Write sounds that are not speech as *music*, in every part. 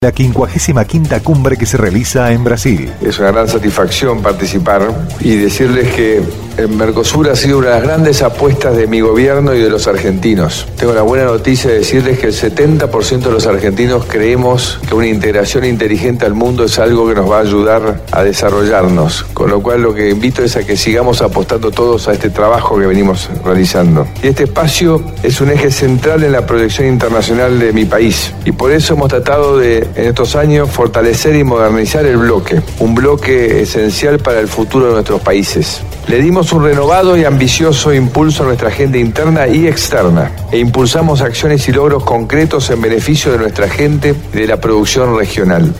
la 55 cumbre que se realiza en Brasil. Es una gran satisfacción participar y decirles que el Mercosur ha sido una de las grandes apuestas de mi gobierno y de los argentinos. Tengo la buena noticia de decirles que el 70% de los argentinos creemos que una integración inteligente al mundo es algo que nos va a ayudar a desarrollarnos. Con lo cual lo que invito es a que sigamos apostando todos a este trabajo que venimos realizando. Y este espacio es un eje central en la proyección internacional de mi país. Y por eso hemos tratado de en estos años fortalecer y modernizar el bloque, un bloque esencial para el futuro de nuestros países. Le dimos un renovado y ambicioso impulso a nuestra agenda interna y externa e impulsamos acciones y logros concretos en beneficio de nuestra gente y de la producción regional.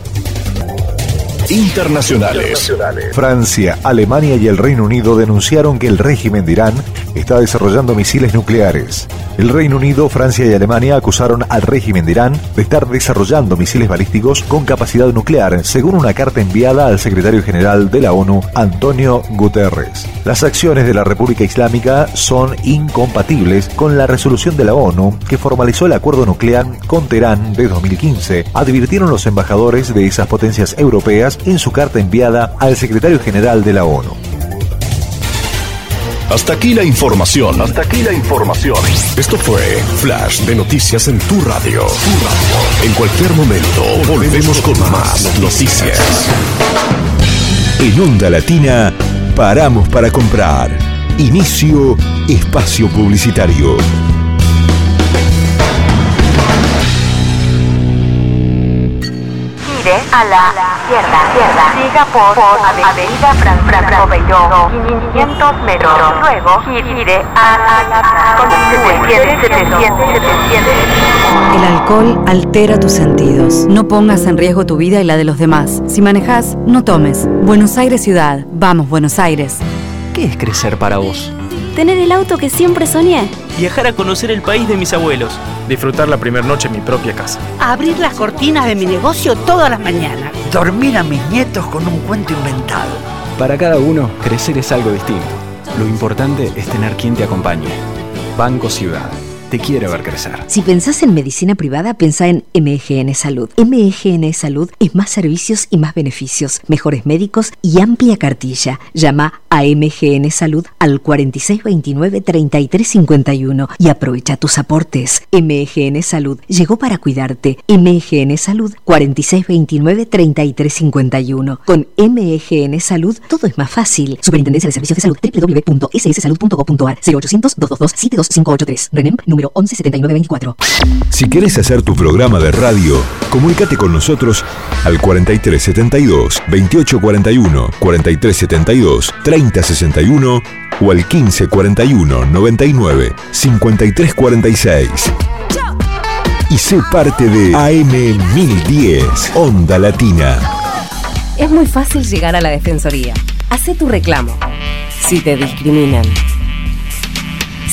Internacionales. Francia, Alemania y el Reino Unido denunciaron que el régimen de Irán está desarrollando misiles nucleares. El Reino Unido, Francia y Alemania acusaron al régimen de Irán de estar desarrollando misiles balísticos con capacidad nuclear, según una carta enviada al secretario general de la ONU, Antonio Guterres. Las acciones de la República Islámica son incompatibles con la resolución de la ONU que formalizó el acuerdo nuclear con Teherán de 2015, advirtieron los embajadores de esas potencias europeas en su carta enviada al secretario general de la ONU. Hasta aquí la información. Hasta aquí la información. Esto fue Flash de Noticias en tu radio. Tu radio. En cualquier momento volvemos con más noticias. En Onda Latina, paramos para comprar. Inicio espacio publicitario. A la izquierda, izquierda. Siga por, por Avenida Fran Franco Bello, 500 metros. Luego gire a la con 700, 700, 700. El alcohol altera tus sentidos. No pongas en riesgo tu vida y la de los demás. Si manejas, no tomes. Buenos Aires Ciudad. Vamos, Buenos Aires. ¿Qué es crecer para vos? Tener el auto que siempre soñé. Viajar a conocer el país de mis abuelos. Disfrutar la primera noche en mi propia casa. Abrir las cortinas de mi negocio todas las mañanas. Dormir a mis nietos con un cuento inventado. Para cada uno, crecer es algo distinto. Lo importante es tener quien te acompañe. Banco Ciudad te quiere ver crecer. Si pensás en medicina privada, pensá en MGN Salud. MGN Salud es más servicios y más beneficios, mejores médicos y amplia cartilla. Llama a MGN Salud al 4629-3351 y aprovecha tus aportes. MGN Salud llegó para cuidarte. MGN Salud 4629-3351. Con MGN Salud todo es más fácil. Superintendencia de Servicios de Salud www.sssalud.gov.ar 0800 222 72583. Renem número 117924. Si quieres hacer tu programa de radio, comunícate con nosotros al 4372 2841 4372 3061 o al 1541 99 5346. Y sé parte de AM 1010, Onda Latina. Es muy fácil llegar a la Defensoría. Hacé tu reclamo. Si te discriminan.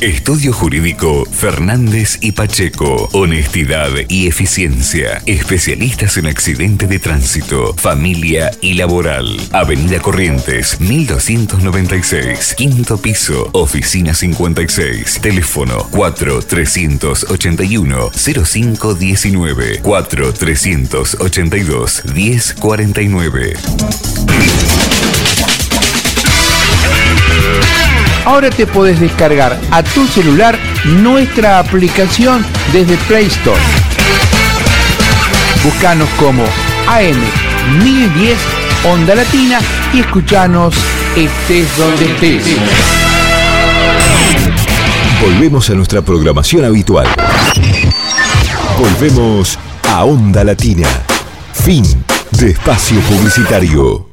Estudio Jurídico Fernández y Pacheco. Honestidad y eficiencia. Especialistas en accidente de tránsito, familia y laboral. Avenida Corrientes, 1296. Quinto piso, oficina 56. Teléfono 4381-0519. 4382-1049. Ahora te podés descargar a tu celular nuestra aplicación desde Play Store. Búscanos como AM1010 Onda Latina y escuchanos estés donde estés. Volvemos a nuestra programación habitual. Volvemos a Onda Latina. Fin de espacio publicitario.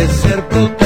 debe ser protegido.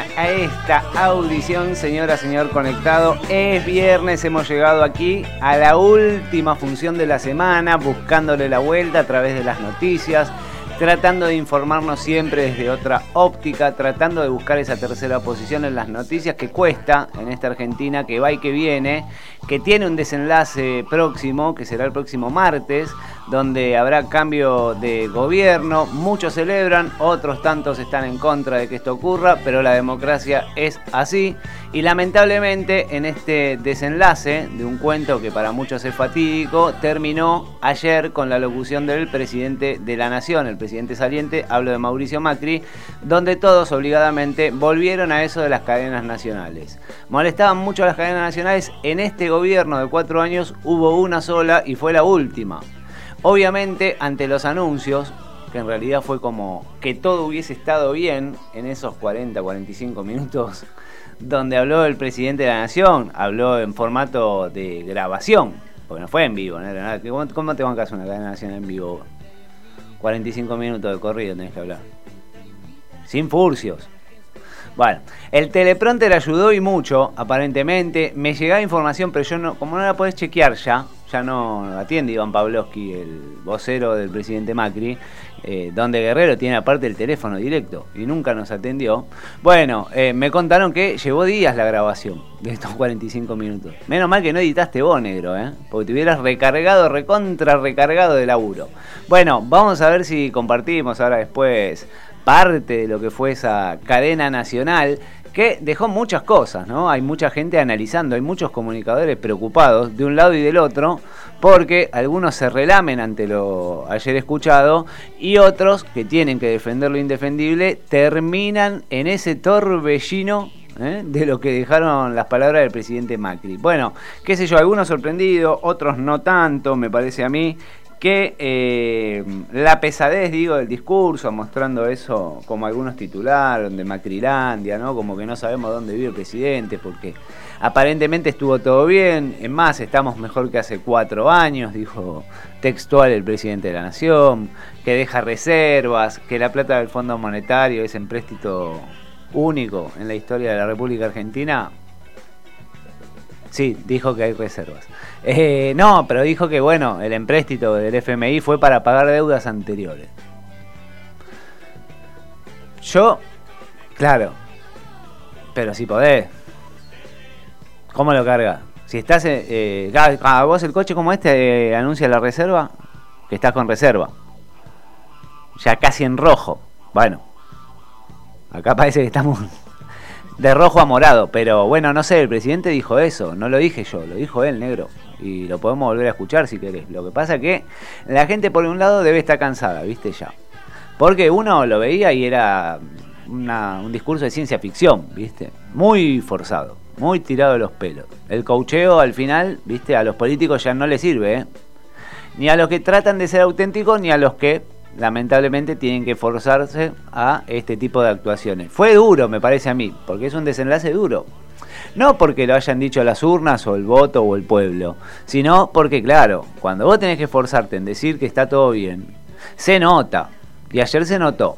A esta audición, señora, señor conectado. Es viernes, hemos llegado aquí a la última función de la semana, buscándole la vuelta a través de las noticias, tratando de informarnos siempre desde otra óptica, tratando de buscar esa tercera posición en las noticias que cuesta en esta Argentina, que va y que viene, que tiene un desenlace próximo, que será el próximo martes, donde habrá cambio de gobierno. Muchos celebran, otros tantos están en contra de que esto ocurra, pero la democracia es así. Y lamentablemente en este desenlace de un cuento que para muchos es fatídico, terminó ayer con la locución del presidente de la Nación, el presidente saliente, hablo de Mauricio Macri, donde todos obligadamente volvieron a eso de las cadenas nacionales. Molestaban mucho a las cadenas nacionales, en este gobierno de cuatro años hubo una sola y fue la última. Obviamente, ante los anuncios, que en realidad fue como que todo hubiese estado bien en esos 40, 45 minutos, *laughs* donde habló el presidente de la Nación, habló en formato de grabación, porque no fue en vivo, ¿no? ¿Cómo, te hacer una cadena nacional en vivo? 45 minutos de corrido tenés que hablar. Sin furcios. Bueno, el teleprompter ayudó y mucho, aparentemente. Me llegaba información, pero yo no, como no la podés chequear ya, ya no atiende Iván Pavlovsky, el vocero del presidente Macri, eh, donde Guerrero tiene aparte el teléfono directo y nunca nos atendió. Bueno, eh, me contaron que llevó días la grabación de estos *laughs* 45 minutos. Menos mal que no editaste vos, negro, ¿eh? porque te hubieras recargado, recontra recargado de laburo. Bueno, vamos a ver si compartimos ahora después parte de lo que fue esa cadena nacional que dejó muchas cosas, ¿no? Hay mucha gente analizando, hay muchos comunicadores preocupados de un lado y del otro, porque algunos se relamen ante lo ayer escuchado y otros que tienen que defender lo indefendible terminan en ese torbellino ¿eh? de lo que dejaron las palabras del presidente Macri. Bueno, qué sé yo, algunos sorprendidos, otros no tanto, me parece a mí que eh, la pesadez, digo, del discurso, mostrando eso como algunos titularon de Macrilandia, ¿no? Como que no sabemos dónde vive el presidente, porque aparentemente estuvo todo bien, en más, estamos mejor que hace cuatro años, dijo textual el presidente de la Nación, que deja reservas, que la plata del Fondo Monetario es empréstito único en la historia de la República Argentina. Sí, dijo que hay reservas. Eh, no, pero dijo que bueno, el empréstito del FMI fue para pagar deudas anteriores. Yo, claro, pero si podés, ¿cómo lo carga? Si estás, eh, eh a vos el coche como este eh, anuncia la reserva, que estás con reserva, ya casi en rojo. Bueno, acá parece que estamos de rojo a morado, pero bueno, no sé, el presidente dijo eso, no lo dije yo, lo dijo él, negro y lo podemos volver a escuchar si querés. Lo que pasa es que la gente por un lado debe estar cansada, ¿viste? Ya. Porque uno lo veía y era un discurso de ciencia ficción, ¿viste? Muy forzado, muy tirado de los pelos. El cocheo al final, ¿viste? A los políticos ya no les sirve, ¿eh? Ni a los que tratan de ser auténticos, ni a los que lamentablemente tienen que forzarse a este tipo de actuaciones. Fue duro, me parece a mí, porque es un desenlace duro. No porque lo hayan dicho las urnas o el voto o el pueblo, sino porque, claro, cuando vos tenés que esforzarte en decir que está todo bien, se nota. Y ayer se notó.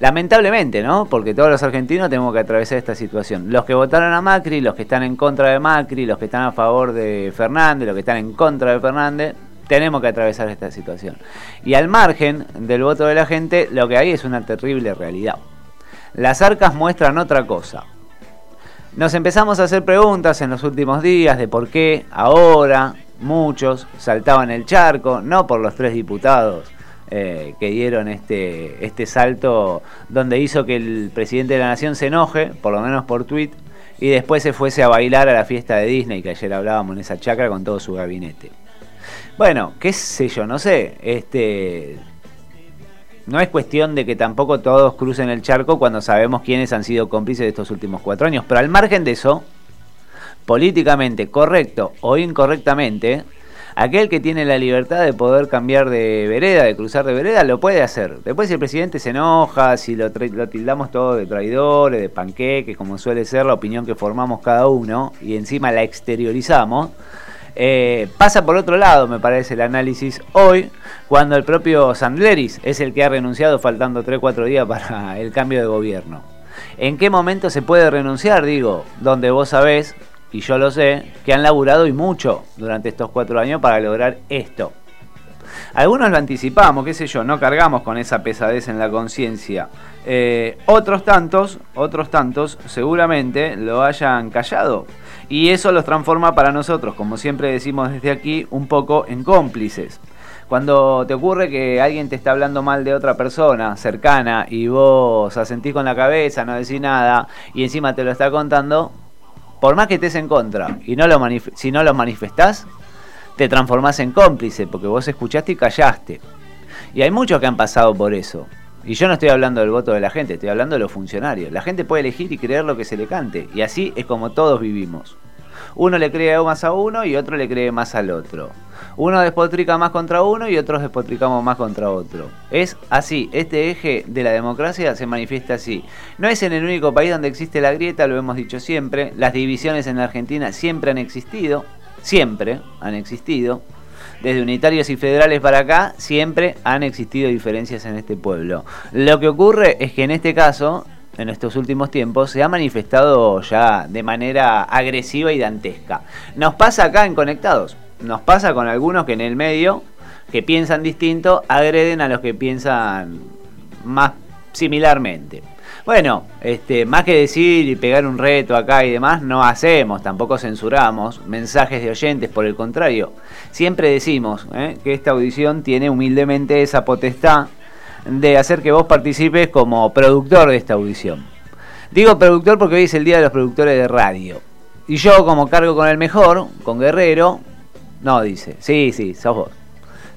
Lamentablemente, ¿no? Porque todos los argentinos tenemos que atravesar esta situación. Los que votaron a Macri, los que están en contra de Macri, los que están a favor de Fernández, los que están en contra de Fernández, tenemos que atravesar esta situación. Y al margen del voto de la gente, lo que hay es una terrible realidad. Las arcas muestran otra cosa. Nos empezamos a hacer preguntas en los últimos días de por qué ahora muchos saltaban el charco, no por los tres diputados eh, que dieron este, este salto donde hizo que el presidente de la nación se enoje, por lo menos por tweet, y después se fuese a bailar a la fiesta de Disney que ayer hablábamos en esa chacra con todo su gabinete. Bueno, qué sé yo, no sé, este no es cuestión de que tampoco todos crucen el charco cuando sabemos quiénes han sido cómplices de estos últimos cuatro años. Pero al margen de eso, políticamente correcto o incorrectamente, aquel que tiene la libertad de poder cambiar de vereda, de cruzar de vereda, lo puede hacer. Después si el presidente se enoja, si lo, lo, tildamos todo de traidores, de panqueques, como suele ser la opinión que formamos cada uno, y encima la exteriorizamos, eh, pasa por otro lado, me parece, el análisis hoy, cuando el propio Sandleris es el que ha renunciado faltando 3-4 días para el cambio de gobierno. ¿En qué momento se puede renunciar? Digo, donde vos sabés, y yo lo sé, que han laburado y mucho durante estos cuatro años para lograr esto. Algunos lo anticipamos, qué sé yo, no cargamos con esa pesadez en la conciencia. Eh, otros tantos, otros tantos, seguramente lo hayan callado y eso los transforma para nosotros, como siempre decimos desde aquí, un poco en cómplices. Cuando te ocurre que alguien te está hablando mal de otra persona cercana y vos asentís con la cabeza, no decís nada y encima te lo está contando, por más que estés en contra y no lo si no lo manifestás, te transformás en cómplice porque vos escuchaste y callaste. Y hay muchos que han pasado por eso. Y yo no estoy hablando del voto de la gente, estoy hablando de los funcionarios. La gente puede elegir y creer lo que se le cante. Y así es como todos vivimos. Uno le cree más a uno y otro le cree más al otro. Uno despotrica más contra uno y otros despotricamos más contra otro. Es así, este eje de la democracia se manifiesta así. No es en el único país donde existe la grieta, lo hemos dicho siempre. Las divisiones en Argentina siempre han existido, siempre han existido desde unitarios y federales para acá, siempre han existido diferencias en este pueblo. Lo que ocurre es que en este caso, en estos últimos tiempos, se ha manifestado ya de manera agresiva y dantesca. Nos pasa acá en Conectados. nos pasa con algunos que en el medio, que piensan distinto, agreden a los que piensan más similarmente. Bueno, este, más que decir y pegar un reto acá y demás, no hacemos, tampoco censuramos mensajes de oyentes, por el contrario, siempre decimos ¿eh? que esta audición tiene humildemente esa potestad de hacer que vos participes como productor de esta audición. Digo productor porque hoy es el día de los productores de radio. Y yo como cargo con el mejor, con Guerrero, no dice, sí, sí, sos vos.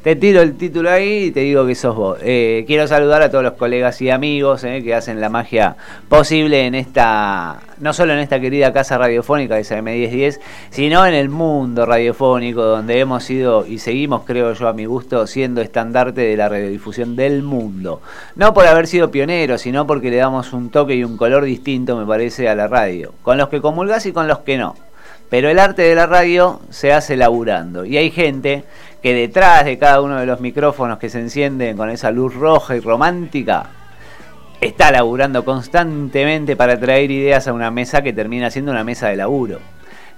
Te tiro el título ahí y te digo que sos vos. Eh, quiero saludar a todos los colegas y amigos eh, que hacen la magia posible en esta, no solo en esta querida casa radiofónica de SM1010, sino en el mundo radiofónico donde hemos sido y seguimos, creo yo, a mi gusto, siendo estandarte de la radiodifusión del mundo. No por haber sido pioneros, sino porque le damos un toque y un color distinto, me parece, a la radio. Con los que comulgás y con los que no. Pero el arte de la radio se hace laburando. Y hay gente que detrás de cada uno de los micrófonos que se encienden con esa luz roja y romántica, está laburando constantemente para traer ideas a una mesa que termina siendo una mesa de laburo.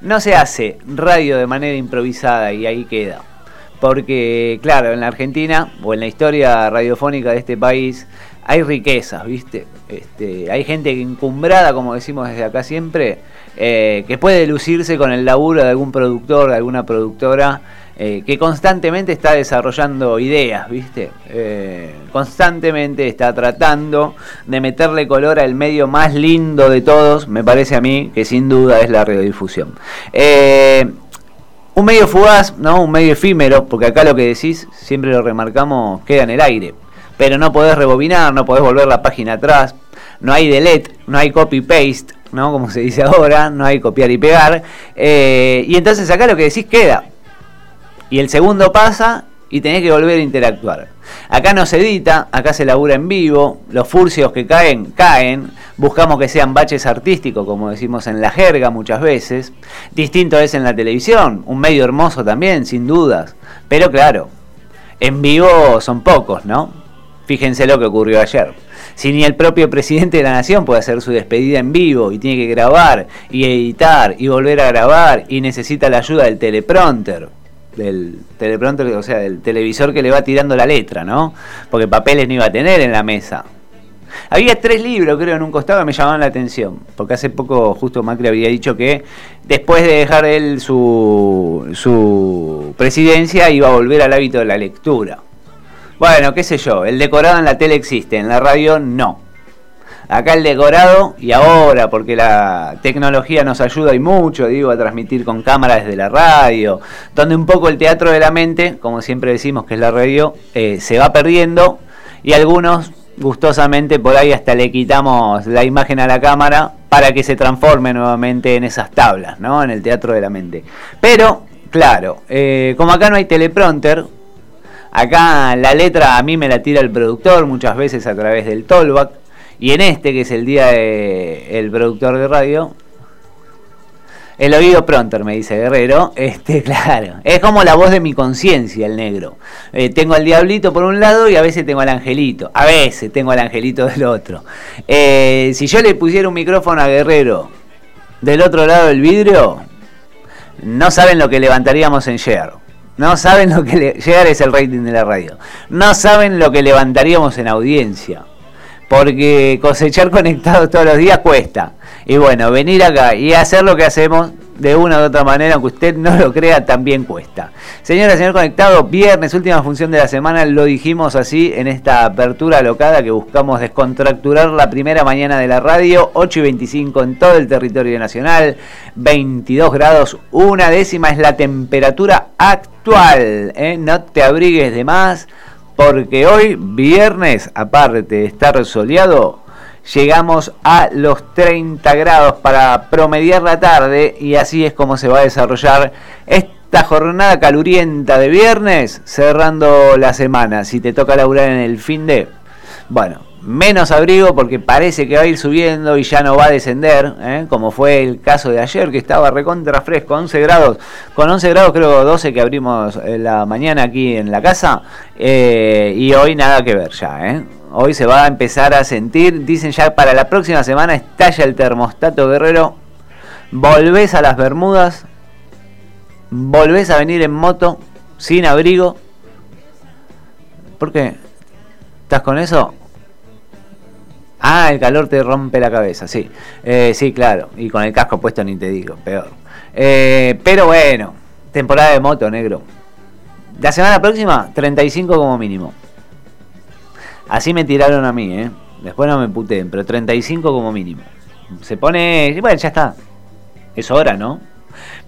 No se hace radio de manera improvisada y ahí queda. Porque, claro, en la Argentina o en la historia radiofónica de este país hay riquezas, ¿viste? Este, hay gente encumbrada, como decimos desde acá siempre, eh, que puede lucirse con el laburo de algún productor, de alguna productora eh, que constantemente está desarrollando ideas, ¿viste? Eh, constantemente está tratando de meterle color al medio más lindo de todos, me parece a mí, que sin duda es la radiodifusión. Eh, un medio fugaz, ¿no? Un medio efímero, porque acá lo que decís, siempre lo remarcamos, queda en el aire. Pero no podés rebobinar, no podés volver la página atrás, no hay delete, no hay copy-paste, ¿no? Como se dice ahora, no hay copiar y pegar. y entonces acá lo que decís queda y el segundo pasa y tenés que volver a interactuar. Acá no se edita, acá se labura en vivo, los furcios que caen, caen, buscamos que sean baches artísticos, como decimos en la jerga muchas veces. Distinto es en la televisión, un medio hermoso también, sin dudas. Pero claro, en vivo son pocos, ¿no? Fíjense lo que ocurrió ayer. Si ni el propio presidente de la nación puede hacer su despedida en vivo y tiene que grabar y editar y volver a grabar y necesita la ayuda del teleprompter del teleprompter, o sea, del televisor que le va tirando la letra, ¿no? Porque papeles no iba a tener en la mesa. Había tres libros, creo, en un costado que me llamaban la atención, porque hace poco justo Macri había dicho que después de dejar él su, su presidencia iba a volver al hábito de la lectura. Bueno, qué sé yo, el decorado en la tele existe, en la radio no. Acá el decorado, y ahora, porque la tecnología nos ayuda y mucho, digo, a transmitir con cámara desde la radio, donde un poco el teatro de la mente, como siempre decimos que es la radio, eh, se va perdiendo y algunos gustosamente por ahí hasta le quitamos la imagen a la cámara para que se transforme nuevamente en esas tablas, ¿no? En el teatro de la mente. Pero, claro, eh, como acá no hay teleprompter, acá la letra a mí me la tira el productor muchas veces a través del tollback, y en este, que es el día del productor de radio, el oído pronto, me dice Guerrero. *laughs* Este, claro. Es como la voz de mi conciencia, el negro. Eh, tengo al diablito por un lado y a veces tengo al angelito. A veces tengo al angelito del otro. Eh, si yo le pusiera un micrófono a Guerrero del otro lado del vidrio, no saben lo que levantaríamos en share. No saben lo que le... Share es el rating de la radio. No saben lo que levantaríamos en audiencia porque cosechar *laughs* conectados todos los días cuesta. Y bueno, venir acá y hacer lo que hacemos de una u otra manera, aunque usted no lo crea, también cuesta. Señora, señor conectado, viernes, última función de la semana, lo dijimos así en esta apertura locada que buscamos descontracturar la primera mañana de la radio, 8 y 25 en todo el territorio nacional, 22 grados, una décima es la temperatura actual, ¿eh? no te abrigues de más porque hoy, viernes, aparte de estar soleado, llegamos a los 30 grados para promediar la tarde y así es como se va a desarrollar esta jornada calurienta de viernes, cerrando la semana. Si te toca laburar en el fin de... Bueno, menos abrigo porque parece que va a ir subiendo y ya no va a descender, ¿eh? como fue el caso de ayer que estaba recontra fresco, 11 grados, con 11 grados creo 12 que abrimos la mañana aquí en la casa eh, y hoy nada que ver ya, ¿eh? hoy se va a empezar a sentir, dicen ya para la próxima semana estalla el termostato guerrero, volvés a las Bermudas, volvés a venir en moto, sin abrigo. ¿Por qué? ¿Estás con eso? Ah, el calor te rompe la cabeza, sí. Eh, sí, claro. Y con el casco puesto ni te digo, peor. Eh, pero bueno, temporada de moto, negro. La semana próxima, 35 como mínimo. Así me tiraron a mí, ¿eh? Después no me puteen, pero 35 como mínimo. Se pone... Bueno, ya está. Es hora, ¿no?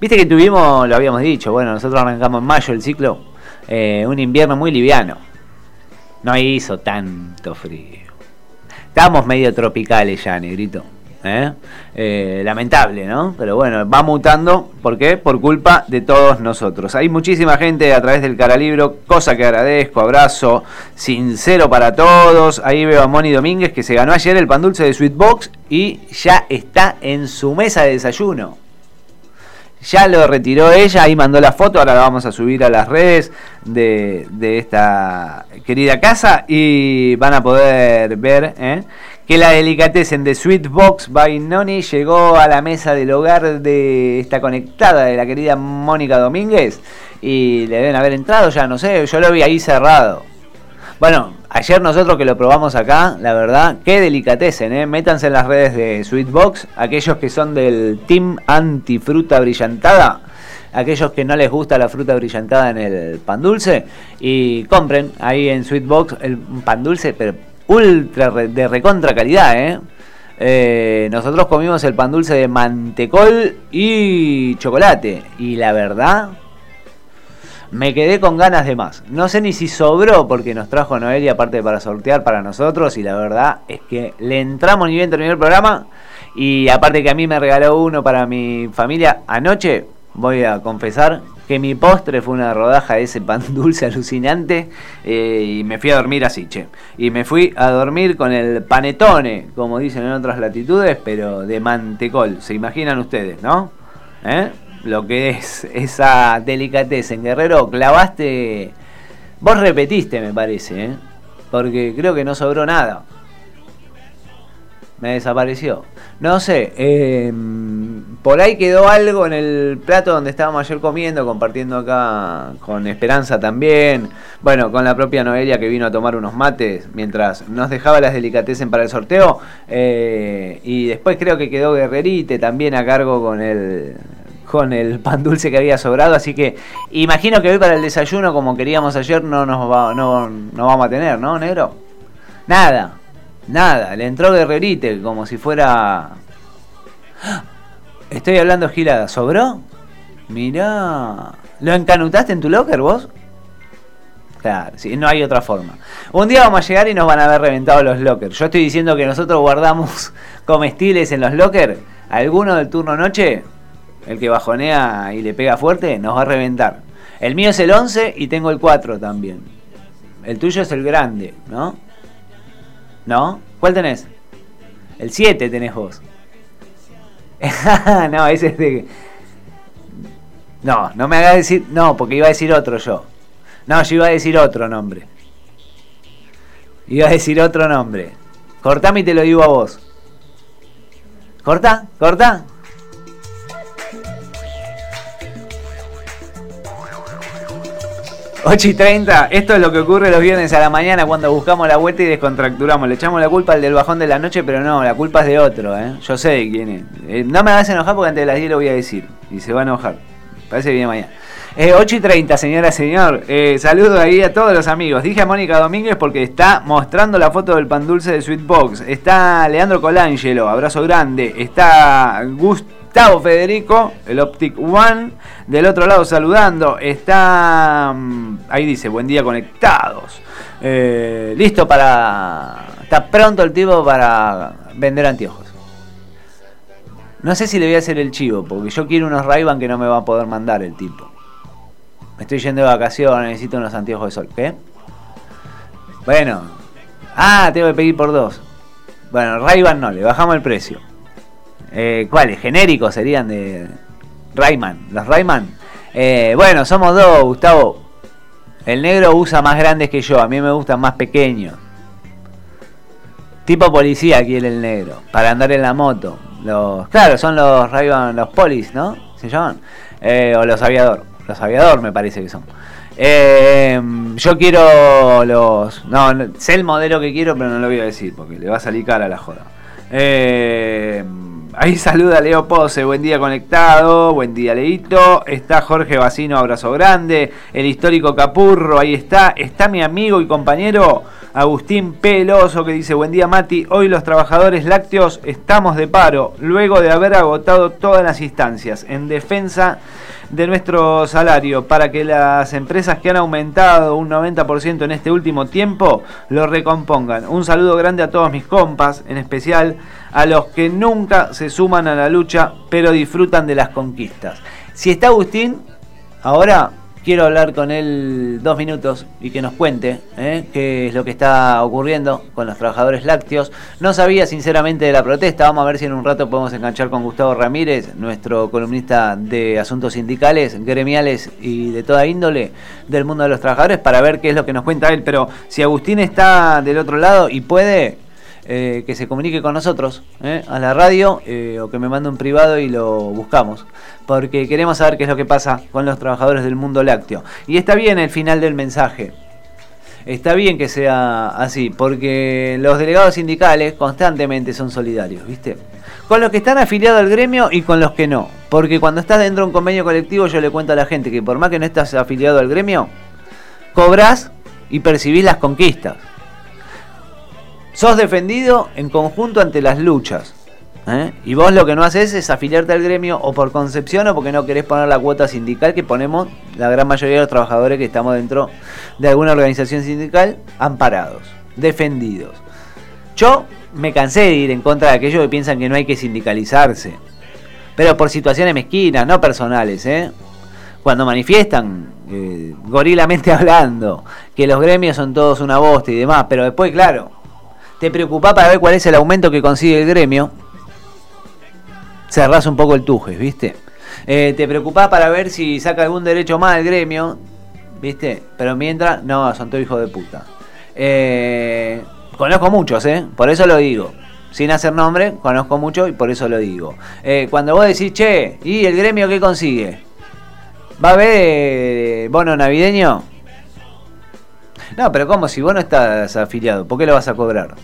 Viste que tuvimos, lo habíamos dicho, bueno, nosotros arrancamos en mayo el ciclo, eh, un invierno muy liviano. No hizo tanto frío. Estamos medio tropicales ya, negrito. ¿eh? Eh, lamentable, ¿no? Pero bueno, va mutando. ¿Por qué? Por culpa de todos nosotros. Hay muchísima gente a través del Caralibro, cosa que agradezco, abrazo sincero para todos. Ahí veo a Moni Domínguez que se ganó ayer el pan dulce de Sweetbox y ya está en su mesa de desayuno. Ya lo retiró ella, ahí mandó la foto, ahora la vamos a subir a las redes de, de esta querida casa y van a poder ver ¿eh? que la delicatessen de Sweet Box by Noni llegó a la mesa del hogar de esta conectada de la querida Mónica Domínguez y le deben haber entrado ya, no sé, yo lo vi ahí cerrado. Bueno, ayer nosotros que lo probamos acá, la verdad, qué delicatecen, ¿eh? Métanse en las redes de Sweetbox, aquellos que son del Team Antifruta Brillantada, aquellos que no les gusta la fruta brillantada en el pan dulce, y compren ahí en Sweetbox el pan dulce, pero ultra de recontra calidad, ¿eh? Eh, nosotros comimos el pan dulce de mantecol y chocolate, y la verdad me quedé con ganas de más. No sé ni si sobró porque nos trajo Noelia aparte para sortear para nosotros y la verdad es que le entramos ni bien terminó el programa y aparte que a mí me regaló uno para mi familia anoche, voy a confesar que mi postre fue una rodaja de ese pan *laughs* dulce alucinante eh, y me fui a dormir así, che. Y me fui a dormir con el panetone, como dicen en otras latitudes, pero de mantecol. ¿Se imaginan ustedes, no? ¿Eh? Lo que es esa delicadeza en Guerrero, clavaste. Vos repetiste, me parece, ¿eh? porque creo que no sobró nada. Me desapareció. No sé, em, por ahí quedó algo en el plato donde estábamos ayer comiendo, compartiendo acá con Esperanza también. Bueno, con la propia Noelia que vino a tomar unos mates mientras nos dejaba las delicatessen para el sorteo. Eh, y después creo que quedó Guerrerite también a cargo con el, con el pan dulce que había sobrado, así que imagino que hoy para el desayuno, como queríamos ayer, no nos va, no, no vamos a tener, ¿no, negro? Nada, nada, le entró Guerrerite como si fuera... *gasps* Estoy hablando gilada, ¿sobró? Mirá, ¿lo encanutaste en tu locker vos? Claro, sí, no hay otra forma. Un día vamos a llegar y nos van a haber reventado los lockers. Yo estoy diciendo que nosotros guardamos *laughs* comestibles en los lockers. ¿Alguno del turno noche? El que bajonea y le pega fuerte, nos va a reventar. El mío es el 11 y tengo el 4 también. El tuyo es el grande, ¿no? ¿No? ¿Cuál tenés? El 7 tenés vos. *laughs* no, ese es de... No, no me hagas decir... No, porque iba a decir otro yo. No, yo iba a decir otro nombre. Iba a decir otro nombre. Cortame y te lo digo a vos. ¿Corta? ¿Corta? 8 y 30, esto es lo que ocurre los viernes a la mañana cuando buscamos la vuelta y descontracturamos. Le echamos la culpa al del bajón de la noche, pero no, la culpa es de otro, ¿eh? Yo sé quién es. Eh, no me hagas enojar porque antes de las 10 lo voy a decir. Y se va a enojar. Parece que viene mañana. Eh, 8 y 30, señora, señor. Eh, saludo ahí a todos los amigos. Dije a Mónica Domínguez porque está mostrando la foto del pan dulce de Sweetbox. Está Leandro Colangelo, abrazo grande. Está Gustavo Federico, el Optic One. Del otro lado saludando está... Mm, ahí dice, buen día conectados. Eh, listo para... Está pronto el tipo para vender anteojos. No sé si le voy a hacer el chivo, porque yo quiero unos ray que no me va a poder mandar el tipo. Me estoy yendo de vacaciones, necesito unos anteojos de sol. ¿Qué? Bueno. Ah, tengo que pedir por dos. Bueno, ray no, le bajamos el precio. Eh, ¿Cuáles? Genéricos serían de Rayman. Los Rayman. Eh, bueno, somos dos, Gustavo. El negro usa más grandes que yo. A mí me gustan más pequeños. Tipo policía quiere el negro. Para andar en la moto. Los, claro, son los Rayman, los polis, ¿no? Se llaman. Eh, o los aviador. Los aviador me parece que son. Eh, yo quiero los... No, sé el modelo que quiero, pero no lo voy a decir porque le va a salir cara a la joda. Eh, ahí *laughs* saluda Leo Pose, buen día conectado, buen día Leito. Está Jorge Bacino, abrazo grande. El histórico Capurro, ahí está. Está mi amigo y compañero Agustín Peloso que dice, buen día Mati, hoy los trabajadores lácteos estamos de paro, luego de haber agotado todas las instancias en defensa de nuestro salario para que las empresas que han aumentado un 90% en este último tiempo lo recompongan. Un saludo grande a todos mis compas, en especial a los que nunca se suman a la lucha pero disfrutan de las conquistas. Si está Agustín, ahora quiero hablar con él dos minutos y que nos cuente ¿eh? qué es lo que está ocurriendo con los trabajadores lácteos. No sabía sinceramente de la protesta, vamos a ver si en un rato podemos enganchar con Gustavo Ramírez, nuestro columnista de asuntos sindicales, gremiales y de toda índole del mundo de los trabajadores para ver qué es lo que nos cuenta él. Pero si Agustín está del otro lado y puede, eh, que se comunique con nosotros ¿eh? a la radio eh, o que me mande un privado y lo buscamos. Porque queremos saber qué es lo que pasa con los trabajadores del mundo lácteo. Y está bien el final del mensaje. Está bien que sea así, porque los delegados sindicales constantemente son solidarios, ¿viste? Con los que están afiliados al gremio y con los que no. Porque cuando estás dentro de un convenio colectivo, yo le cuento a la gente que por más que no estás afiliado al gremio, cobras y percibís las conquistas. Sos defendido en conjunto ante las luchas. ¿eh? Y vos lo que no haces es afiliarte al gremio o por concepción o porque no querés poner la cuota sindical que ponemos la gran mayoría de los trabajadores que estamos dentro de alguna organización sindical amparados, defendidos. Yo me cansé de ir en contra de aquellos que piensan que no hay que sindicalizarse. Pero por situaciones mezquinas, no personales, ¿eh? Cuando manifiestan, eh, gorilamente *laughs* hablando, que los gremios son todos una bosta y demás, pero después, claro, te preocupás para ver cuál es el aumento que consigue el gremio, cerrás un poco el tuje, ¿viste? Eh, te preocupás para ver si saca algún derecho más el gremio, ¿viste? Pero mientras, no, son todos hijos de puta. Eh, conozco muchos, ¿eh? Por eso lo digo. Sin hacer nombre, conozco mucho y por eso lo digo. Eh, cuando vos decís, che, ¿y el gremio qué consigue? ¿Va a haber eh, bono navideño? No, pero ¿cómo? Si vos no estás afiliado, ¿por qué lo vas a cobrar?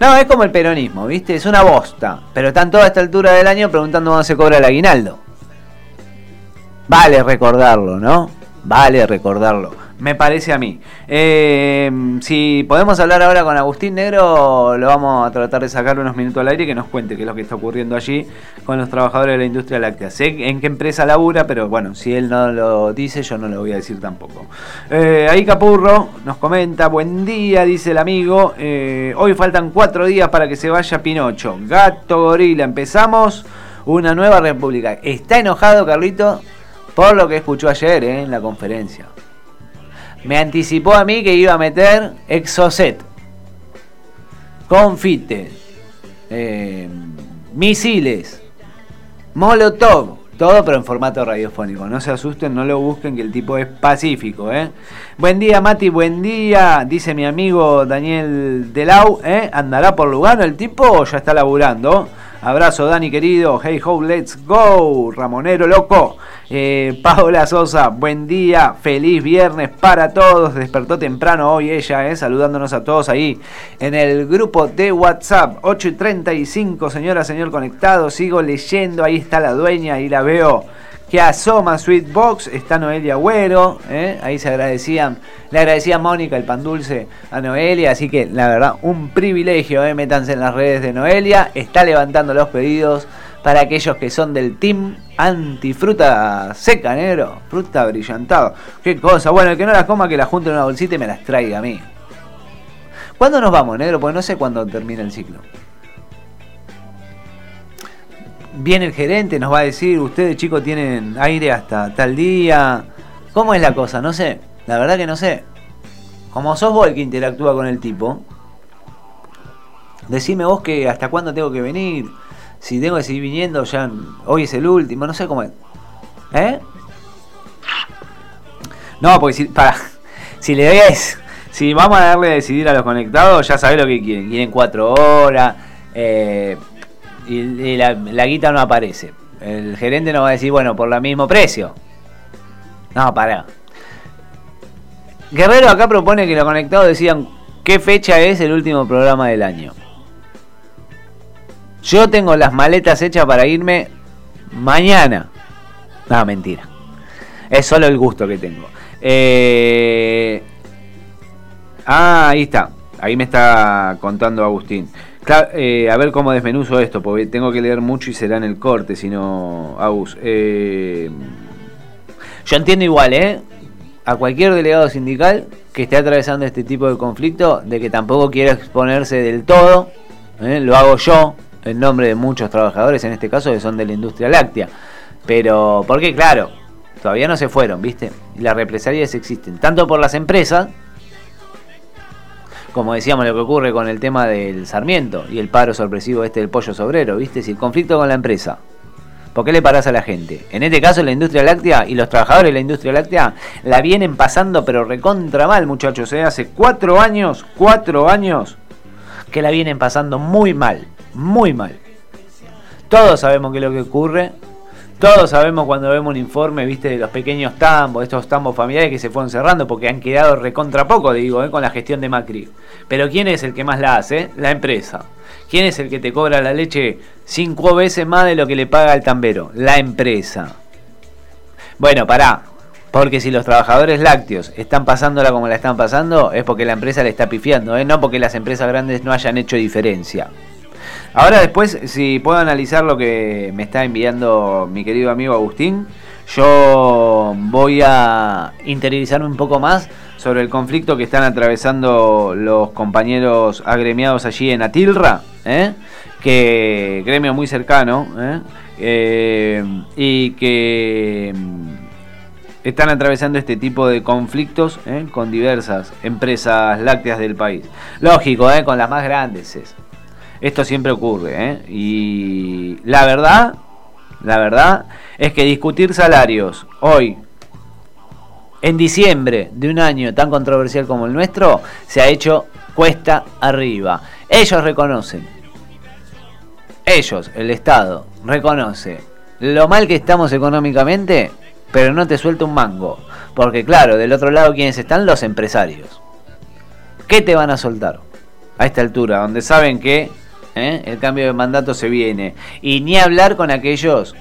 No, es como el peronismo, ¿viste? Es una bosta. Pero están toda esta altura del año preguntando dónde se cobra el aguinaldo. Vale recordarlo, ¿no? Vale recordarlo. Me parece a mí. Eh, si podemos hablar ahora con Agustín Negro, lo vamos a tratar de sacar unos minutos al aire y que nos cuente qué es lo que está ocurriendo allí con los trabajadores de la industria láctea. Sé en qué empresa labura, pero bueno, si él no lo dice, yo no lo voy a decir tampoco. Eh, ahí Capurro nos comenta, buen día, dice el amigo. Eh, hoy faltan cuatro días para que se vaya Pinocho. Gato Gorila, empezamos una nueva república. Está enojado Carlito por lo que escuchó ayer en la conferencia me anticipó a mí que iba a meter Exocet, confite, eh, misiles, molotov, todo pero en formato radiofónico. No se asusten, no lo busquen, que el tipo es pacífico. ¿eh? Buen día, Mati, buen día. Dice mi amigo Daniel Delau. ¿eh? ¿Andará por Lugano el tipo o ya está laburando? Abrazo, Dani querido. Hey ho, let's go. Ramonero loco. Eh, Paola Sosa, buen día. Feliz viernes para todos. Despertó temprano hoy ella, eh, saludándonos a todos ahí en el grupo de WhatsApp. 8 y 35, señora, señor conectado. Sigo leyendo. Ahí está la dueña y la veo que asoma Sweetbox, está Noelia Agüero, ¿eh? ahí se agradecían, le agradecía Mónica el pan dulce a Noelia, así que la verdad, un privilegio, ¿eh? métanse en las redes de Noelia, está levantando los pedidos para aquellos que son del team antifruta seca, negro, fruta brillantada, qué cosa, bueno, el que no las coma que la junte en una bolsita y me las traiga a mí. ¿Cuándo nos vamos, negro? Porque no sé cuándo termina el ciclo viene el gerente, nos va a decir, ustedes chicos tienen aire hasta tal día. ¿Cómo es la cosa? No sé. La verdad que no sé. Como sos vos el que interactúa con el tipo, decime vos que hasta cuándo tengo que venir. Si tengo que seguir viniendo, ya hoy es el último, no sé cómo es. ¿Eh? No, porque si, para, *laughs* si le ves, si vamos a darle a decidir a los conectados, ya sabés lo que quieren. Quieren cuatro horas. Eh, y, la, guita no aparece. El gerente nos va a decir, bueno, por el mismo precio. No, pará. Guerrero acá propone que los conectados decían qué fecha es el último programa del año. Yo tengo las maletas hechas para irme mañana. No, mentira. Es solo el gusto que tengo. Eh... Ah, ahí está. Ahí me está contando Agustín. Eh, a ver cómo desmenuzo esto, porque tengo que leer mucho y será en el corte, si no, Agus. Eh, yo entiendo igual, ¿eh? A cualquier delegado sindical que esté atravesando este tipo de conflicto, de que tampoco quiera exponerse del todo, ¿eh? lo hago yo, en nombre de muchos trabajadores, en este caso, que son de la industria láctea. Pero, porque claro, todavía no se fueron, ¿viste? Las represalias existen, tanto por las empresas, como decíamos, lo que ocurre con el tema del Sarmiento y el paro sorpresivo este del pollo sobrero, ¿viste? Si el conflicto con la empresa, ¿por qué le parás a la gente? En este caso, la industria láctea y los trabajadores de la industria láctea la vienen pasando, pero recontra mal, muchachos. ¿eh? Hace cuatro años, cuatro años que la vienen pasando muy mal, muy mal. Todos sabemos qué es lo que ocurre, todos sabemos cuando vemos un informe, viste, de los pequeños tambos, estos tambos familiares que se fueron cerrando porque han quedado recontra poco, digo, ¿eh? con la gestión de Macri. Pero ¿quién es el que más la hace? La empresa. ¿Quién es el que te cobra la leche cinco veces más de lo que le paga el tambero? La empresa. Bueno, pará. Porque si los trabajadores lácteos están pasándola como la están pasando, es porque la empresa le está pifiando, ¿eh? no porque las empresas grandes no hayan hecho diferencia. Ahora después, si puedo analizar lo que me está enviando mi querido amigo Agustín, yo voy a interiorizarme un poco más sobre el conflicto que están atravesando los compañeros agremiados allí en Atilra, ¿eh? que gremio muy cercano, ¿eh? Eh, y que mm, están atravesando este tipo de conflictos con diversas empresas lácteas del país. Lógico, con las más grandes es. Esto siempre ocurre, ¿eh? Y la verdad, la verdad es que discutir salarios hoy, en diciembre de un año tan controversial como el nuestro, se ha hecho cuesta arriba. Ellos reconocen, ellos, el Estado, reconoce lo mal que estamos económicamente, pero no te suelta un mango. Porque claro, del otro lado, ¿quiénes están? Los empresarios. ¿Qué te van a soltar? A esta altura, donde saben que ¿eh? el cambio de mandato se viene. Y ni hablar con aquellos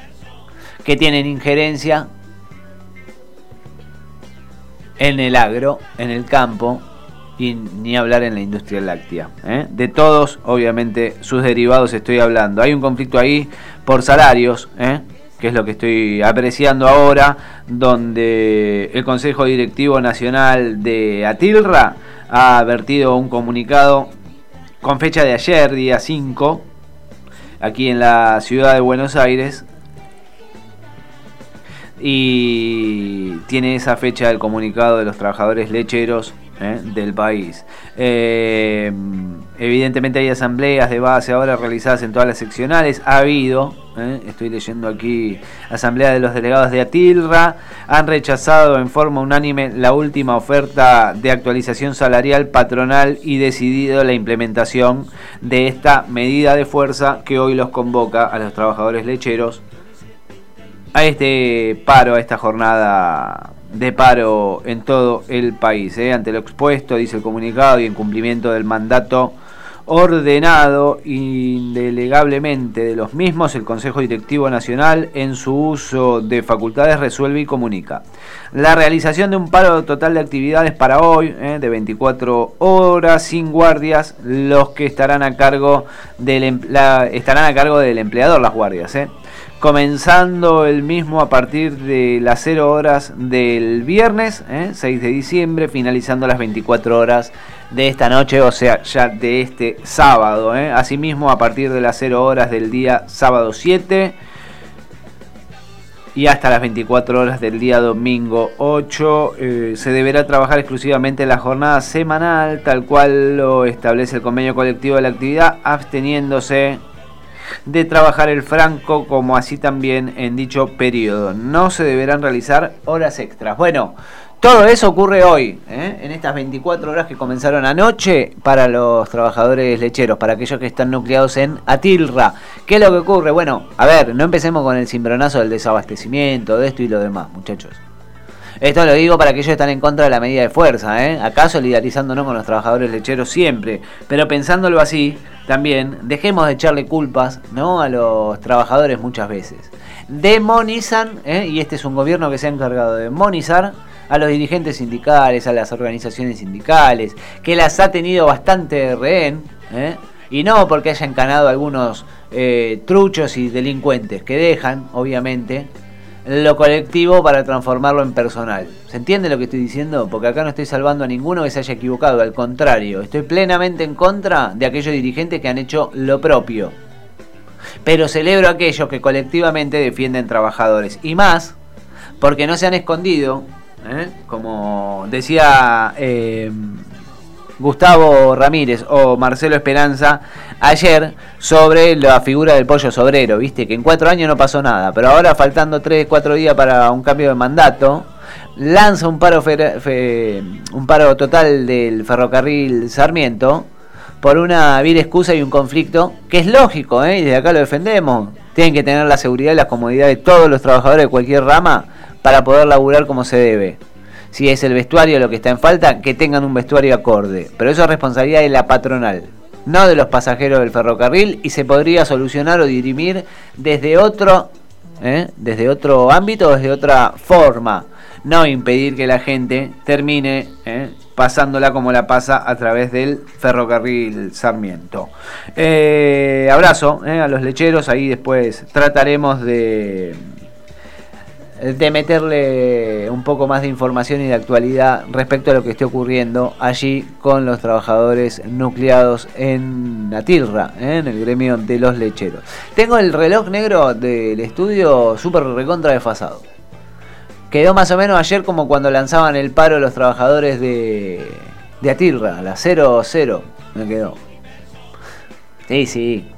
que tienen injerencia en el agro, en el campo, y ni hablar en la industria láctea. ¿eh? De todos, obviamente, sus derivados estoy hablando. Hay un conflicto ahí por salarios, ¿eh? que es lo que estoy apreciando ahora, donde el Consejo Directivo Nacional de Atilra ha vertido un comunicado con fecha de ayer, día 5, aquí en la ciudad de Buenos Aires. Y tiene esa fecha del comunicado de los trabajadores lecheros ¿eh? del país. Eh, evidentemente hay asambleas de base ahora realizadas en todas las seccionales. Ha habido, ¿eh? estoy leyendo aquí, asamblea de los delegados de Atilra. Han rechazado en forma unánime la última oferta de actualización salarial patronal y decidido la implementación de esta medida de fuerza que hoy los convoca a los trabajadores lecheros a este paro, a esta jornada de paro en todo el país. ¿eh? Ante lo expuesto, dice el comunicado, y en cumplimiento del mandato ordenado indelegablemente de los mismos, el Consejo Directivo Nacional en su uso de facultades resuelve y comunica. La realización de un paro total de actividades para hoy, ¿eh? de 24 horas, sin guardias, los que estarán a cargo del, estarán a cargo del empleador, las guardias. ¿eh? Comenzando el mismo a partir de las 0 horas del viernes, 6 ¿eh? de diciembre, finalizando las 24 horas de esta noche, o sea, ya de este sábado. ¿eh? Asimismo, a partir de las 0 horas del día sábado 7 y hasta las 24 horas del día domingo 8 eh, se deberá trabajar exclusivamente en la jornada semanal, tal cual lo establece el convenio colectivo de la actividad, absteniéndose de trabajar el franco como así también en dicho periodo. No se deberán realizar horas extras. Bueno, todo eso ocurre hoy, ¿eh? en estas 24 horas que comenzaron anoche para los trabajadores lecheros, para aquellos que están nucleados en Atilra. ¿Qué es lo que ocurre? Bueno, a ver, no empecemos con el cimbronazo del desabastecimiento, de esto y lo demás, muchachos. Esto lo digo para aquellos que están en contra de la medida de fuerza, ¿eh? acá solidarizándonos con los trabajadores lecheros siempre, pero pensándolo así, también dejemos de echarle culpas ¿no? a los trabajadores muchas veces. Demonizan, ¿eh? y este es un gobierno que se ha encargado de demonizar a los dirigentes sindicales, a las organizaciones sindicales, que las ha tenido bastante rehén, ¿eh? y no porque haya encanado algunos eh, truchos y delincuentes que dejan, obviamente, lo colectivo para transformarlo en personal. ¿Se entiende lo que estoy diciendo? Porque acá no estoy salvando a ninguno que se haya equivocado, al contrario, estoy plenamente en contra de aquellos dirigentes que han hecho lo propio. Pero celebro a aquellos que colectivamente defienden trabajadores. Y más, porque no se han escondido, ¿eh? como decía eh, Gustavo Ramírez o Marcelo Esperanza ayer sobre la figura del pollo sobrero, viste que en cuatro años no pasó nada, pero ahora faltando tres, cuatro días para un cambio de mandato, lanza un paro, un paro total del ferrocarril Sarmiento por una vil excusa y un conflicto que es lógico, ¿eh? y desde acá lo defendemos. Tienen que tener la seguridad y la comodidad de todos los trabajadores de cualquier rama para poder laburar como se debe si es el vestuario lo que está en falta, que tengan un vestuario acorde. Pero eso es responsabilidad de la patronal, no de los pasajeros del ferrocarril, y se podría solucionar o dirimir desde otro, ¿eh? desde otro ámbito, desde otra forma. No impedir que la gente termine ¿eh? pasándola como la pasa a través del ferrocarril Sarmiento. Eh, abrazo a los lecheros, ahí después trataremos de de meterle un poco más de información y de actualidad respecto a lo que esté ocurriendo allí con los trabajadores nucleados en Atilra, ¿eh? en el gremio de los lecheros. Tengo el reloj negro del estudio súper recontra desfasado. Quedó más o menos ayer como cuando lanzaban el paro los trabajadores de, de Atilra, a las 00 me quedó. Sí, sí,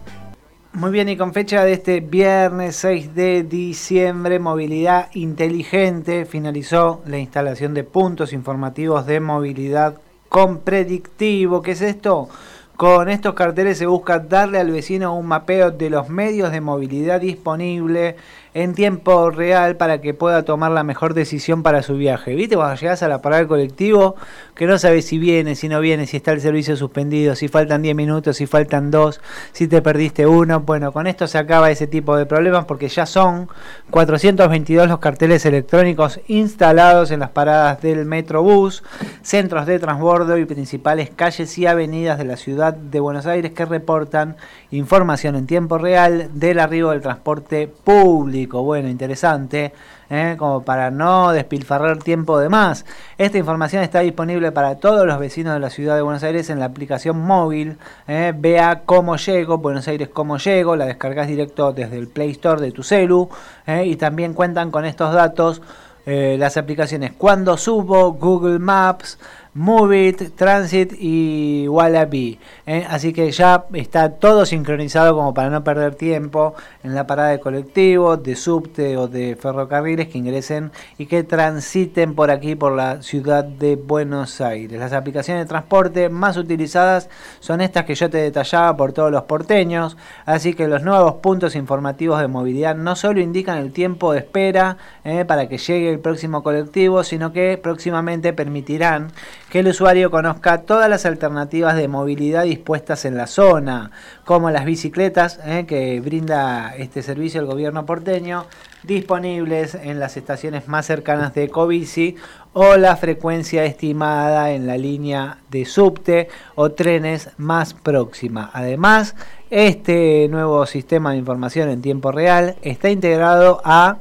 muy bien, y con fecha de este viernes 6 de diciembre, Movilidad Inteligente finalizó la instalación de puntos informativos de movilidad con predictivo. ¿Qué es esto? Con estos carteles se busca darle al vecino un mapeo de los medios de movilidad disponible en tiempo real para que pueda tomar la mejor decisión para su viaje. ¿Viste cuando llegas a la parada del colectivo que no sabes si viene, si no viene, si está el servicio suspendido, si faltan 10 minutos, si faltan 2, si te perdiste uno? Bueno, con esto se acaba ese tipo de problemas porque ya son 422 los carteles electrónicos instalados en las paradas del Metrobús, centros de transbordo y principales calles y avenidas de la ciudad de Buenos Aires que reportan información en tiempo real del arribo del transporte público bueno, interesante, ¿eh? como para no despilfarrar tiempo de más. Esta información está disponible para todos los vecinos de la ciudad de Buenos Aires en la aplicación móvil. ¿eh? Vea cómo llego, Buenos Aires cómo llego, la descargas directo desde el Play Store de tu celu ¿eh? y también cuentan con estos datos las aplicaciones Cuando Subo, Google Maps, Movit, Transit y Wallaby. ¿eh? Así que ya está todo sincronizado como para no perder tiempo en la parada de colectivo, de subte o de ferrocarriles que ingresen y que transiten por aquí, por la ciudad de Buenos Aires. Las aplicaciones de transporte más utilizadas son estas que yo te detallaba por todos los porteños. Así que los nuevos puntos informativos de movilidad no solo indican el tiempo de espera ¿eh? para que llegue el próximo colectivo, sino que próximamente permitirán que el usuario conozca todas las alternativas de movilidad dispuestas en la zona, como las bicicletas eh, que brinda este servicio el gobierno porteño, disponibles en las estaciones más cercanas de Ecobici o la frecuencia estimada en la línea de subte o trenes más próxima. Además, este nuevo sistema de información en tiempo real está integrado a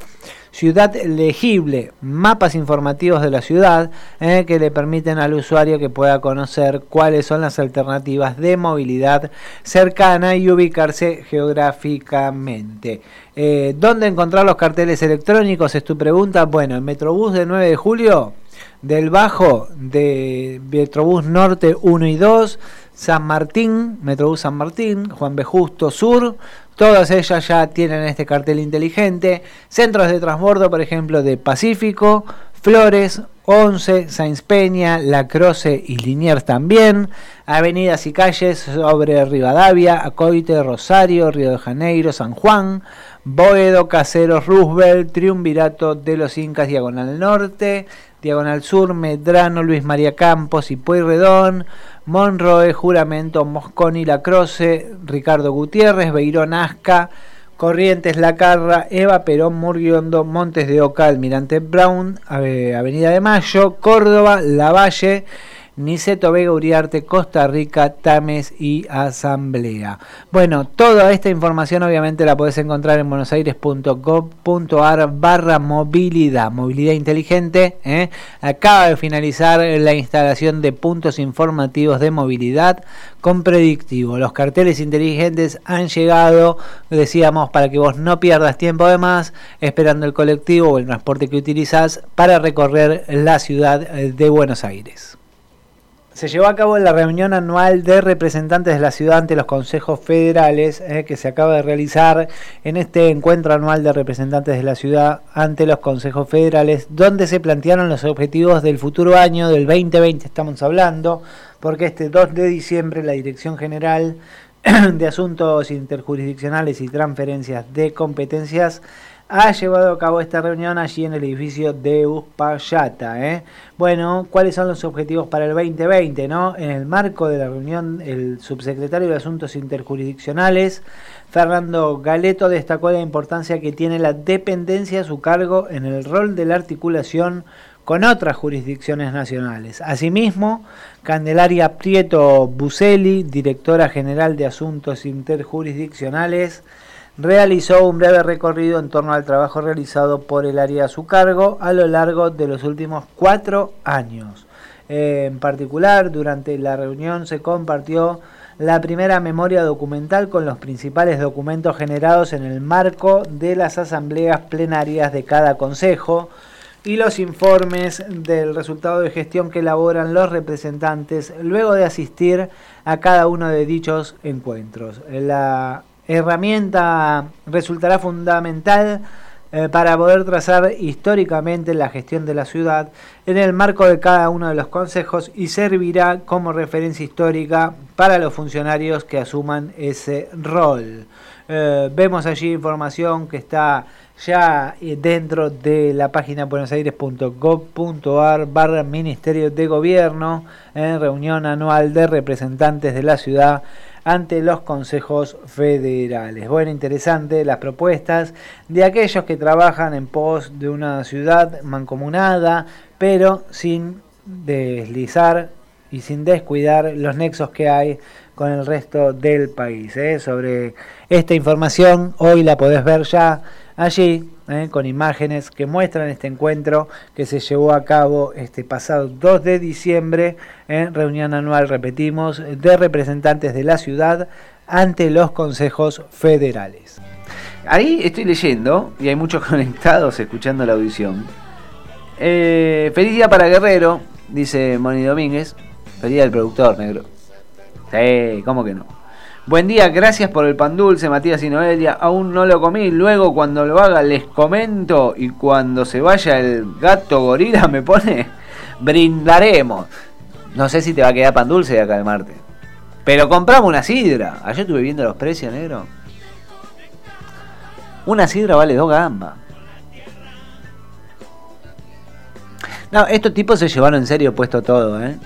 Ciudad Legible, mapas informativos de la ciudad eh, que le permiten al usuario que pueda conocer cuáles son las alternativas de movilidad cercana y ubicarse geográficamente. Eh, ¿Dónde encontrar los carteles electrónicos? Es tu pregunta. Bueno, el Metrobús de 9 de julio, del Bajo, de Metrobús Norte 1 y 2, San Martín, Metrobús San Martín, Juan B. Justo Sur, Todas ellas ya tienen este cartel inteligente. Centros de transbordo, por ejemplo, de Pacífico, Flores, 11, Sáenz Peña, La Croce y Liniers también, avenidas y calles sobre Rivadavia, Acoite, Rosario, Río de Janeiro, San Juan, Boedo, Caseros, Roosevelt, Triunvirato de los Incas, Diagonal Norte, Diagonal Sur, Medrano, Luis María Campos y Pueyrredón, Monroe, Juramento, Mosconi, La Croce, Ricardo Gutiérrez, Beirón, Asca, Corrientes, La Carra, Eva Perón, Murguiondo, Montes de Oca, Almirante Brown, Avenida de Mayo, Córdoba, La Valle, Niceto Vega Uriarte, Costa Rica, Tames y Asamblea. Bueno, toda esta información obviamente la podés encontrar en buenosaires.gov.ar barra movilidad, movilidad inteligente. ¿eh? Acaba de finalizar la instalación de puntos informativos de movilidad con predictivo. Los carteles inteligentes han llegado, decíamos, para que vos no pierdas tiempo de más esperando el colectivo o el transporte que utilizás para recorrer la ciudad de Buenos Aires. Se llevó a cabo la reunión anual de representantes de la ciudad ante los consejos federales eh, que se acaba de realizar en este encuentro anual de representantes de la ciudad ante los consejos federales, donde se plantearon los objetivos del futuro año, del 2020 estamos hablando, porque este 2 de diciembre la Dirección General *clears throat* de Asuntos Interjurisdiccionales y Transferencias de Competencias ha llevado a cabo esta reunión allí en el edificio de Uspallata. ¿eh? Bueno, ¿cuáles son los objetivos para el 2020? ¿no? En el marco de la reunión, el subsecretario de Asuntos Interjurisdiccionales, Fernando Galeto, destacó la importancia que tiene la dependencia a su cargo en el rol de la articulación con otras jurisdicciones nacionales. Asimismo, Candelaria Prieto Buseli, directora general de Asuntos Interjurisdiccionales, realizó un breve recorrido en torno al trabajo realizado por el área a su cargo a lo largo de los últimos cuatro años. En particular, durante la reunión se compartió la primera memoria documental con los principales documentos generados en el marco de las asambleas plenarias de cada consejo y los informes del resultado de gestión que elaboran los representantes luego de asistir a cada uno de dichos encuentros. La herramienta resultará fundamental eh, para poder trazar históricamente la gestión de la ciudad en el marco de cada uno de los consejos y servirá como referencia histórica para los funcionarios que asuman ese rol. Eh, vemos allí información que está ya eh, dentro de la página buenosaires.gov.ar barra Ministerio de Gobierno en reunión anual de representantes de la ciudad ante los consejos federales. Bueno, interesante las propuestas de aquellos que trabajan en pos de una ciudad mancomunada, pero sin deslizar y sin descuidar los nexos que hay con el resto del país. ¿eh? Sobre esta información, hoy la podés ver ya allí ¿eh? con imágenes que muestran este encuentro que se llevó a cabo este pasado 2 de diciembre en reunión anual, repetimos, de representantes de la ciudad ante los consejos federales. Ahí estoy leyendo, y hay muchos *laughs* conectados escuchando la audición. Eh, feliz día para Guerrero, dice Moni Domínguez. Feliz día del productor, negro. Sí, ¿cómo que no? Buen día, gracias por el pan dulce, Matías y Noelia. Aún no lo comí, luego cuando lo haga les comento y cuando se vaya el gato gorila me pone, brindaremos. No sé si te va a quedar pan dulce de acá el martes. Pero compramos una sidra. Ayer estuve viendo los precios, negro. Una sidra vale dos gambas. No, estos tipos se llevaron en serio puesto todo, ¿eh?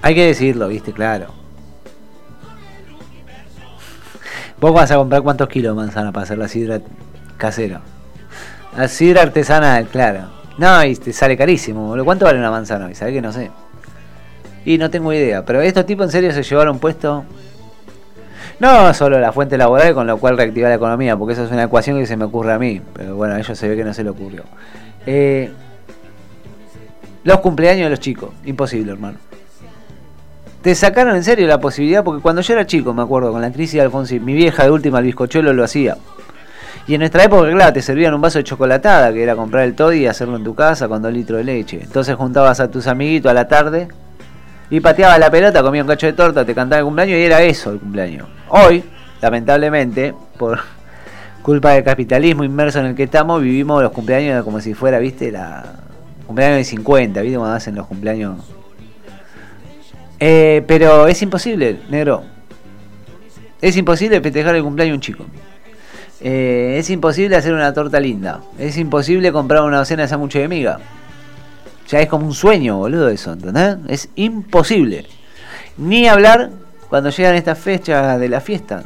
Hay que decirlo, viste, claro. Vos vas a comprar cuántos kilos de manzana para hacer la sidra casera. La sidra artesanal, claro. No, y te sale carísimo. ¿Cuánto vale una manzana? Y sabés que no sé. Y no tengo idea. Pero estos tipos en serio se llevaron puesto. No solo la fuente laboral con lo cual reactivar la economía, porque esa es una ecuación que se me ocurre a mí. Pero bueno, a ellos se ve que no se le ocurrió. Eh, los cumpleaños de los chicos. Imposible, hermano te sacaron en serio la posibilidad, porque cuando yo era chico, me acuerdo, con la crisis de Alfonsín, mi vieja de última, el bizcochuelo, lo hacía. Y en nuestra época, claro, te servían un vaso de chocolatada, que era comprar el toddy y hacerlo en tu casa con dos litros de leche. Entonces juntabas a tus amiguitos a la tarde y pateabas la pelota, comía un cacho de torta, te cantaba el cumpleaños y era eso el cumpleaños. Hoy, lamentablemente, por *laughs* culpa del capitalismo inmerso en el que estamos, vivimos los cumpleaños como si fuera, viste, la Cumpleaños de 50, ¿viste? Cuando hacen los cumpleaños. Eh, pero es imposible, negro. Es imposible festejar el cumpleaños de un chico. Eh, es imposible hacer una torta linda. Es imposible comprar una docena de sándwiches de miga. Ya es como un sueño, boludo, eso, ¿entendés? Es imposible. Ni hablar cuando llegan estas fechas de la fiesta.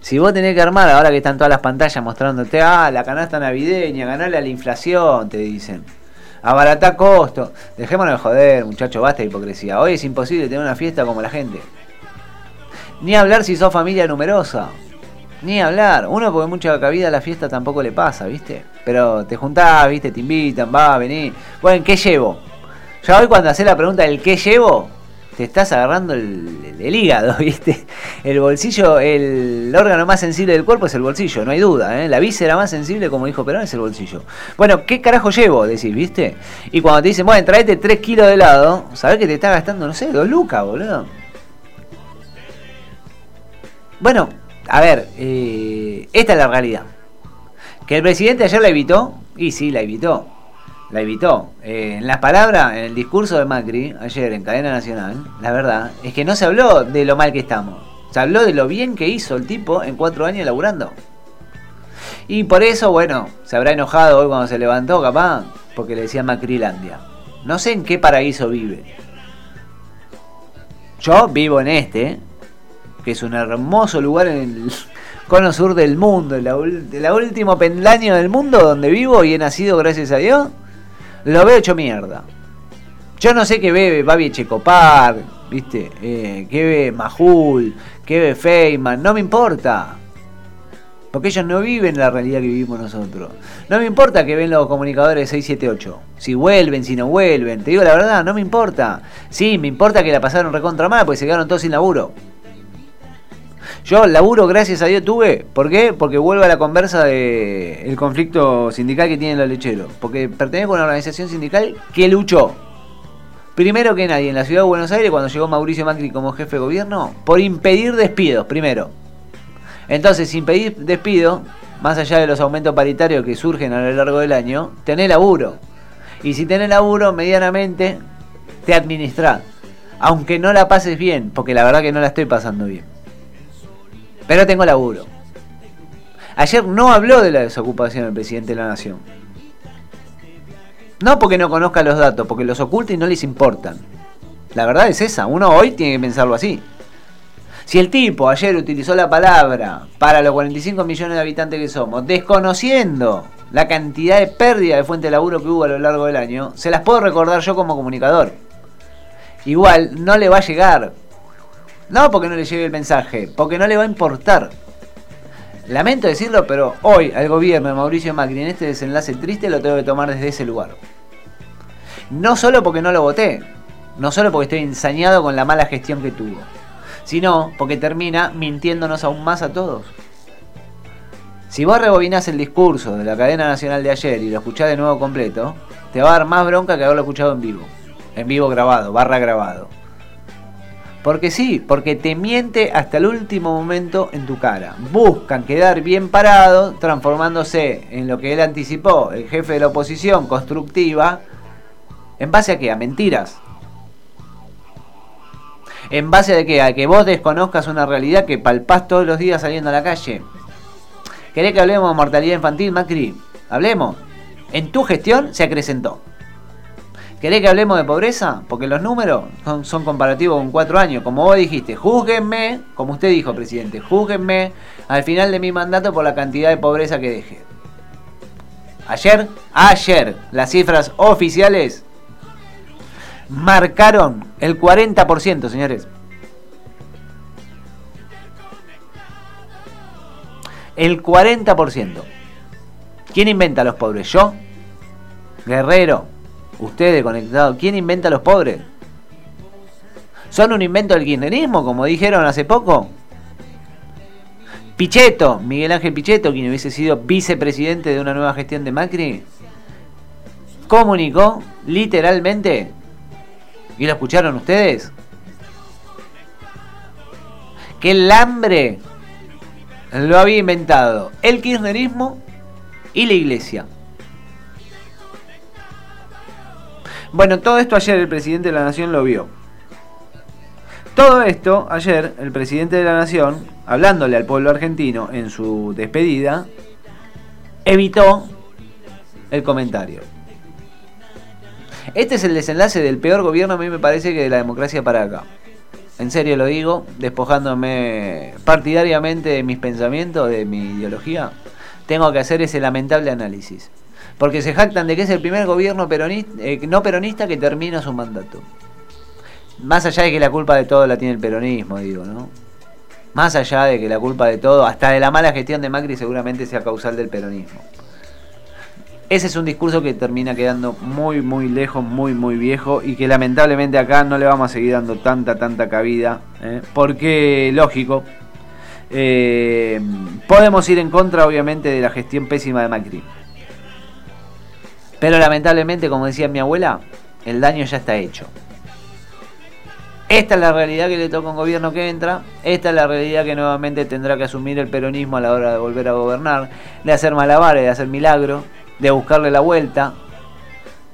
Si vos tenés que armar, ahora que están todas las pantallas mostrándote, ah, la canasta navideña, ganarle a la inflación, te dicen. Abaratar costo. Dejémonos de joder, muchacho, basta de hipocresía. Hoy es imposible tener una fiesta como la gente. Ni hablar si sos familia numerosa. Ni hablar. Uno porque mucha cabida a la fiesta tampoco le pasa, ¿viste? Pero te juntás, ¿viste? Te invitan, va, vení. Bueno, ¿qué llevo? Ya hoy cuando haces la pregunta del qué llevo, te estás agarrando el, hígado, *laughs* ¿viste? El bolsillo, el órgano más sensible del cuerpo es el bolsillo, no hay duda, ¿eh? La víscera más sensible, como dijo Perón, es el bolsillo. Bueno, ¿qué carajo llevo? Decís, ¿viste? Y cuando te dicen, bueno, traete 3 kilos de helado, sabés que te está gastando, no sé, 2 lucas, boludo. Bueno, a ver, eh, esta es la realidad. Que el presidente ayer la evitó, y sí, la evitó. La evitó. Eh, en las palabras, en el discurso de Macri, ayer en cadena nacional, la verdad, es que no se habló de lo mal que estamos. Se habló de lo bien que hizo el tipo en cuatro años laburando. Y por eso, bueno, se habrá enojado hoy cuando se levantó, capaz, porque le decía Macrilandia. No sé en qué paraíso vive. Yo vivo en este, que es un hermoso lugar en el *laughs* cono sur del mundo, el, el último pendaño del mundo donde vivo y he nacido, gracias a Dios, lo veo hecho mierda. Yo no sé qué bebe Babi Checopar, ¿viste? Eh, qué bebe Majul, qué bebe Feynman, no me importa. Porque ellos no viven la realidad que vivimos nosotros. No me importa que ven los comunicadores 678. Si vuelven, si no vuelven. Te digo la verdad, no me importa. Sí, me importa que la pasaron recontra mal porque se quedaron todos sin laburo. Yo laburo, gracias a Dios, tuve. ¿Por qué? Porque vuelvo a la conversa del el conflicto sindical que tienen los lecheros. Porque pertenezco a una organización sindical que luchó. Primero que nadie en la ciudad de Buenos Aires, cuando llegó Mauricio Macri como jefe de gobierno, por impedir despidos, primero. Entonces, sin pedir despido, más allá de los aumentos paritarios que surgen a lo largo del año, tenés laburo. Y si tenés laburo, medianamente te administrás. Aunque no la pases bien, porque la verdad que no la estoy pasando bien. Pero tengo laburo. Ayer no habló de la desocupación del presidente de la nación. No porque no conozca los datos, porque los oculta y no les importan. La verdad es esa, uno hoy tiene que pensarlo así. Si el tipo ayer utilizó la palabra para los 45 millones de habitantes que somos, desconociendo la cantidad de pérdida de fuente de laburo que hubo a lo largo del año, se las puedo recordar yo como comunicador. Igual no le va a llegar. No porque no le llegue el mensaje, porque no le va a importar. Lamento decirlo, pero hoy al gobierno de Mauricio Macri en este desenlace triste lo tengo que tomar desde ese lugar. No solo porque no lo voté, no solo porque estoy ensañado con la mala gestión que tuvo, sino porque termina mintiéndonos aún más a todos. Si vos rebobinás el discurso de la cadena nacional de ayer y lo escuchás de nuevo completo, te va a dar más bronca que haberlo escuchado en vivo. En vivo grabado, barra grabado. Porque sí, porque te miente hasta el último momento en tu cara. Buscan quedar bien parado, transformándose en lo que él anticipó, el jefe de la oposición constructiva, ¿en base a qué? A mentiras. ¿En base a qué? A que vos desconozcas una realidad que palpás todos los días saliendo a la calle. ¿Querés que hablemos de mortalidad infantil, Macri? Hablemos. En tu gestión se acrecentó. ¿Querés que hablemos de pobreza? Porque los números son, comparativos con cuatro años. Como vos dijiste, júzguenme, como usted dijo, presidente, júzguenme al final de mi mandato por la cantidad de pobreza que dejé. Ayer, ayer, las cifras oficiales marcaron el 40%, señores. El 40%. ¿Quién inventa a los pobres? ¿Yo? Guerrero. Ustedes conectados. ¿Quién inventa a los pobres? ¿Son un invento del kirchnerismo, como dijeron hace poco? Pichetto, Miguel Ángel Pichetto, quien hubiese sido vicepresidente de una nueva gestión de Macri, comunicó literalmente, y lo escucharon ustedes, que el hambre lo había inventado el kirchnerismo y la iglesia. Bueno, todo esto ayer el presidente de la Nación lo vio. Todo esto ayer el presidente de la Nación, hablándole al pueblo argentino en su despedida, evitó el comentario. Este es el desenlace del peor gobierno, a mí me parece que de la democracia para acá. En serio lo digo, despojándome partidariamente de mis pensamientos, de mi ideología, tengo que hacer ese lamentable análisis. Porque se jactan de que es el primer gobierno peronista, eh, no peronista que termina su mandato. Más allá de que la culpa de todo la tiene el peronismo, digo, ¿no? Más allá de que la culpa de todo, hasta de la mala gestión de Macri seguramente sea causal del peronismo. Ese es un discurso que termina quedando muy, muy lejos, muy, muy viejo y que lamentablemente acá no le vamos a seguir dando tanta, tanta cabida. ¿eh? Porque, lógico, eh, podemos ir en contra, obviamente, de la gestión pésima de Macri. Pero lamentablemente, como decía mi abuela, el daño ya está hecho. Esta es la realidad que le toca a un gobierno que entra, esta es la realidad que nuevamente tendrá que asumir el peronismo a la hora de volver a gobernar, de hacer malabares, de hacer milagros de buscarle la vuelta.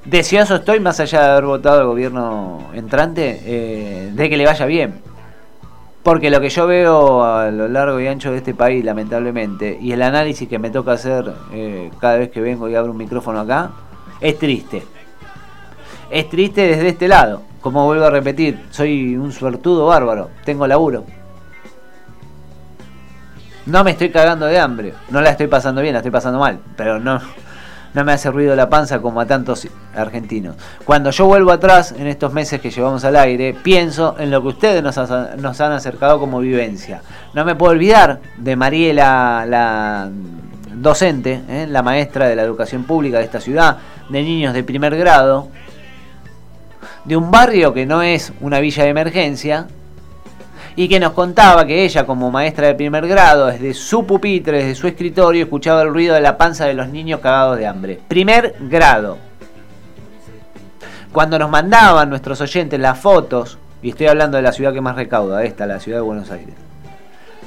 Deseoso estoy, más allá de haber votado al gobierno entrante, eh, de que le vaya bien. Porque lo que yo veo a lo largo y ancho de este país, lamentablemente, y el análisis que me toca hacer eh, cada vez que vengo y abro un micrófono acá, es triste. Es triste desde este lado. Como vuelvo a repetir, soy un suertudo bárbaro, tengo laburo. No me estoy cagando de hambre, no la estoy pasando bien, la estoy pasando mal, pero no, no me hace ruido la panza como a tantos argentinos. Cuando yo vuelvo atrás en estos meses que llevamos al aire, pienso en lo que ustedes nos, han acercado como vivencia. No me puedo olvidar de Mariela, la docente, ¿eh? la maestra de la educación pública de esta ciudad, de niños de primer grado, de un barrio que no es una villa de emergencia, y que nos contaba que ella, como maestra de primer grado, desde su pupitre, desde su escritorio, escuchaba el ruido de la panza de los niños cagados de hambre. Primer grado. Cuando nos mandaban nuestros oyentes las fotos, y estoy hablando de la ciudad que más recauda, esta, la ciudad de Buenos Aires,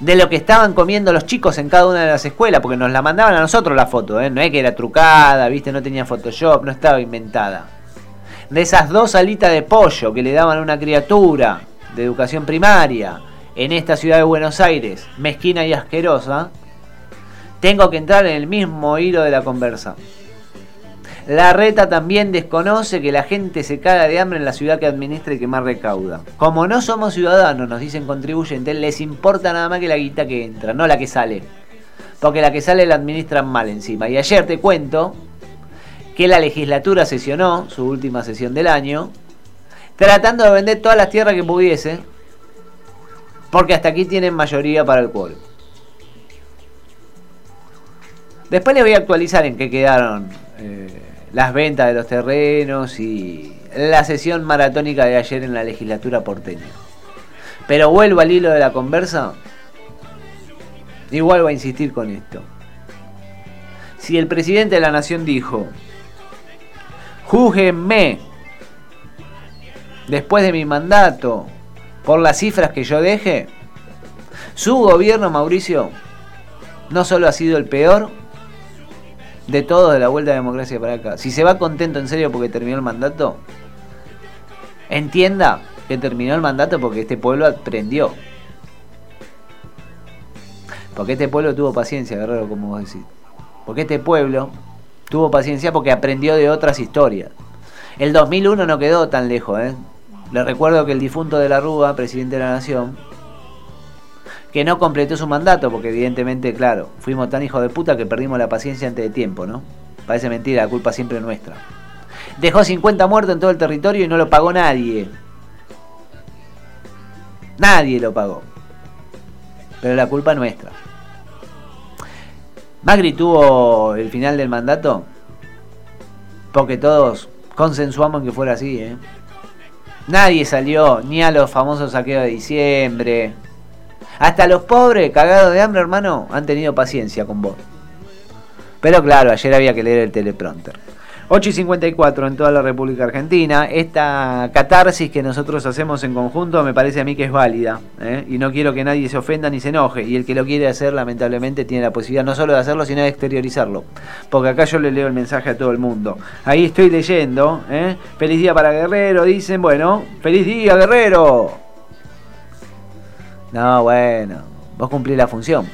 de lo que estaban comiendo los chicos en cada una de las escuelas, porque nos la mandaban a nosotros la foto, ¿eh? no es que era trucada, viste, no tenía Photoshop, no estaba inventada. De esas dos alitas de pollo que le daban a una criatura, de educación primaria en esta ciudad de Buenos Aires, mezquina y asquerosa, tengo que entrar en el mismo hilo de la conversa. La reta también desconoce que la gente se caga de hambre en la ciudad que administra y que más recauda. Como no somos ciudadanos, nos dicen contribuyentes, les importa nada más que la guita que entra, no la que sale. Porque la que sale la administran mal encima. Y ayer te cuento que la legislatura sesionó, su última sesión del año, tratando de vender todas las tierras que pudiese, porque hasta aquí tienen mayoría para el pueblo. Después les voy a actualizar en qué quedaron eh, las ventas de los terrenos y la sesión maratónica de ayer en la legislatura porteña. Pero vuelvo al hilo de la conversa. Igual voy a insistir con esto. Si el presidente de la nación dijo, júguenme después de mi mandato, por las cifras que yo deje, su gobierno, Mauricio, no solo ha sido el peor de todos de la vuelta de democracia para acá. Si se va contento en serio porque terminó el mandato, entienda que terminó el mandato porque este pueblo aprendió. Porque este pueblo tuvo paciencia, guerrero, como vos decís. Porque este pueblo tuvo paciencia porque aprendió de otras historias. El 2001 no quedó tan lejos, ¿eh? Le recuerdo que el difunto de la Rúa, presidente de la Nación, que no completó su mandato, porque evidentemente, claro, fuimos tan hijos de puta que perdimos la paciencia antes de tiempo, ¿no? Parece mentira, la culpa siempre es nuestra. Dejó 50 muertos en todo el territorio y no lo pagó nadie. Nadie lo pagó. Pero la culpa es nuestra. Macri tuvo el final del mandato porque todos consensuamos en que fuera así, ¿eh? Nadie salió ni a los famosos saqueos de diciembre. Hasta los pobres, cagados de hambre, hermano, han tenido paciencia con vos. Pero claro, ayer había que leer el teleprompter. 8 y 54 en toda la República Argentina. Esta catarsis que nosotros hacemos en conjunto me parece a mí que es válida. ¿eh? Y no quiero que nadie se ofenda ni se enoje. Y el que lo quiere hacer, lamentablemente, tiene la posibilidad no solo de hacerlo, sino de exteriorizarlo. Porque acá yo le leo el mensaje a todo el mundo. Ahí estoy leyendo. ¿eh? Feliz día para Guerrero. Dicen, bueno, feliz día, Guerrero. No, bueno, vos cumplís la función.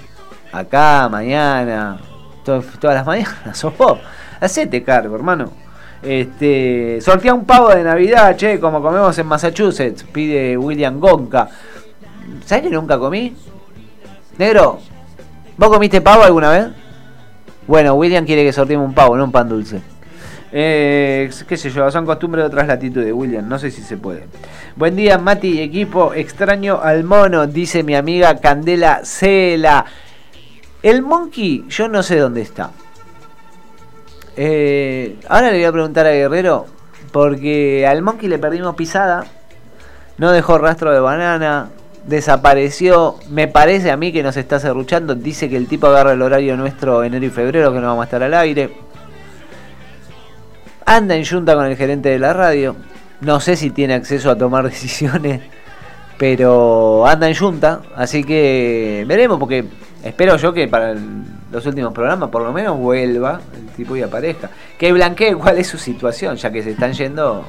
Acá, mañana, todas las mañanas, *laughs* sos vos. Hacete cargo, hermano. Este, sortea un pavo de Navidad, che, como comemos en Massachusetts, pide William Gonca. ¿Sabes que nunca comí? Negro, ¿vos comiste pavo alguna vez? Bueno, William quiere que sorteemos un pavo, no un pan dulce. Eh, qué sé yo, son costumbres de otras latitudes, William, no sé si se puede. Buen día, Mati equipo, extraño al mono, dice mi amiga Candela Cela. El monkey, yo no sé dónde está. Eh, ahora le voy a preguntar a Guerrero, porque al Monkey le perdimos pisada, no dejó rastro de banana, desapareció, me parece a mí que nos está cerruchando, dice que el tipo agarra el horario nuestro enero y febrero, que no vamos a estar al aire. Anda en junta con el gerente de la radio, no sé si tiene acceso a tomar *laughs* decisiones, pero anda en junta, así que veremos, porque espero yo que para los últimos programas por lo menos vuelva tipo y aparezca. Que blanquee cuál es su situación, ya que se están yendo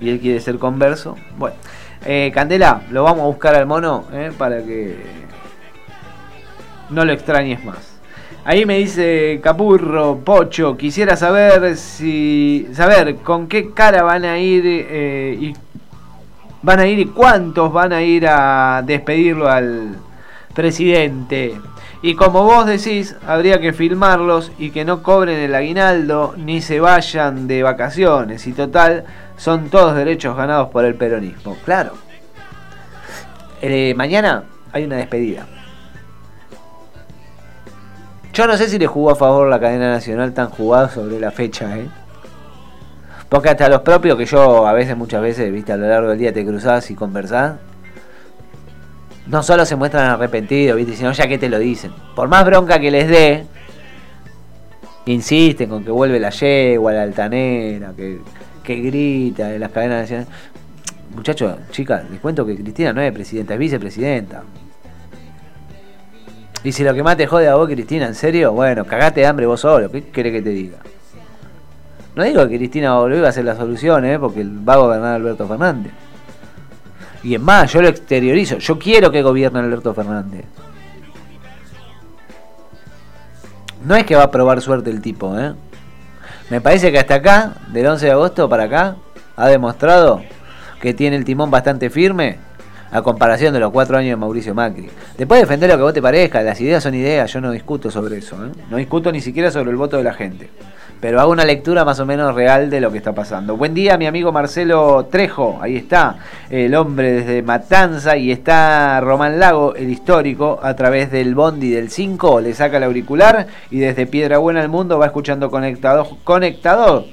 y él quiere ser converso. Bueno, eh, Candela, lo vamos a buscar al mono eh, para que no lo extrañes más. Ahí me dice Capurro, Pocho, quisiera saber si saber con qué cara van a ir eh, y van a ir y cuántos van a ir a despedirlo al presidente. Y como vos decís, habría que filmarlos y que no cobren el aguinaldo ni se vayan de vacaciones. Y total, son todos derechos ganados por el peronismo. Claro. Eh, mañana hay una despedida. Yo no sé si le jugó a favor la cadena nacional tan jugada sobre la fecha, ¿eh? Porque hasta los propios que yo a veces, muchas veces, viste, a lo largo del día te cruzás y conversás, no solo se muestran arrepentidos, ¿viste? sino ya que te lo dicen. Por más bronca que les dé, insisten con que vuelve la yegua, la altanera, que, que grita en las cadenas nacionales. Muchachos, chicas, les cuento que Cristina no es presidenta, es vicepresidenta. Y si lo que más te jode a vos, Cristina, ¿en serio? Bueno, cagate de hambre vos solo, ¿qué querés que te diga? No digo que Cristina volvió a ser la solución, ¿eh? porque va a gobernar Alberto Fernández. Y es más, yo lo exteriorizo. Yo quiero que gobierne Alberto Fernández. No es que va a probar suerte el tipo, ¿eh? Me parece que hasta acá, del 11 de agosto para acá, ha demostrado que tiene el timón bastante firme a comparación de los cuatro años de Mauricio Macri. Después defender lo que vos te parezca, las ideas son ideas, yo no discuto sobre eso, ¿eh? no discuto ni siquiera sobre el voto de la gente pero hago una lectura más o menos real de lo que está pasando. Buen día, mi amigo Marcelo Trejo, ahí está, el hombre desde Matanza, y está Román Lago, el histórico, a través del Bondi del 5, le saca el auricular y desde Piedra Buena al Mundo va escuchando conectado, conectado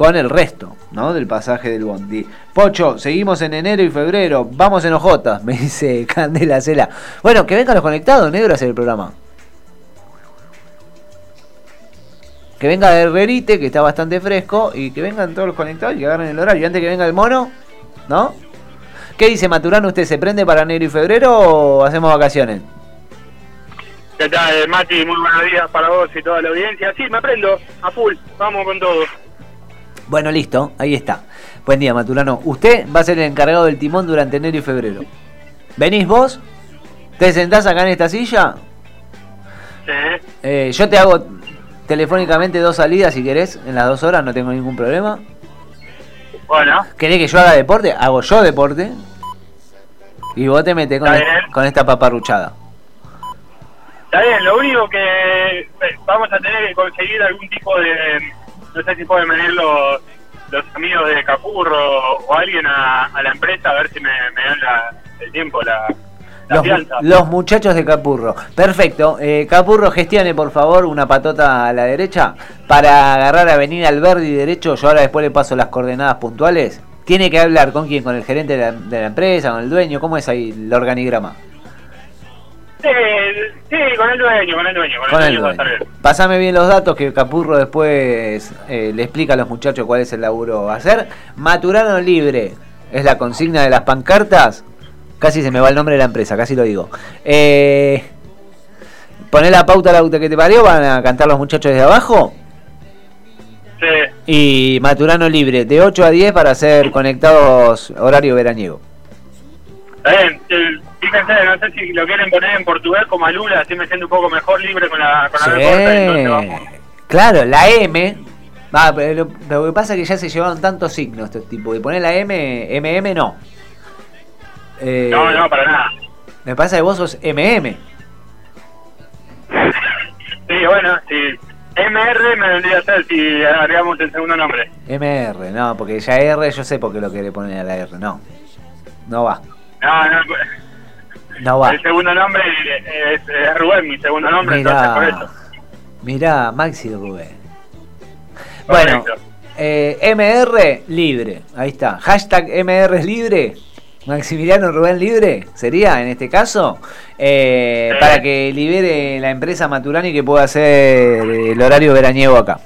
con el resto ¿no? del pasaje del Bondi. Pocho, seguimos en enero y febrero, vamos en ojotas, *laughs* me dice Candela Cela. Bueno, que vengan los conectados, negro, a hacer el programa. que venga Herrerite, que está bastante fresco, y que vengan todos los conectados y que agarren el horario. Antes que venga el mono, ¿no? ¿Qué dice Maturano? ¿Usted se prende para enero y febrero o hacemos vacaciones? ¿Qué tal, Mati? Muy buenos días para vos y toda la audiencia. Sí, me prendo a full. Vamos con todo. Bueno, listo. Ahí está. Buen día, Maturano. Usted va a ser el encargado del timón durante enero y febrero. ¿Venís vos? ¿Te sentás acá en esta silla? Sí. Eh, yo te hago telefónicamente dos salidas si querés, en las dos horas, no tengo ningún problema. Bueno. ¿Querés que yo haga deporte? Hago yo deporte. Y vos te metés con, con esta paparruchada. Está bien, lo único que eh, vamos a tener que conseguir algún tipo de. No sé si pueden venir los, los amigos de Capurro o alguien a, la empresa a ver si me, dan el tiempo, la, los, muchachos de Capurro. Perfecto. Eh, Capurro, gestione por favor una patota a la derecha para agarrar Avenida Alberdi derecho. Yo ahora después le paso las coordenadas puntuales. Tiene que hablar con quién, con el gerente de la, empresa, con el dueño. ¿Cómo es ahí el organigrama? Sí, sí, con el dueño, con el dueño, con, Con el dueño dueño. bien. Los datos que Capurro después eh, le explica a los muchachos cuál es el laburo a hacer. Maturano libre es la consigna de las pancartas. Casi se me va el nombre de la empresa, casi lo digo. Eh, poné la pauta la que te parió, van a cantar los muchachos desde abajo. Sí, Y Maturano libre, de 8 a 10 para ser conectados horario veraniego. El- Fíjense, no sé si lo quieren poner en portugués como a Lula, así me siento un poco mejor libre con la, con la B corta, entonces vamos. Claro, la M. Va, pero lo, lo que pasa es que ya se llevaron tantos signos estos tipos. Y poner la M, MM no. Eh, No, no, para nada. Me pasa que vos sos MM. *laughs* Sí, bueno, sí. MR me vendría a ser si agregamos el segundo nombre. MR, no, porque ya R yo sé por qué lo quiere poner a la R. No. No va. No, no, No va. el segundo nombre es, es Rubén, mi segundo nombre, entonces por Mirá. eso. Mirá, Maxi Rubén. Bueno, eh, MR libre. Ahí está. Hashtag MR libre. Maximiliano Rubén libre sería en este caso. eh, para que libere la empresa Maturani que pueda hacer el horario veraniego acá.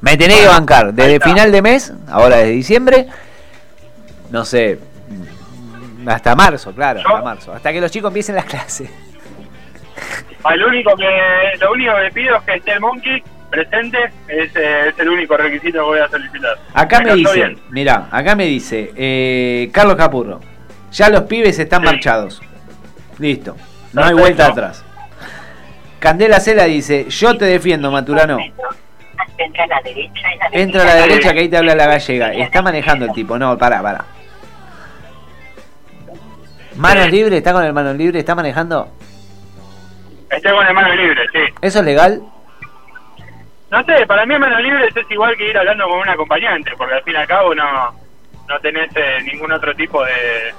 Me tenés que bancar desde final de mes, ahora desde diciembre, no sé, hasta marzo, claro, hasta marzo, hasta que los chicos empiecen las clases. Al único que, lo único que pido es que esté el Monkey presente, es, eh, es el único requisito que voy a solicitar. Acá me, dice, mirá, acá me dice, eh, Carlos Capurro, ya los pibes están marchados. Listo, no hay vuelta atrás. Candela Cela dice, yo te defiendo, Maturano. Entra a la derecha. Entra a la derecha que ahí te habla la gallega. Está manejando el tipo, no, pará, pará. Manos libres, está con el manos libre, está manejando. Estoy con el mano libre, sí. ¿Eso es legal? No sé, para mí mano libre es igual que ir hablando con un acompañante, porque al fin y al cabo no, no tenés eh, ningún otro tipo de,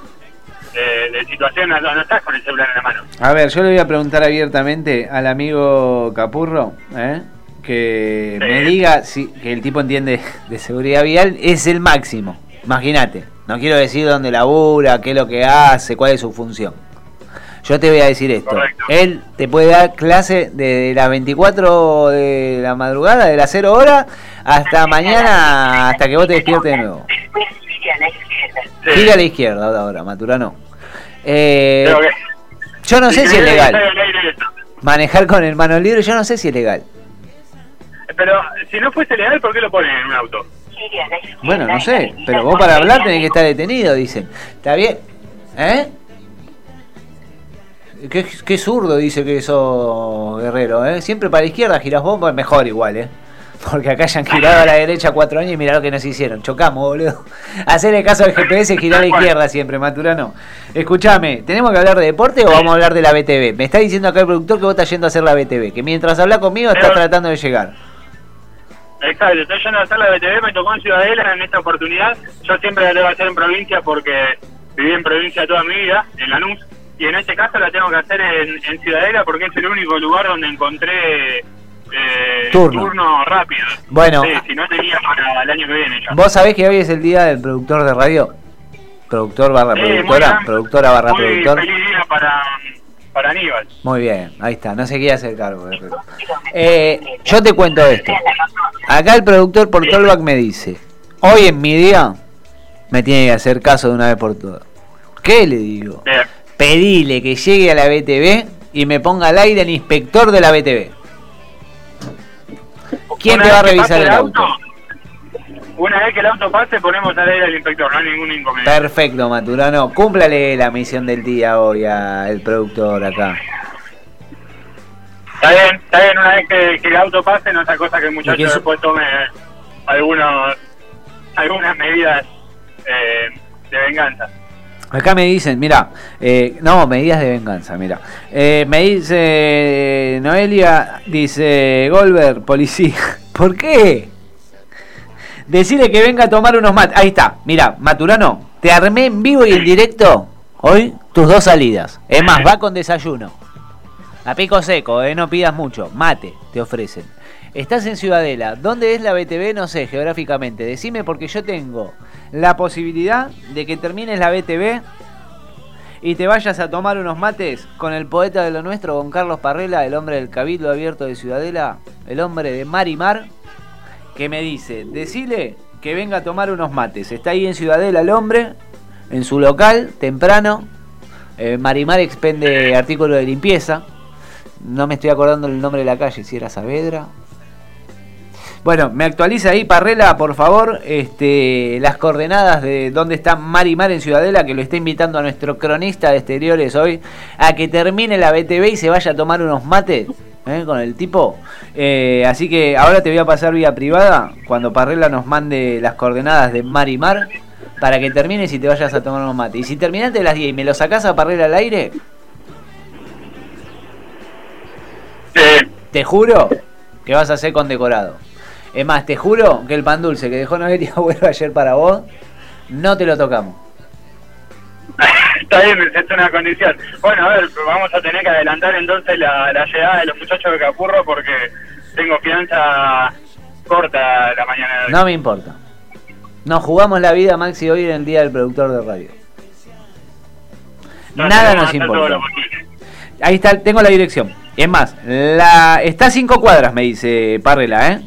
de, de situación, no, no estás con el celular en la mano. A ver, yo le voy a preguntar abiertamente al amigo Capurro, ¿eh? que me diga si que el tipo entiende de seguridad vial, es el máximo. Imagínate, no quiero decir dónde labura, qué es lo que hace, cuál es su función. Yo te voy a decir esto. Él te puede dar clase desde las 24 de la madrugada, de las 0 horas, hasta mañana, hasta que vos te despiertes de nuevo. Sigue a la izquierda. Gira a la izquierda ahora, Maturano. Eh, yo no sé si es legal. Manejar con el mano libre, yo no sé si es legal. Pero si no fuese legal, ¿por qué lo ponen en un auto? Bueno, no sé, pero vos para hablar tenés que estar detenido, dicen. ¿Está bien? ¿Eh? Qué, qué zurdo dice que sos guerrero, ¿eh? Siempre para la izquierda girás vos, mejor igual, ¿eh? Porque acá ya han girado a la derecha cuatro años y mirá lo que nos hicieron. Chocamos, boludo. *laughs* Hacerle caso al GPS girar a la izquierda siempre, Maturano. Escuchame, ¿tenemos que hablar de deporte o vamos a hablar de la BTV? Me está diciendo acá el productor que vos estás yendo a hacer la BTV, que mientras habla conmigo estás tratando de llegar. Exacto, estoy yendo a hacer la BTV, me tocó en Ciudadela en esta oportunidad. Yo siempre la tengo que hacer en provincia porque viví en provincia toda mi vida, en Lanús. Y en este caso la tengo que hacer en, en Ciudadela porque es el único lugar donde encontré eh, Turno. rápido. Bueno. Sí, si no tenía para el año que viene ya. ¿Vos sabés que hoy es el día del productor de radio? Productor barra Sí, muy productora, productora barra Muy productor. feliz día para, para Aníbal. Muy bien, ahí está, no se quiere hacer cargo. Eh, yo te cuento esto. Acá el productor por Tollback me dice, hoy en mi día me tiene que hacer caso de una vez por todas. ¿Qué le digo? Pedile que llegue a la BTV y me ponga al aire el inspector de la BTV. ¿Quién te va a revisar el auto? Una vez que el auto pase, ponemos al aire al inspector, no hay ningún inconveniente. Perfecto, Maturano. Cúmplale la misión del día hoy al productor acá. Está bien, está bien, una vez que, que el auto pase, no es cosa que el muchacho eso- después tome algunos, algunas medidas eh, de venganza. Acá me dicen, mira, eh, no, medidas de venganza, mira. Eh, me dice Noelia, dice Golver, policía. *laughs* ¿Por qué? Decirle que venga a tomar unos mates. Ahí está, mira, Maturano, te armé en vivo y en directo hoy tus dos salidas. Es más, va con desayuno. A pico seco, eh, no pidas mucho. Mate, te ofrecen. Estás en Ciudadela. ¿Dónde es la BTV? No sé, geográficamente. Decime porque yo tengo la posibilidad de que termines la BTV y te vayas a tomar unos mates con el poeta de lo nuestro, con Carlos Parrela, el hombre del Cabildo Abierto de Ciudadela, el hombre de Mar y Mar, que me dice, decile que venga a tomar unos mates. Está ahí en Ciudadela el hombre, en su local, temprano. Eh, Marimar expende artículos de limpieza. No me estoy acordando el nombre de la calle, si era Saavedra. Bueno, me actualiza ahí, Parrela, por favor, este, las coordenadas de dónde está Marimar en Ciudadela, que lo está invitando a nuestro cronista de exteriores hoy, a que termine la BTV y se vaya a tomar unos mates. ¿Eh? con el tipo. Eh, así que ahora te voy a pasar vía privada cuando Parrela nos mande las coordenadas de Mar y Mar para que termines y te vayas a tomar unos mates. Y si terminaste a las 10 y me lo sacás a Parrela al aire, te juro que vas a ser condecorado. Es más, te juro que el pan dulce que dejó Noelia *laughs* Abuelo ayer para vos, no te lo tocamos. Está bien, es una condición. Bueno, a ver, vamos a tener que adelantar entonces la, la llegada de los muchachos de Capurro porque tengo fianza corta la mañana de hoy. No me importa. Nos jugamos la vida, Maxi, hoy en el día del productor de radio. Nada nos importa. Ahí está, tengo la dirección. Es más, la está a cinco cuadras, me dice Parrela, ¿eh?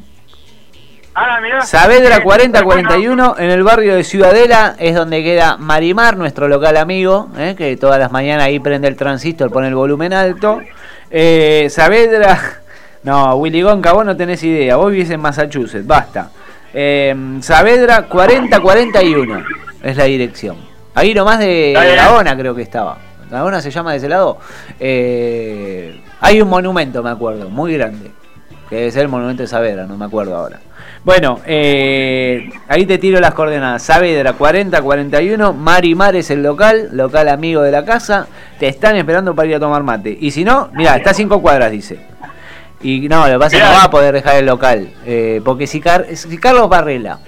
Ah, mirá. Saavedra 4041 en el barrio de Ciudadela es donde queda Marimar, nuestro local amigo, ¿eh? que todas las mañanas ahí prende el transistor, pone el volumen alto. Eh, Saavedra, *laughs* no, Willy Gonca, vos no tenés idea, vos vivís en Massachusetts, basta. Eh, Saavedra 4041 es la dirección. Ahí nomás de Gaona creo que estaba. Gaona se llama de ese lado. Eh, hay un monumento, me acuerdo, muy grande. Que debe ser el monumento de Saavedra, no me acuerdo ahora. Bueno, eh, ahí te tiro las coordenadas. Saavedra 4041, Marimar es el local, local amigo de la casa. Te están esperando para ir a tomar mate. Y si no, mira, está a cinco cuadras, dice. Y no, lo que pasa es que no va a poder dejar el local. eh, porque si, Car- si Carlos Barrela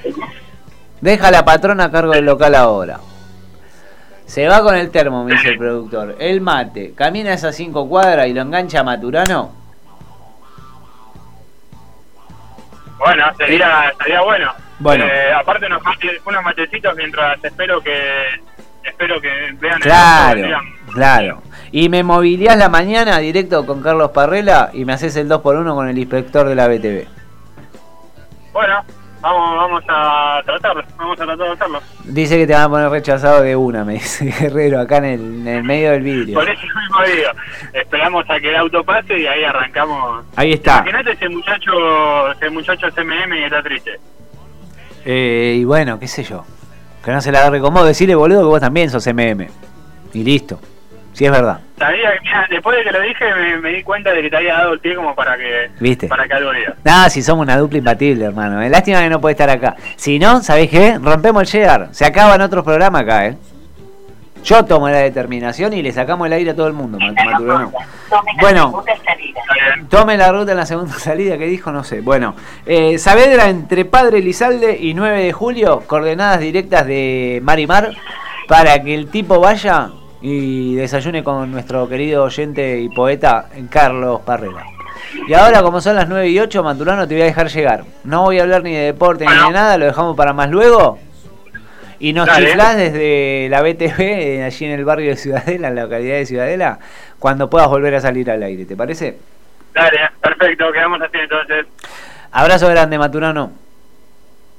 deja a la patrona a cargo del local ahora. Se va con el termo, me dice el productor. El mate, camina esas cinco cuadras y lo engancha a Maturano. Bueno, sería, estaría bueno. Bueno. Eh, aparte unos, mate- unos matecitos mientras espero que espero que vean el Claro, digan, claro. Y me movilías la mañana directo con Carlos Parrela y me haces el 2x1 con el inspector de la BTV. Bueno, vamos, vamos a tratarlo, vamos a tratar de hacerlo. Dice que te van a poner rechazado de una, me dice *laughs* Guerrero, acá en el, en el medio del vidrio. Por eso mismo digo, esperamos a que el auto pase y ahí arrancamos. Ahí está. Imagínate ese muchacho, ese muchacho CMM que está triste. Eh, y bueno, qué sé yo. Que no se la agarre con vos. Decirle, boludo, que vos también sos MM. Y listo. Si es verdad. Sabía que, mirá, después de que lo dije me, me di cuenta de que te había dado el pie como para que, ¿Viste? para que algo diga. Nada, si somos una dupla imbatible, hermano. eh. Lástima que no puede estar acá. Si no, ¿sabés qué? Rompemos el llegar. Se acaban otros programas acá, ¿eh? Yo tomo la determinación y le sacamos el aire a todo el mundo, Mat- Maturano. Bueno, tome la ruta en la segunda salida que dijo, no sé. Bueno, eh, Saavedra entre Padre Elizalde y 9 de julio, coordenadas directas de Marimar, para que el tipo vaya y desayune con nuestro querido oyente y poeta Carlos Parrera. Y ahora, como son las 9 y 8, Maturano, te voy a dejar llegar. No voy a hablar ni de deporte ni de nada, lo dejamos para más luego. Y nos Dale. chiflás desde la BTV, eh, allí en el barrio de Ciudadela, en la localidad de Ciudadela, cuando puedas volver a salir al aire, ¿te parece? Dale, perfecto, quedamos así entonces. Abrazo grande, Maturano.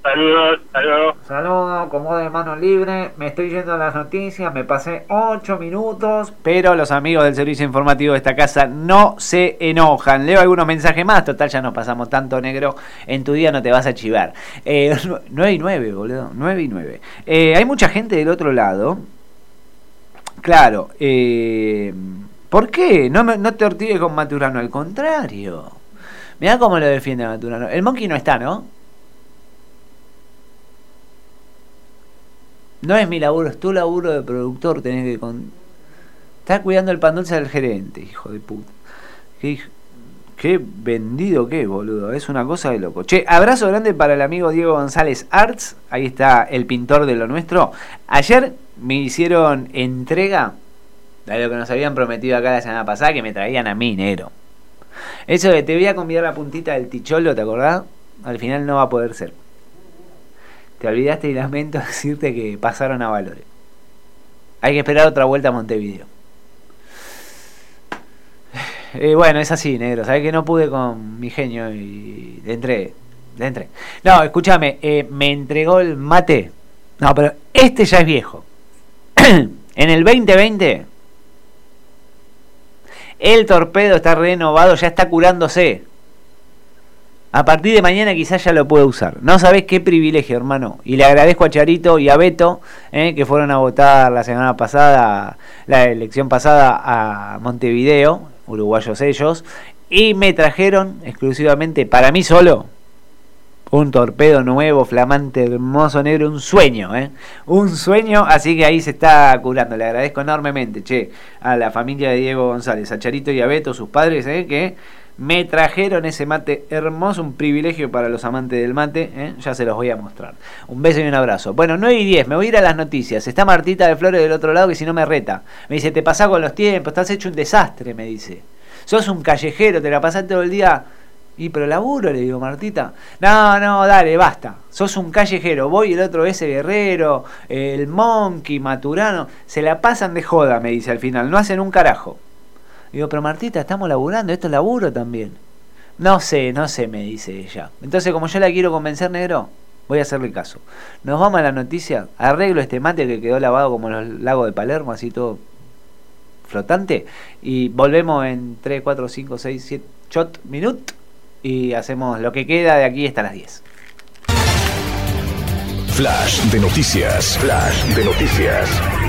Saludos, saludos. Saludos, como de mano libre, me estoy yendo a las noticias, me pasé 8 minutos, pero los amigos del servicio informativo de esta casa no se enojan. Leo algunos mensajes más, total ya nos pasamos tanto negro, en tu día no te vas a chivar. Eh, *laughs* 9 y 9, boludo, 9 y 9. Eh, hay mucha gente del otro lado. Claro, eh, ¿por qué? No, me- no te ortigues con Maturano, al contrario. Mirá cómo lo defiende Maturano. El monkey no está, ¿no? No es mi laburo, es tu laburo de productor. Tenés que. Con... Estás cuidando el pan dulce del gerente, hijo de puta. Qué, qué vendido que es, boludo. Es una cosa de loco. Che, abrazo grande para el amigo Diego González Arts. Ahí está el pintor de lo nuestro. Ayer me hicieron entrega de lo que nos habían prometido acá la semana pasada, que me traían a mí, negro. Eso de te voy a convidar la puntita del ticholo, ¿te acordás? Al final no va a poder ser. Te olvidaste y lamento *laughs* decirte que pasaron a valores. Hay que esperar otra vuelta a Montevideo. Eh, bueno, es así, negro. Sabes que no pude con mi genio y le entré. Le entré. No, escúchame, eh, me entregó el mate. No, pero este ya es viejo. *clears throat* en el 2020, el torpedo está renovado, ya está curándose. A partir de mañana quizás ya lo puede usar. No sabés qué privilegio, hermano. Y le agradezco a Charito y a Beto, eh, que fueron a votar la semana pasada, la elección pasada a Montevideo, uruguayos ellos, y me trajeron exclusivamente para mí solo un torpedo nuevo, flamante, hermoso, negro, un sueño, ¿eh? Un sueño, así que ahí se está curando. Le agradezco enormemente, che, a la familia de Diego González, a Charito y a Beto, sus padres, ¿eh? Que me trajeron ese mate hermoso, un privilegio para los amantes del mate, ¿eh? ya se los voy a mostrar. Un beso y un abrazo. Bueno, 9 y 10, me voy a ir a las noticias. Está Martita de Flores del otro lado que si no me reta. Me dice, te pasa con los tiempos, estás hecho un desastre, me dice. Sos un callejero, te la pasaste todo el día y pero laburo, le digo, Martita. No, no, dale, basta. Sos un callejero. Voy el otro ese guerrero, el monkey, maturano. Se la pasan de joda, me dice al final. No hacen un carajo. Digo, pero Martita, estamos laburando, esto es laburo también. No sé, no sé, me dice ella. Entonces, como yo la quiero convencer, negro, voy a hacerle caso. Nos vamos a la noticia. Arreglo este mate que quedó lavado como los lagos de Palermo, así todo flotante. Y volvemos en 3, 4, 5, 6, 7 shot minut y hacemos lo que queda de aquí hasta las 10. Flash de noticias. Flash de noticias.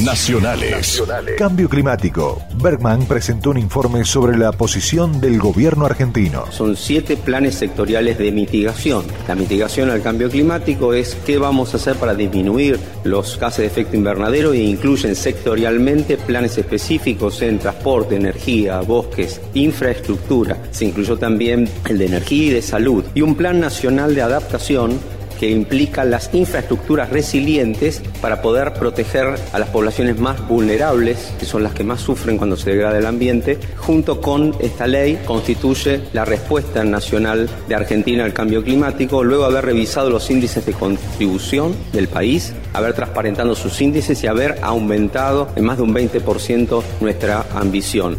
Nacionales. Cambio climático. Bergman presentó un informe sobre la posición del gobierno argentino. Son siete planes sectoriales de mitigación. La mitigación al cambio climático es qué vamos a hacer para disminuir los gases de efecto invernadero e incluyen sectorialmente planes específicos en transporte, energía, bosques, infraestructura. Se incluyó también el de energía y de salud y un plan nacional de adaptación que implica las infraestructuras resilientes para poder proteger a las poblaciones más vulnerables, que son las que más sufren cuando se degrada el ambiente, junto con esta ley constituye la respuesta nacional de Argentina al cambio climático, luego haber revisado los índices de contribución del país, haber transparentado sus índices y haber aumentado en más de un 20% nuestra ambición.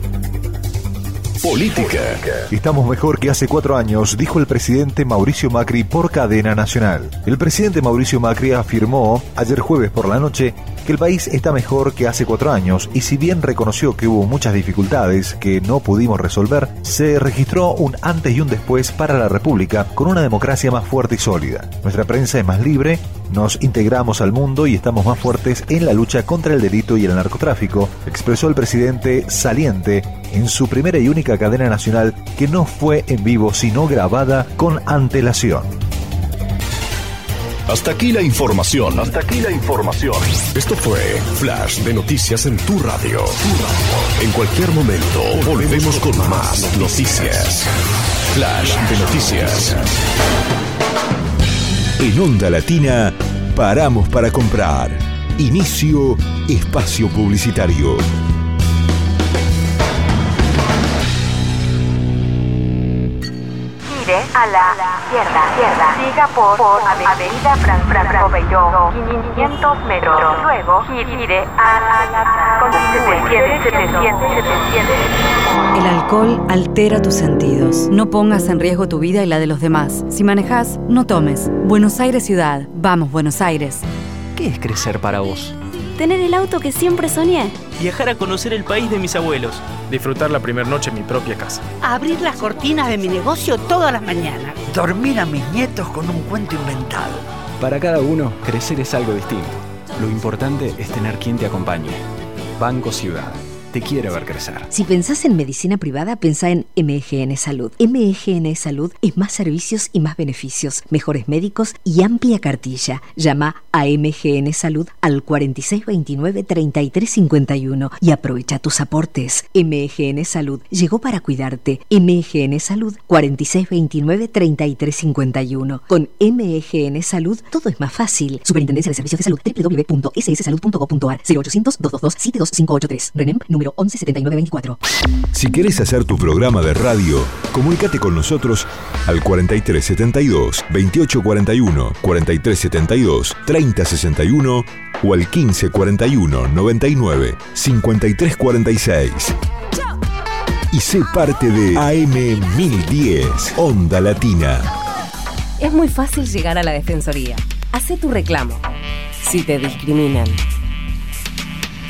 Política. Estamos mejor que hace cuatro años, dijo el presidente Mauricio Macri por cadena nacional. El presidente Mauricio Macri afirmó ayer jueves por la noche que el país está mejor que hace cuatro años y si bien reconoció que hubo muchas dificultades que no pudimos resolver, se registró un antes y un después para la República con una democracia más fuerte y sólida. Nuestra prensa es más libre, nos integramos al mundo y estamos más fuertes en la lucha contra el delito y el narcotráfico, expresó el presidente saliente en su primera y única cadena nacional que no fue en vivo sino grabada con antelación. Hasta aquí la información. Hasta aquí la información. Esto fue Flash de Noticias en tu radio. En cualquier momento volvemos con más noticias. Flash de Noticias. En Onda Latina, paramos para comprar. Inicio espacio publicitario. Gire a la izquierda, izquierda. Siga por, por ave- Avenida Fran Franco Bello, 500 metros. Luego gire a la con 700, 700, 700. El alcohol altera tus sentidos. No pongas en riesgo tu vida y la de los demás. Si manejas, no tomes. Buenos Aires Ciudad. Vamos, Buenos Aires. ¿Qué es crecer para vos? Tener el auto que siempre soñé. Viajar a conocer el país de mis abuelos. Disfrutar la primera noche en mi propia casa. Abrir las cortinas de mi negocio todas las mañanas. Dormir a mis nietos con un cuento inventado. Para cada uno, crecer es algo distinto. Lo importante es tener quien te acompañe. Banco Ciudad. Te quiere ver crecer. Si pensás en medicina privada, pensá en MGN Salud. MGN Salud es más servicios y más beneficios, mejores médicos y amplia cartilla. Llama a MGN Salud al 4629-3351 y aprovecha tus aportes. MGN Salud llegó para cuidarte. MGN Salud 4629-3351. Con MGN Salud todo es más fácil. Superintendencia de Servicios de Salud www.sssalud.gov.ar 0800 222 72583 RENEM número número 117924. Si querés hacer tu programa de radio, comunícate con nosotros al 4372 2841, 4372 3061 o al 1541 99 5346. Y sé parte de AM 1010, Onda Latina. Es muy fácil llegar a la Defensoría. Hacé tu reclamo. Si te discriminan.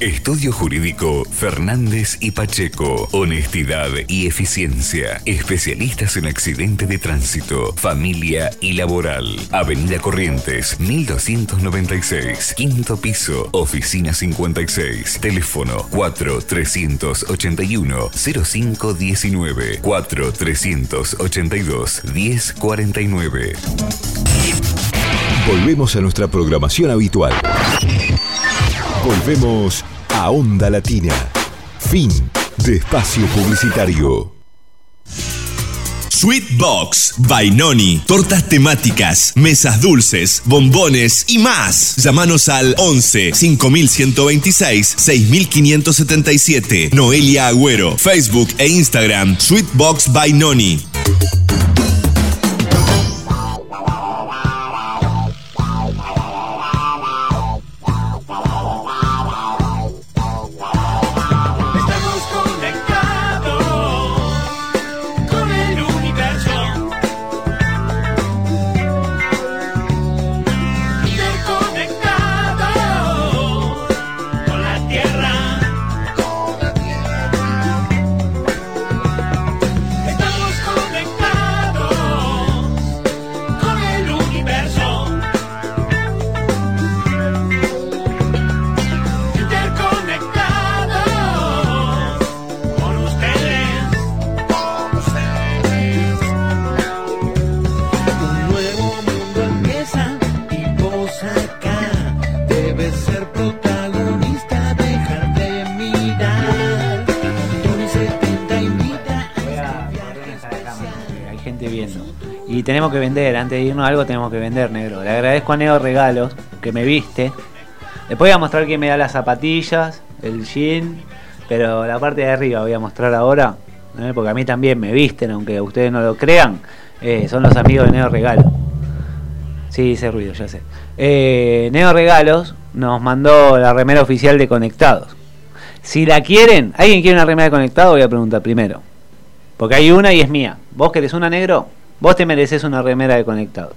Estudio Jurídico Fernández y Pacheco. Honestidad y eficiencia. Especialistas en accidente de tránsito, familia y laboral. Avenida Corrientes, 1296. Quinto piso, oficina 56. Teléfono 4-381-0519. 4-382-1049. Volvemos a nuestra programación habitual. Volvemos a Onda Latina. Fin de espacio publicitario. Sweet Box by Noni. Tortas temáticas, mesas dulces, bombones y más. Llámanos al 11 5126 6577. Noelia Agüero. Facebook e Instagram. Sweet Box Y tenemos que vender, antes de irnos algo tenemos que vender, negro. Le agradezco a Neo Regalos que me viste. Después voy a mostrar quién me da las zapatillas, el jean, pero la parte de arriba voy a mostrar ahora, ¿eh? porque a mí también me visten, aunque ustedes no lo crean. eh, son los amigos de Neo Regalos. Sí, hice ruido, ya sé. Eh, Neo Regalos nos mandó la remera oficial de Conectados. Si la quieren, ¿alguien quiere una remera de Conectados? Voy a preguntar primero. Porque hay una y es mía. ¿Vos querés una negro? Vos te mereces una remera de Conectados.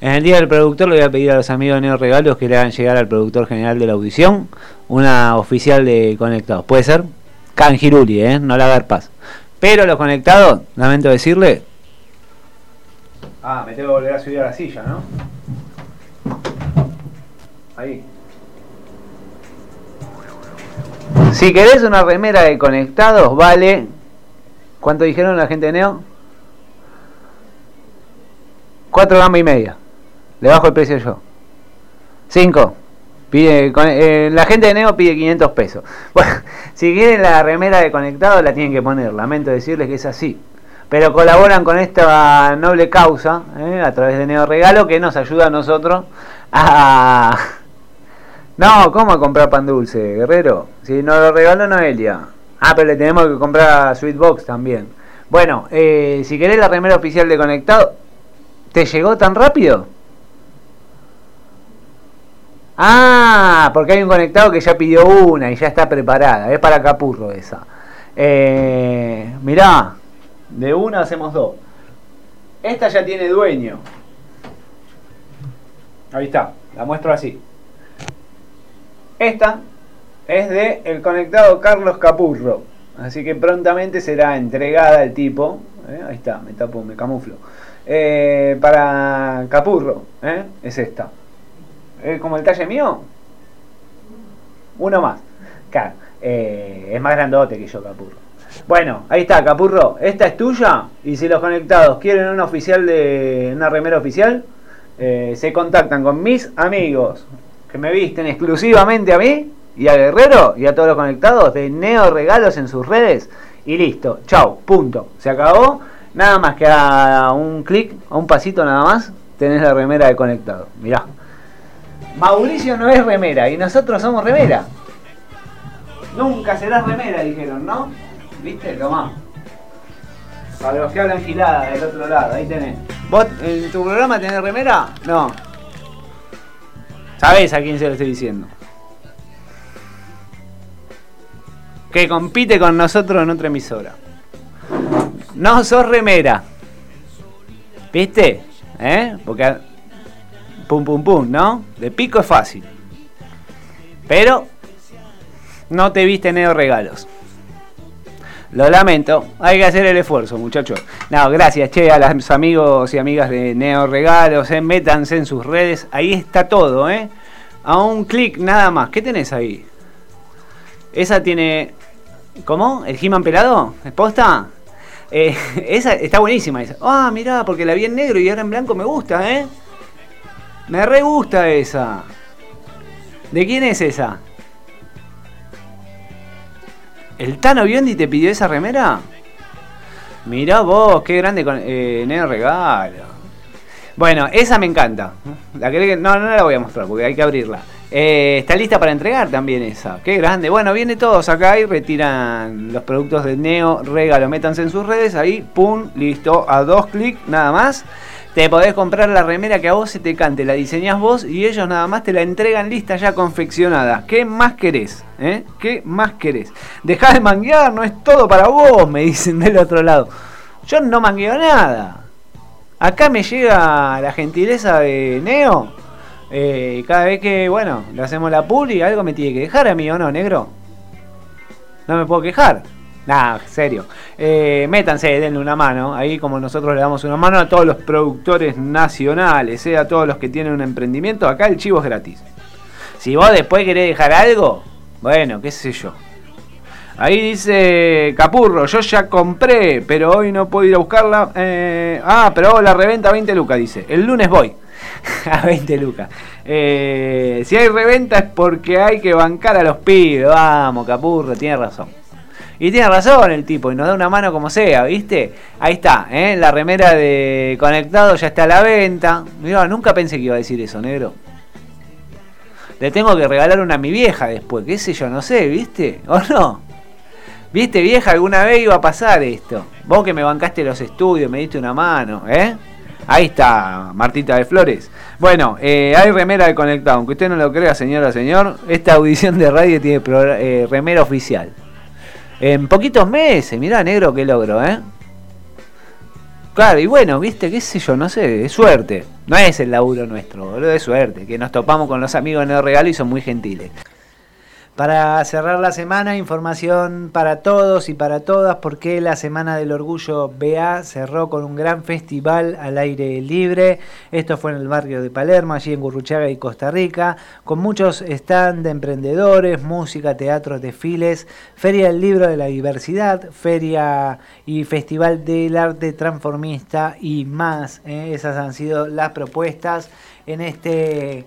En el día del productor le voy a pedir a los amigos de Neo Regalos que le hagan llegar al productor general de la audición una oficial de Conectados. ¿Puede ser? Canjiruli, ¿eh? No la paz. Pero los conectados, lamento decirle. Ah, me tengo que volver a subir a la silla, ¿no? Ahí. Si querés una remera de conectados, vale. ¿Cuánto dijeron la gente de Neo? 4 gamba y media. Le bajo el precio yo. 5. Pide, con- eh, la gente de Neo pide 500 pesos. *laughs* Bueno, si quieren la remera de conectado la tienen que poner. Lamento decirles que es así. Pero colaboran con esta noble causa eh, a través de Neo Regalo que nos ayuda a nosotros a... *laughs* No, ¿cómo comprar pan dulce, guerrero? Si nos lo regaló Noelia. Ah, pero le tenemos que comprar Sweet Box también. Bueno, eh, si querés la remera oficial de Conectado, ¿te llegó tan rápido? Ah, porque hay un conectado que ya pidió una y ya está preparada. Es para Capurro esa. Eh, mirá, de una hacemos dos. Esta ya tiene dueño. Ahí está, la muestro así. Esta es de el conectado Carlos Capurro. Así que prontamente será entregada al tipo. ¿eh? Ahí está, me tapo, me camuflo. Eh, para Capurro, ¿eh? es esta. ¿Es como el talle mío? Uno más. Claro, eh, es más grandote que yo, Capurro. Bueno, ahí está, Capurro. Esta es tuya. Y si los conectados quieren una oficial de. una remera oficial, se contactan con mis amigos que me visten exclusivamente a mí y a Guerrero y a todos los conectados de Neo Regalos en sus redes. Y listo. Chau. Punto. Se acabó. Nada más que a un clic, a un pasito nada más, tenés la remera de conectado. Mirá. Mauricio no es remera y nosotros somos remera. Nunca serás remera, dijeron, ¿no? ¿Viste? Tomá. Para los que hablan gilada del otro lado, ahí tenés. ¿Vos en tu programa tenés remera? No. ¿Sabés a quién se lo estoy diciendo? Que compite con nosotros en otra emisora. No sos remera. ¿Viste? ¿Eh? Porque pum pum pum, ¿no? De pico es fácil. Pero no te viste Neo Regalos. Lo lamento, hay que hacer el esfuerzo, muchachos. No, gracias, che, a los amigos y amigas de Neo Regalos, eh, métanse en sus redes, ahí está todo, ¿eh? A un clic nada más. ¿Qué tenés ahí? Esa tiene. ¿Cómo? ¿El He-Man pelado? ¿Es posta? Eh, *laughs* esa está buenísima esa. Ah, mirá, porque la vi en negro y ahora en blanco me gusta, ¿eh? Me re gusta esa. ¿De quién es esa? ¿El Tano Biondi te pidió esa remera? Mirá vos, qué grande con eh, Regalo. Bueno, esa me encanta. La que no, no la voy a mostrar porque hay que abrirla. Eh, está lista para entregar también esa. Qué grande. Bueno, viene todos acá y retiran los productos de Neo Regalo. Métanse en sus redes, ahí, pum, listo. A dos clics, nada más. Te podés comprar la remera que a vos se te cante, la diseñás vos y ellos nada más te la entregan lista ya confeccionada. ¿Qué más querés? Eh? ¿Qué más querés? Dejá de manguear, no es todo para vos, me dicen del otro lado. Yo no mangueo nada. Acá me llega la gentileza de Neo. Eh, cada vez que, bueno, le hacemos la y algo me tiene que dejar a mí, ¿o no, negro? No me puedo quejar. Nah, serio. Eh, métanse, denle una mano. Ahí como nosotros le damos una mano a todos los productores nacionales, eh, a todos los que tienen un emprendimiento, acá el chivo es gratis. Si vos después querés dejar algo, bueno, qué sé yo. Ahí dice Capurro, yo ya compré, pero hoy no puedo ir a buscarla. Eh, ah, pero la reventa a 20 lucas, dice. El lunes voy. *laughs* a 20 lucas. Eh, si hay reventa es porque hay que bancar a los pibes. Vamos, Capurro, tiene razón. Y tiene razón el tipo, y nos da una mano como sea, ¿viste? Ahí está, ¿eh? la remera de conectado ya está a la venta. Mirá, nunca pensé que iba a decir eso, negro. Le tengo que regalar una a mi vieja después, qué sé yo, no sé, ¿viste? ¿O no? ¿Viste, vieja? Alguna vez iba a pasar esto. Vos que me bancaste los estudios, me diste una mano, ¿eh? Ahí está, Martita de Flores. Bueno, eh, hay remera de conectado. Aunque usted no lo crea, señora, señor, esta audición de radio tiene eh, remera oficial. En poquitos meses, mirá, negro, qué logro, ¿eh? Claro, y bueno, viste, qué sé yo, no sé, es suerte. No es el laburo nuestro, boludo, es suerte. Que nos topamos con los amigos en el regalo y son muy gentiles. Para cerrar la semana, información para todos y para todas, porque la Semana del Orgullo BA cerró con un gran festival al aire libre. Esto fue en el barrio de Palermo, allí en Gurruchaga y Costa Rica, con muchos stand de emprendedores, música, teatros, desfiles, Feria del Libro de la Diversidad, Feria y Festival del Arte Transformista y más. ¿eh? Esas han sido las propuestas en este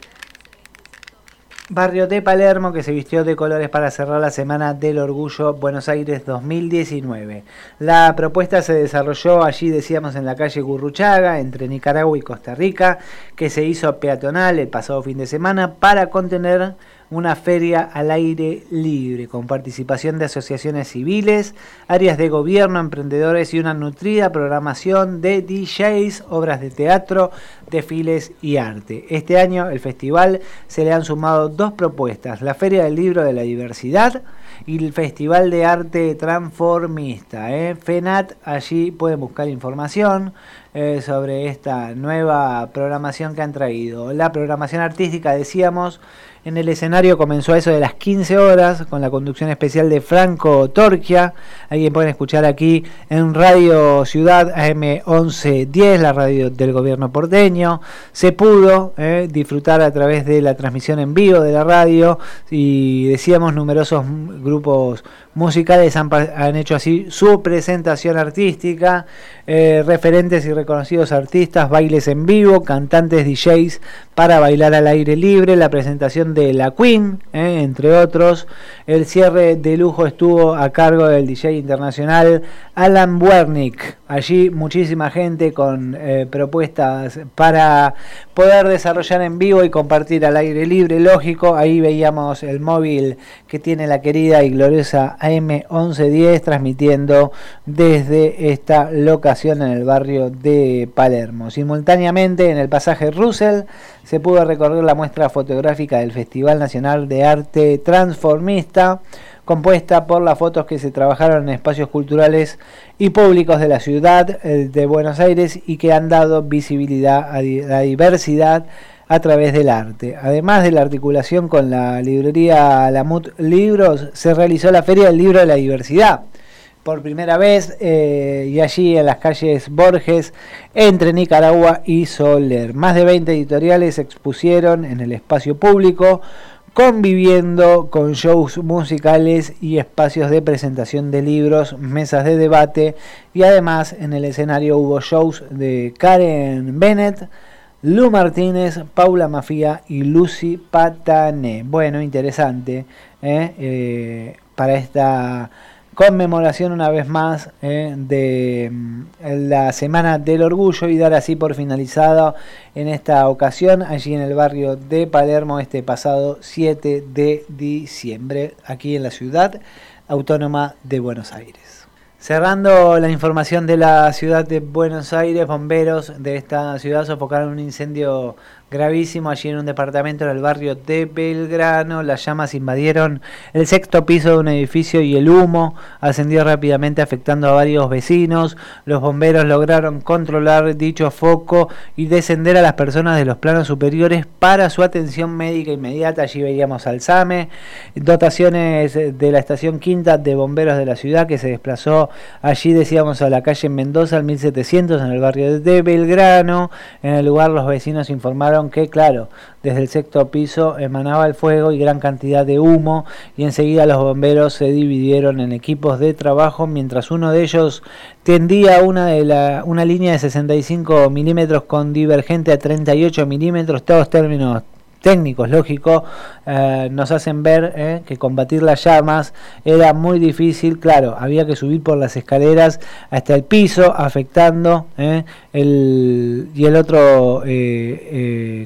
Barrio de Palermo que se vistió de colores para cerrar la Semana del Orgullo Buenos Aires 2019. La propuesta se desarrolló allí, decíamos, en la calle Gurruchaga, entre Nicaragua y Costa Rica, que se hizo peatonal el pasado fin de semana para contener una feria al aire libre, con participación de asociaciones civiles, áreas de gobierno, emprendedores y una nutrida programación de DJs, obras de teatro, desfiles y arte. Este año el festival se le han sumado dos propuestas, la Feria del Libro de la Diversidad, y el Festival de Arte Transformista. ¿eh? FENAT, allí pueden buscar información. eh, sobre esta nueva programación que han traído. La programación artística, decíamos, en el escenario comenzó a eso de las 15 horas con la conducción especial de Franco Torquia. Alguien pueden escuchar aquí en Radio Ciudad AM 1110, la radio del gobierno porteño. Se pudo eh, disfrutar a través de la transmisión en vivo de la radio y decíamos numerosos grupos musicales han, han hecho así su presentación artística, eh, referentes y reconocidos artistas, bailes en vivo, cantantes DJs para bailar al aire libre, la presentación de la Queen, eh, entre otros. El cierre de lujo estuvo a cargo del DJ internacional Alan Wernick. Allí muchísima gente con eh, propuestas para poder desarrollar en vivo y compartir al aire libre, lógico. Ahí veíamos el móvil que tiene la querida y gloriosa AM1110 transmitiendo desde esta locación en el barrio de Palermo. Simultáneamente en el pasaje Russell se pudo recorrer la muestra fotográfica del Festival Nacional de Arte Transformista, compuesta por las fotos que se trabajaron en espacios culturales y públicos de la ciudad eh, de Buenos Aires y que han dado visibilidad a la diversidad a través del arte. Además de la articulación con la librería Lamut Libros, se realizó la Feria del Libro de la Diversidad por primera vez eh, y allí en las calles Borges entre Nicaragua y Soler. Más de 20 editoriales expusieron en el espacio público conviviendo con shows musicales y espacios de presentación de libros, mesas de debate y además en el escenario hubo shows de Karen Bennett, Lu Martínez, Paula Mafia y Lucy Patané. Bueno, interesante ¿eh? Eh, para esta conmemoración una vez más eh, de mm, la Semana del Orgullo y dar así por finalizado en esta ocasión allí en el barrio de Palermo este pasado 7 de diciembre aquí en la ciudad autónoma de Buenos Aires. Cerrando la información de la ciudad de Buenos Aires, bomberos de esta ciudad sofocaron un incendio gravísimo allí en un departamento del barrio de Belgrano. Las llamas invadieron el sexto piso de un edificio y el humo ascendió rápidamente afectando a varios vecinos. Los bomberos lograron controlar dicho foco y descender a las personas de los planos superiores para su atención médica inmediata. Allí veíamos al SAME, dotaciones de la estación quinta de bomberos de la ciudad que se desplazó allí, decíamos, a la calle Mendoza al 1700 en el barrio de Belgrano. En el lugar los vecinos informaron que, claro, desde el sexto piso emanaba el fuego y gran cantidad de humo y enseguida los bomberos se dividieron en equipos de trabajo mientras uno de ellos tendía una, de la, una línea de 65 milímetros con divergente a 38 milímetros, todos términos técnicos, lógico, eh, nos hacen ver eh, que combatir las llamas era muy difícil, claro, había que subir por las escaleras hasta el piso, afectando eh, el, y el otro,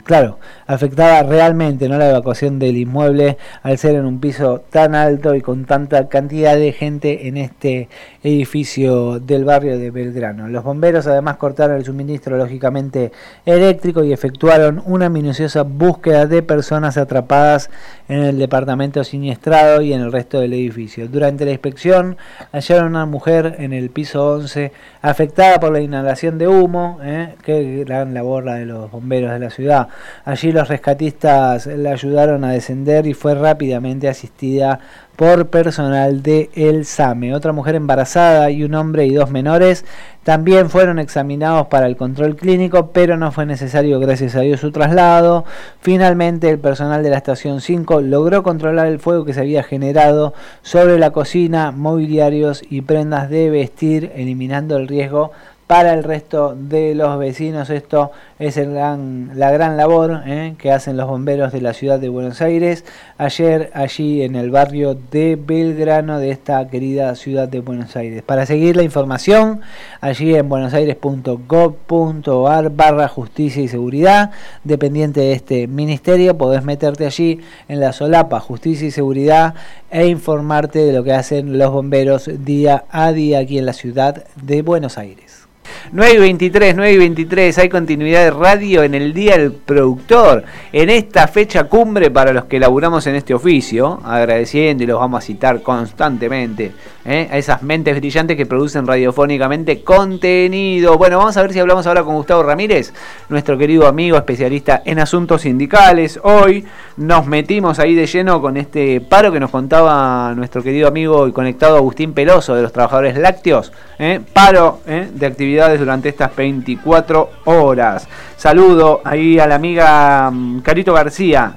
claro, afectaba realmente ¿no? la evacuación del inmueble al ser en un piso tan alto y con tanta cantidad de gente en este edificio del barrio de Belgrano. Los bomberos además cortaron el suministro lógicamente eléctrico y efectuaron una minuciosa búsqueda de personas atrapadas en el departamento siniestrado y en el resto del edificio. Durante la inspección hallaron una mujer en el piso 11 afectada por la inhalación de humo, ¿eh? qué gran labor la de los bomberos de la ciudad. Allí los rescatistas la ayudaron a descender y fue rápidamente asistida por personal de El SAME. Otra mujer embarazada y un hombre y dos menores también fueron examinados para el control clínico, pero no fue necesario, gracias a Dios, su traslado. Finalmente, el personal de la estación 5 logró controlar el fuego que se había generado sobre la cocina, mobiliarios y prendas de vestir, eliminando el riesgo para el resto de los vecinos. Esto es el gran, la gran labor eh, que hacen los bomberos de la ciudad de Buenos Aires. Ayer allí en el barrio de Belgrano de esta querida ciudad de Buenos Aires. Para seguir la información, allí en buenosaires.gov.ar barra justicia y seguridad, dependiente de este ministerio, podés meterte allí en la solapa justicia y seguridad e informarte de lo que hacen los bomberos día a día aquí en la ciudad de Buenos Aires. 9 y 23, 9 y 23, hay continuidad de radio en el Día del Productor, en esta fecha cumbre para los que laburamos en este oficio, agradeciendo y los vamos a citar constantemente ¿eh? a esas mentes brillantes que producen radiofónicamente contenido. Bueno, vamos a ver si hablamos ahora con Gustavo Ramírez, nuestro querido amigo especialista en asuntos sindicales. Hoy nos metimos ahí de lleno con este paro que nos contaba nuestro querido amigo y conectado Agustín Peloso de los trabajadores lácteos. ¿eh? Paro ¿eh? de actividades durante estas 24 horas. Saludo ahí a la amiga mm, Carito García.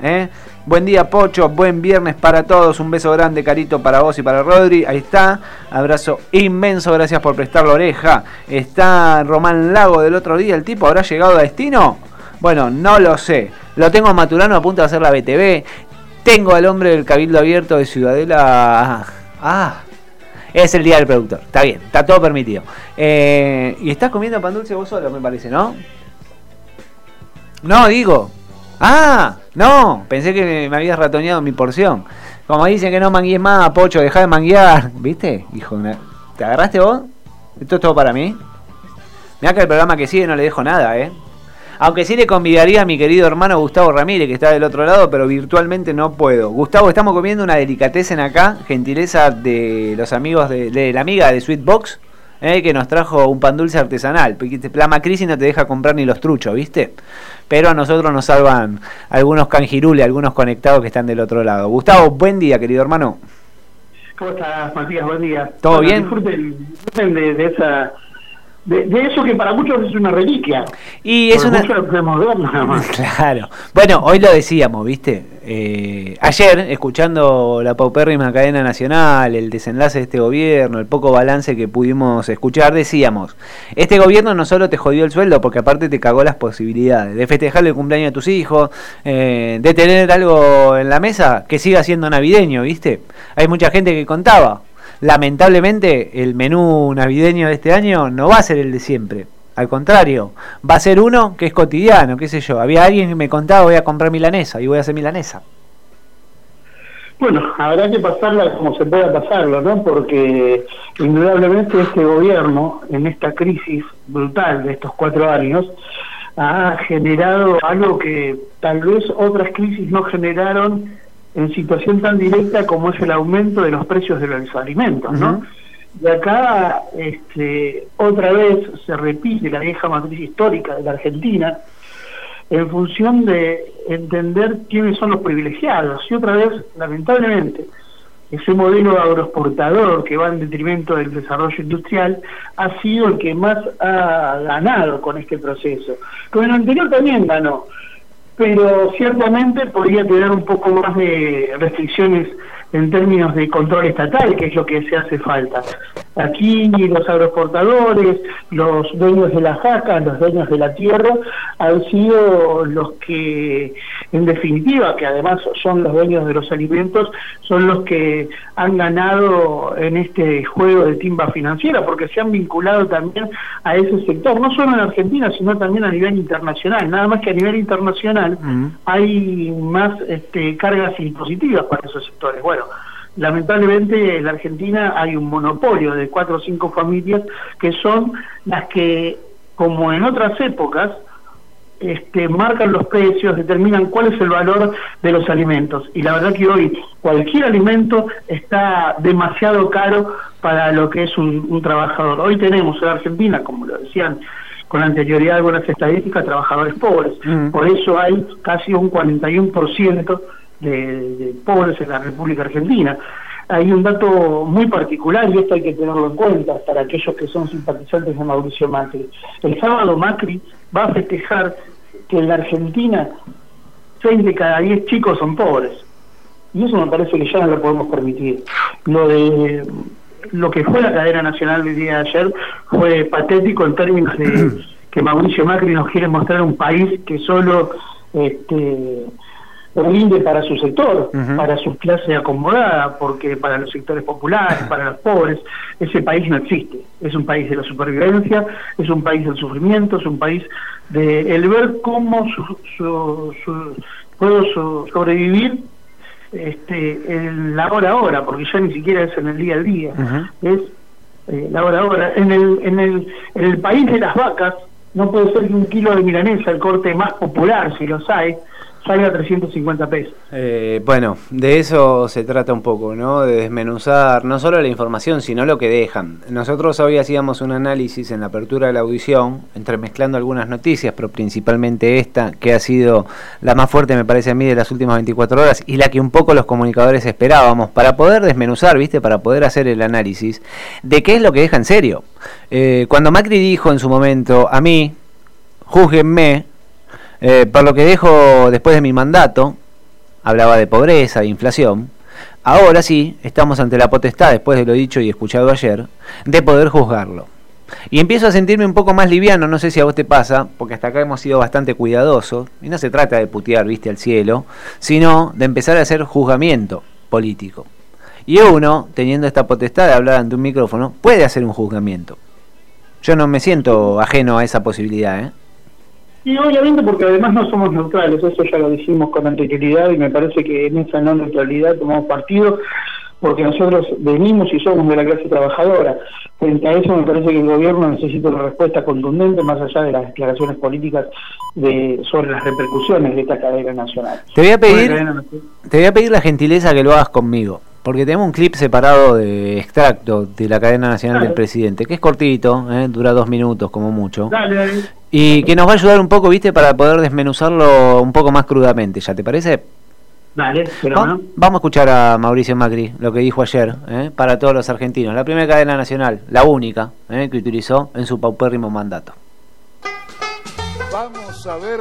Buen día, Pocho. Buen viernes para todos. Un beso grande, Carito, para vos y para Rodri. Ahí está. Abrazo inmenso. Gracias por prestar la oreja. Está Román Lago del otro día. ¿El tipo habrá llegado a destino? Bueno, no lo sé. Lo tengo Maturano a punto de hacer la BTV. Tengo al hombre del Cabildo Abierto de Ciudadela. Ah, es el día del productor. Está bien, está todo permitido. Eh, y estás comiendo pan dulce vos solo, me parece, ¿no? No, digo. Ah, no, pensé que me habías ratoneado mi porción. Como dicen que no manguíes más, Pocho, deja de manguear. ¿Viste? Hijo, ¿te agarraste vos? Esto es todo para mí. Mira que el programa que sigue no le dejo nada, ¿eh? Aunque sí le convidaría a mi querido hermano Gustavo Ramírez, que está del otro lado, pero virtualmente no puedo. Gustavo, estamos comiendo una delicatessen acá, gentileza de los amigos de, de la amiga de Sweetbox, ¿eh? que nos trajo un pan dulce artesanal. La Macrisi no te deja comprar ni los truchos, ¿viste? pero a nosotros nos salvan algunos canjirules, algunos conectados que están del otro lado. Gustavo, buen día, querido hermano. ¿Cómo estás, Matías? Buen día. ¿Todo bien? Disfruten, de, esa... De, eso que para muchos es una reliquia. Y es una... *laughs* Claro. Bueno, hoy lo decíamos, ¿viste? Eh, ayer, escuchando la paupérrima cadena nacional, el desenlace de este gobierno, el poco balance que pudimos escuchar, decíamos, este gobierno no solo te jodió el sueldo, porque aparte te cagó las posibilidades de festejar el cumpleaños de tus hijos, eh, de tener algo en la mesa que siga siendo navideño, ¿viste? Hay mucha gente que contaba. Lamentablemente, el menú navideño de este año no va a ser el de siempre. Al contrario, va a ser uno que es cotidiano, qué sé yo. Había alguien que me contaba voy a comprar milanesa y voy a hacer milanesa. Bueno, habrá que pasarla como se pueda pasarlo, ¿no? Porque indudablemente este gobierno, en esta crisis brutal de estos cuatro años, ha generado algo que tal vez otras crisis no generaron en situación tan directa como es el aumento de los precios de los alimentos, ¿no? Y acá, este, otra vez se repite la vieja matriz histórica de la Argentina en función de entender quiénes son los privilegiados. Y otra vez, lamentablemente, ese modelo agroexportador que va en detrimento del desarrollo industrial ha sido el que más ha ganado con este proceso. Con el anterior también ganó, pero ciertamente podría tener un poco más de restricciones en términos de control estatal, que es lo que se hace falta. Aquí los agroexportadores, los dueños de las vacas, los dueños de la tierra, han sido los que, en definitiva, que además son los dueños de los alimentos, son los que han ganado en este juego de timba financiera, porque se han vinculado también a ese sector, no solo en Argentina, sino también a nivel internacional. Nada más que a nivel internacional hay más este, cargas impositivas para esos sectores. Bueno, lamentablemente en la Argentina hay un monopolio de cuatro o cinco familias que son las que, como en otras épocas, este, marcan los precios, determinan cuál es el valor de los alimentos. Y la verdad que hoy cualquier alimento está demasiado caro para lo que es un, trabajador. Hoy tenemos en Argentina, como lo decían con anterioridad algunas estadísticas, trabajadores pobres. Mm. Por eso hay casi un 41% de, pobres en la República Argentina. Hay un dato muy particular y esto hay que tenerlo en cuenta para aquellos que son simpatizantes de Mauricio Macri. El sábado Macri va a festejar que en la Argentina 6 de cada 10 chicos son pobres. Y eso me parece que ya no lo podemos permitir. Lo de lo que fue la cadena nacional del día de ayer fue patético en términos de *clears throat* que Mauricio Macri nos quiere mostrar un país que solo este, rinde para su sector, para su clase acomodada, porque para los sectores populares, para los pobres, ese país no existe. Es un país de la supervivencia, es un país del sufrimiento, es un país de el ver cómo su, puedo sobrevivir este, en la hora a hora, porque ya ni siquiera es en el día al día, es eh, la hora a hora. En el, en, el, en el país de las vacas, no puede ser que un kilo de milanesa, el corte más popular, si los hay, salga 350 pesos. Eh, bueno, de eso se trata un poco, ¿no? De desmenuzar no solo la información, sino lo que dejan. Nosotros hoy hacíamos un análisis en la apertura de la audición, entremezclando algunas noticias, pero principalmente esta, que ha sido la más fuerte, me parece a mí, de las últimas 24 horas y la que un poco los comunicadores esperábamos, para poder desmenuzar, ¿viste? Para poder hacer el análisis de qué es lo que deja en serio. Eh, cuando Macri dijo en su momento, a mí, júzguenme, eh, por lo que dejo después de mi mandato, hablaba de pobreza, de inflación. Ahora sí, estamos ante la potestad, después de lo dicho y escuchado ayer, de poder juzgarlo. Y empiezo a sentirme un poco más liviano, no sé si a vos te pasa, porque hasta acá hemos sido bastante cuidadosos, y no se trata de putear, viste, al cielo, sino de empezar a hacer juzgamiento político. Y uno, teniendo esta potestad de hablar ante un micrófono, puede hacer un juzgamiento. Yo no me siento ajeno a esa posibilidad, ¿eh? Y obviamente porque además no somos neutrales, eso ya lo dijimos con anterioridad y me parece que en esa no neutralidad tomamos partido porque nosotros venimos y somos de la clase trabajadora. Frente a eso me parece que el gobierno necesita una respuesta contundente más allá de las declaraciones políticas de sobre las repercusiones de esta cadena nacional. Te voy a pedir, te voy a pedir la gentileza que lo hagas conmigo. Porque tenemos un clip separado de extracto de la cadena nacional del presidente, que es cortito, ¿eh? dura dos minutos como mucho. Dale, dale. Y que nos va a ayudar un poco, viste, para poder desmenuzarlo un poco más crudamente. ¿Ya te parece? Dale, pero Va- no. Vamos a escuchar a Mauricio Macri, lo que dijo ayer, ¿eh? para todos los argentinos. La primera cadena nacional, la única, ¿eh? que utilizó en su paupérrimo mandato. Vamos a ver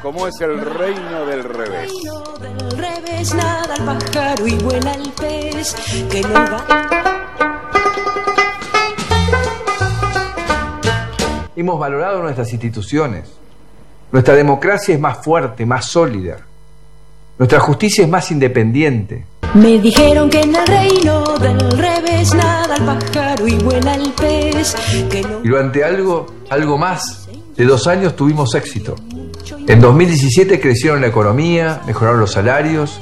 cómo es el reino del revés. Del revés nada al pájaro y vuela el pez que no va. Hemos valorado nuestras instituciones. Nuestra democracia es más fuerte, más sólida. Nuestra justicia es más independiente. Me dijeron que en el reino del revés nada al pájaro y vuela el pez que no Y durante algo, algo más de dos años tuvimos éxito. En 2017 crecieron la economía, mejoraron los salarios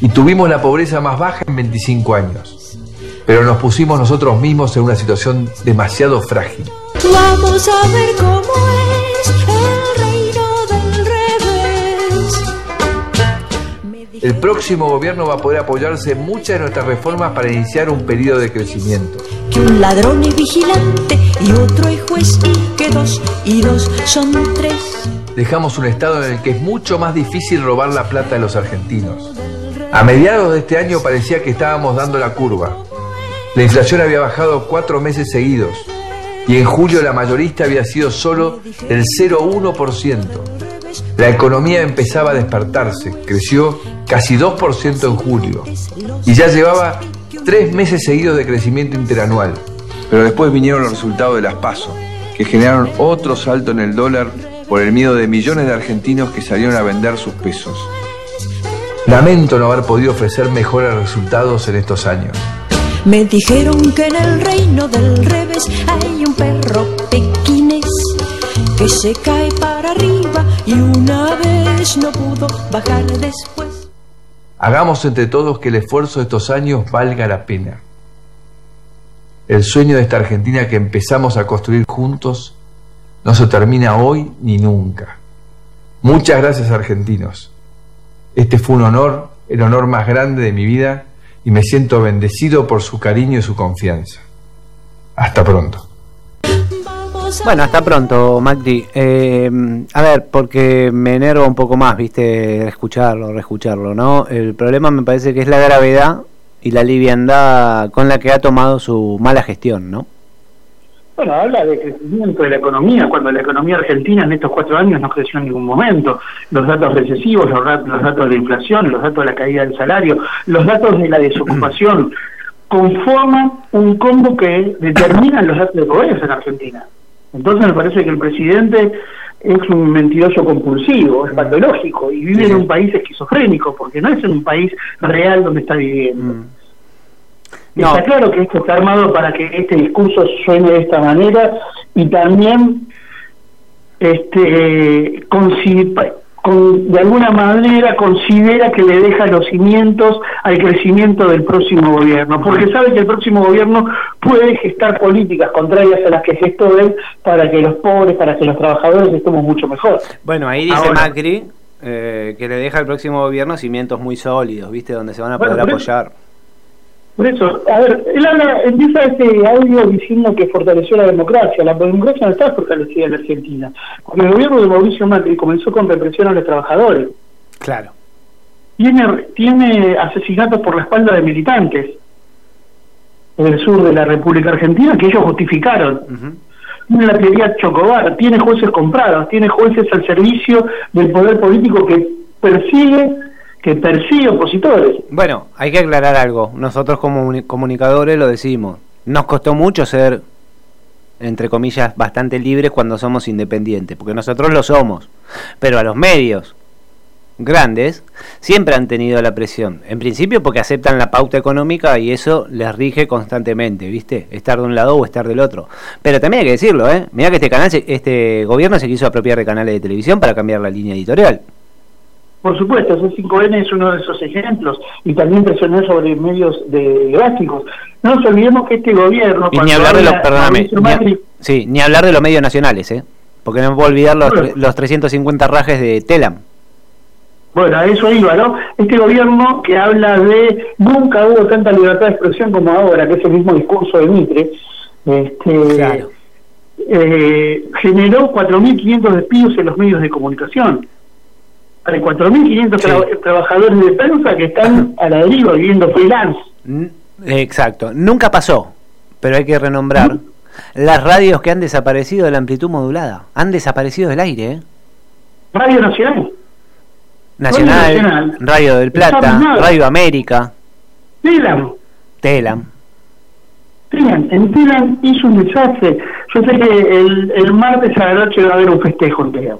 y tuvimos la pobreza más baja en 25 años. Pero nos pusimos nosotros mismos en una situación demasiado frágil. Vamos a ver cómo es El próximo gobierno va a poder apoyarse en muchas de nuestras reformas para iniciar un periodo de crecimiento. Que un ladrón es vigilante y otro es juez y que dos y dos son tres. Dejamos un estado en el que es mucho más difícil robar la plata de los argentinos. A mediados de este año parecía que estábamos dando la curva. La inflación había bajado cuatro meses seguidos y en julio la mayorista había sido solo del 0,1%. La economía empezaba a despertarse, creció casi 2% en julio y ya llevaba tres meses seguidos de crecimiento interanual. Pero después vinieron los resultados de las PASO, que generaron otro salto en el dólar por el miedo de millones de argentinos que salieron a vender sus pesos. Lamento no haber podido ofrecer mejores resultados en estos años. Me dijeron que en el reino del revés hay un perro pequinés que se cae para arriba y una vez no pudo bajar después. Hagamos entre todos que el esfuerzo de estos años valga la pena. El sueño de esta Argentina que empezamos a construir juntos no se termina hoy ni nunca. Muchas gracias argentinos. Este fue un honor, el honor más grande de mi vida y me siento bendecido por su cariño y su confianza. Hasta pronto. Bueno, hasta pronto, Macri. Eh, a ver, porque me enerva un poco más, viste, escucharlo, reescucharlo, ¿no? El problema me parece que es la gravedad y la liviandad con la que ha tomado su mala gestión, ¿no? Bueno, habla de crecimiento de la economía, cuando la economía argentina en estos cuatro años no creció en ningún momento. Los datos recesivos, los, dat- los datos de la inflación, los datos de la caída del salario, los datos de la desocupación, conforman un combo que determina los datos de pobreza en Argentina. Entonces me parece que el presidente es un mentiroso compulsivo, es patológico y vive en un país esquizofrénico, porque no es en un país real donde está viviendo. Está claro que esto está armado para que este discurso suene de esta manera y también este consi- con- de alguna manera considera que le deja los cimientos al crecimiento del próximo gobierno, porque sabe que el próximo gobierno puede gestar políticas contrarias a las que gestó él para que los pobres, para que los trabajadores estemos mucho mejor. Bueno, ahí dice Ahora- Macri eh, que le deja al próximo gobierno cimientos muy sólidos, ¿viste? Donde se van a Bueno, poder apoyar. Por eso, a ver, él habla, empieza este audio diciendo que fortaleció la democracia. La democracia no está fortalecida en Argentina. Porque el gobierno de Mauricio Macri comenzó con represión a los trabajadores. Claro. Tiene, tiene asesinatos por la espalda de militantes en el sur de la República Argentina que ellos justificaron. Tiene la teoría Chocobar, tiene jueces comprados, tiene jueces al servicio del poder político que persigue que opositores. Bueno, hay que aclarar algo. Nosotros como comuni- comunicadores lo decimos. Nos costó mucho ser, entre comillas, bastante libres cuando somos independientes, porque nosotros lo somos. Pero a los medios grandes siempre han tenido la presión. En principio porque aceptan la pauta económica y eso les rige constantemente, ¿viste? Estar de un lado o estar del otro. Pero también hay que decirlo, ¿eh? Mirá que este canal, este gobierno se quiso apropiar de canales de televisión para cambiar la línea editorial. Por supuesto, C5N es uno de esos ejemplos y también presionó sobre medios de gráficos. No nos olvidemos que este gobierno... Y ni hablar de los, perdóname, ni Macri- sí, ni hablar de los medios nacionales, ¿eh? Porque no me puedo olvidar los, Bueno. los 350 rajes de Telam. Bueno, a eso iba, ¿no? Este gobierno que habla de nunca hubo tanta libertad de expresión como ahora, que es el mismo discurso de Mitre, este, eh, generó 4.500 despidos en los medios de comunicación. Hay 4.500 tra- trabajadores de prensa que están a la deriva viviendo freelance. Exacto, nunca pasó, pero hay que renombrar las radios que han desaparecido de la amplitud modulada. Han desaparecido del aire, ¿eh? Radio Nacional, Nacional, Nacional. Radio del Plata. Radio América, Telam, Telam. Telam, en Telam hizo un desastre. Yo sé que el, el martes a la noche va a haber un festejo en Telam.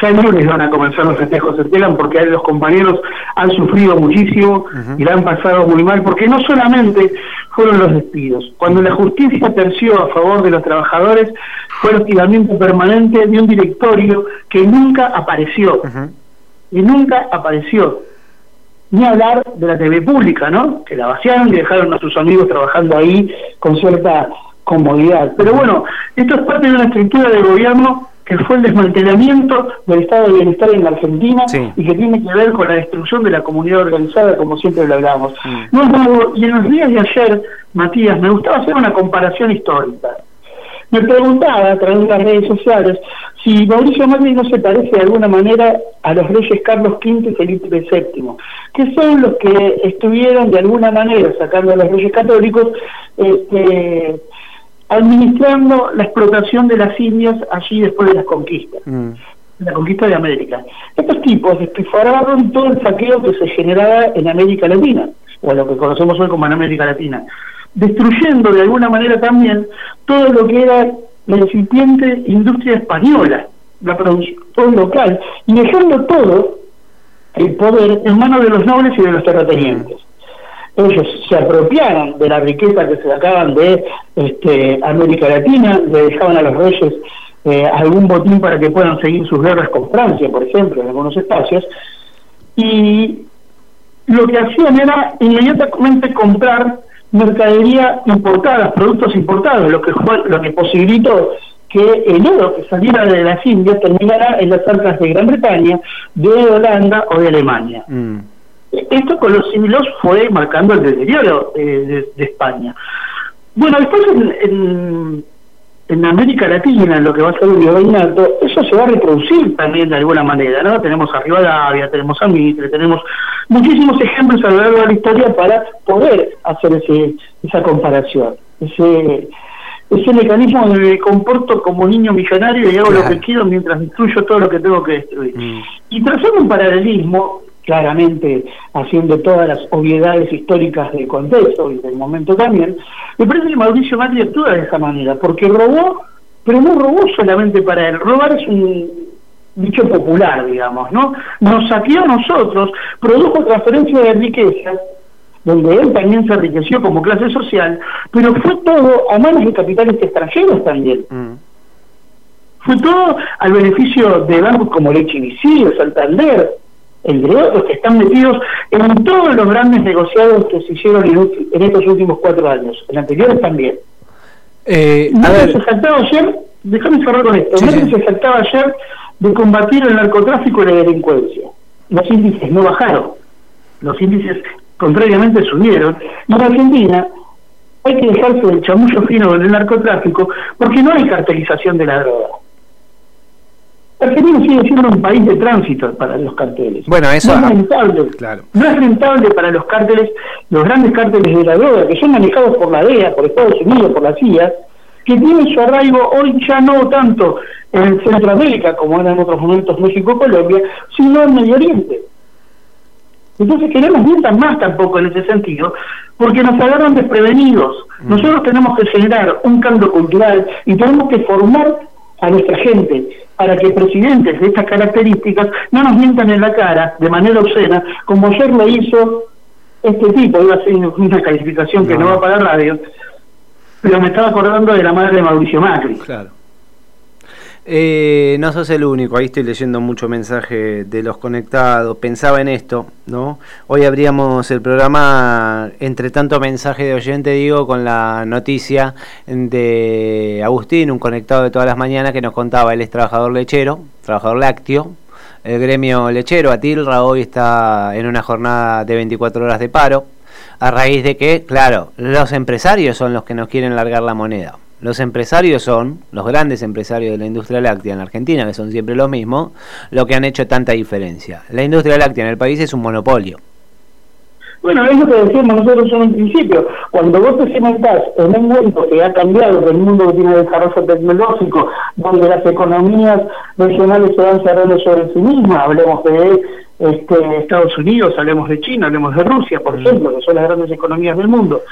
Ya el lunes van a comenzar los festejos en Telam porque los compañeros han sufrido muchísimo y la han pasado muy mal porque no solamente fueron los despidos. Cuando la justicia terció a favor de los trabajadores fue el hostigamiento permanente de un directorio que nunca apareció. Y nunca apareció. Ni hablar de la TV pública, ¿no? Que la vaciaron y dejaron a sus amigos trabajando ahí con cierta comodidad. Pero bueno, esto es parte de una estructura de gobierno que fue el desmantelamiento del estado de bienestar en la Argentina y que tiene que ver con la destrucción de la comunidad organizada, como siempre lo hablamos. No es nuevo, y en los días de ayer, Matías, me gustaba hacer una comparación histórica. Me preguntaba a través de las redes sociales si Mauricio Macri no se parece de alguna manera a los reyes Carlos V y Felipe VII, que son los que estuvieron de alguna manera, sacando a los reyes católicos, este, administrando la explotación de las indias allí después de las conquistas, la conquista de América. Estos tipos despilfarraron todo el saqueo que se generaba en América Latina, o lo que conocemos hoy como en América Latina, destruyendo de alguna manera también todo lo que era la incipiente industria española, la producción local, y dejando todo el poder en manos de los nobles y de los terratenientes. Ellos se apropiaron de la riqueza que se sacaban de este, América Latina, le dejaban a los reyes eh, algún botín para que puedan seguir sus guerras con Francia, por ejemplo, en algunos espacios, y lo que hacían era inmediatamente comprar mercadería importada, productos importados, lo que lo que posibilitó que el oro que saliera de las Indias terminara en las arcas de Gran Bretaña, de Holanda o de Alemania. Esto con los siglos fue marcando el deterioro eh, de, de España. Bueno, después en, en, en América Latina, en lo que va a ser el virreinato, eso se va a reproducir también de alguna manera, ¿no? Tenemos a Rivadavia, tenemos a Mitre, tenemos muchísimos ejemplos a lo largo de la historia para poder hacer ese, esa comparación, ese ese mecanismo de me comporto como niño millonario y hago lo que quiero mientras destruyo todo lo que tengo que destruir. Y trazando un paralelismo, claramente haciendo todas las obviedades históricas del contexto y del momento también, me parece que Mauricio Macri actúa de esa manera, porque robó, pero no robó solamente para él, robar es un dicho popular, digamos, ¿no? Nos saqueó a nosotros, produjo transferencia de riqueza, donde él también se enriqueció como clase social, pero fue todo a manos de capitales extranjeros también. Fue todo al beneficio de bancos como Leche Visible, Santander, entre otros que están metidos en todos los grandes negociados que se hicieron en, en estos últimos cuatro años, en anteriores también. Eh, a Macri ver, se saltaba ayer, déjame cerrar con esto, sí. se saltaba ayer de combatir el narcotráfico y la delincuencia. Los índices no bajaron, los índices contrariamente subieron, y en Argentina hay que dejarse del chamullo fino del narcotráfico porque no hay cartelización de la droga. Argentina sigue siendo un país de tránsito para los carteles. Bueno, eso no es rentable. Claro. No es rentable para los cárteles, los grandes cárteles de la droga, que son manejados por la DEA, por Estados Unidos, por la CIA, que tienen su arraigo hoy ya no tanto en Centroamérica, como era en otros momentos México Colombia, sino en Medio Oriente. Entonces que no nos mientan más tampoco en ese sentido, porque nos agarran desprevenidos. Nosotros tenemos que generar un cambio cultural y tenemos que formar a nuestra gente para que presidentes de estas características no nos mientan en la cara de manera obscena, como ayer lo hizo este tipo, iba a ser una calificación que no, va para radio, pero me estaba acordando de la madre de Mauricio Macri. Claro. Eh, no sos el único, ahí estoy leyendo mucho mensaje de los conectados. Pensaba en esto, ¿no? Hoy abríamos el programa, entre tanto mensaje de oyente, digo, con la noticia de Agustín, un conectado de todas las mañanas, que nos contaba, él es trabajador lechero, trabajador lácteo. El gremio lechero, Atilra, hoy está en una jornada de 24 horas de paro, a raíz de que, claro, los empresarios son los que nos quieren largar la moneda. Los empresarios son, los grandes empresarios de la industria láctea en Argentina, que son siempre los mismos, lo que han hecho tanta diferencia. La industria láctea en el país es un monopolio. Bueno, es lo que decimos nosotros en un principio. Cuando vos te cimentás en un mundo que ha cambiado, en un mundo que tiene desarrollo tecnológico, donde las economías regionales se van cerrando sobre sí mismas, hablemos de este, Estados Unidos, hablemos de China, hablemos de Rusia, por ejemplo, que son las grandes economías del mundo,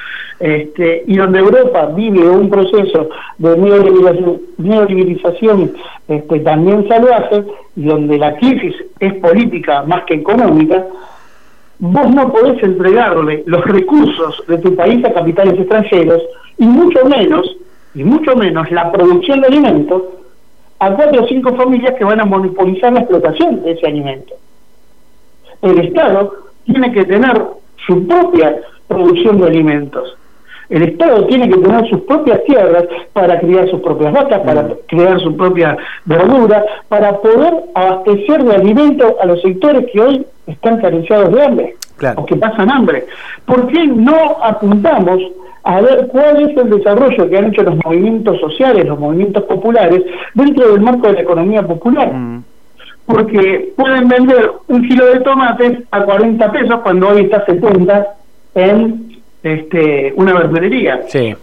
este, y donde Europa vive un proceso de neoliberalización, este, también salvaje, y donde la crisis es política más que económica, vos no podés entregarle los recursos de tu país a capitales extranjeros y mucho menos, y mucho menos la producción de alimentos a cuatro o cinco familias que van a monopolizar la explotación de ese alimento. El Estado tiene que tener su propia producción de alimentos. El Estado tiene que tener sus propias tierras para criar sus propias vacas, para mm. crear su propia verdura, para poder abastecer de alimento a los sectores que hoy están carenciados de hambre o que pasan hambre. ¿Por qué no apuntamos a ver cuál es el desarrollo que han hecho los movimientos sociales, los movimientos populares, dentro del marco de la economía popular? Mm. Porque pueden vender un kilo de tomates a 40 pesos cuando hoy está 70 en este, una verdulería.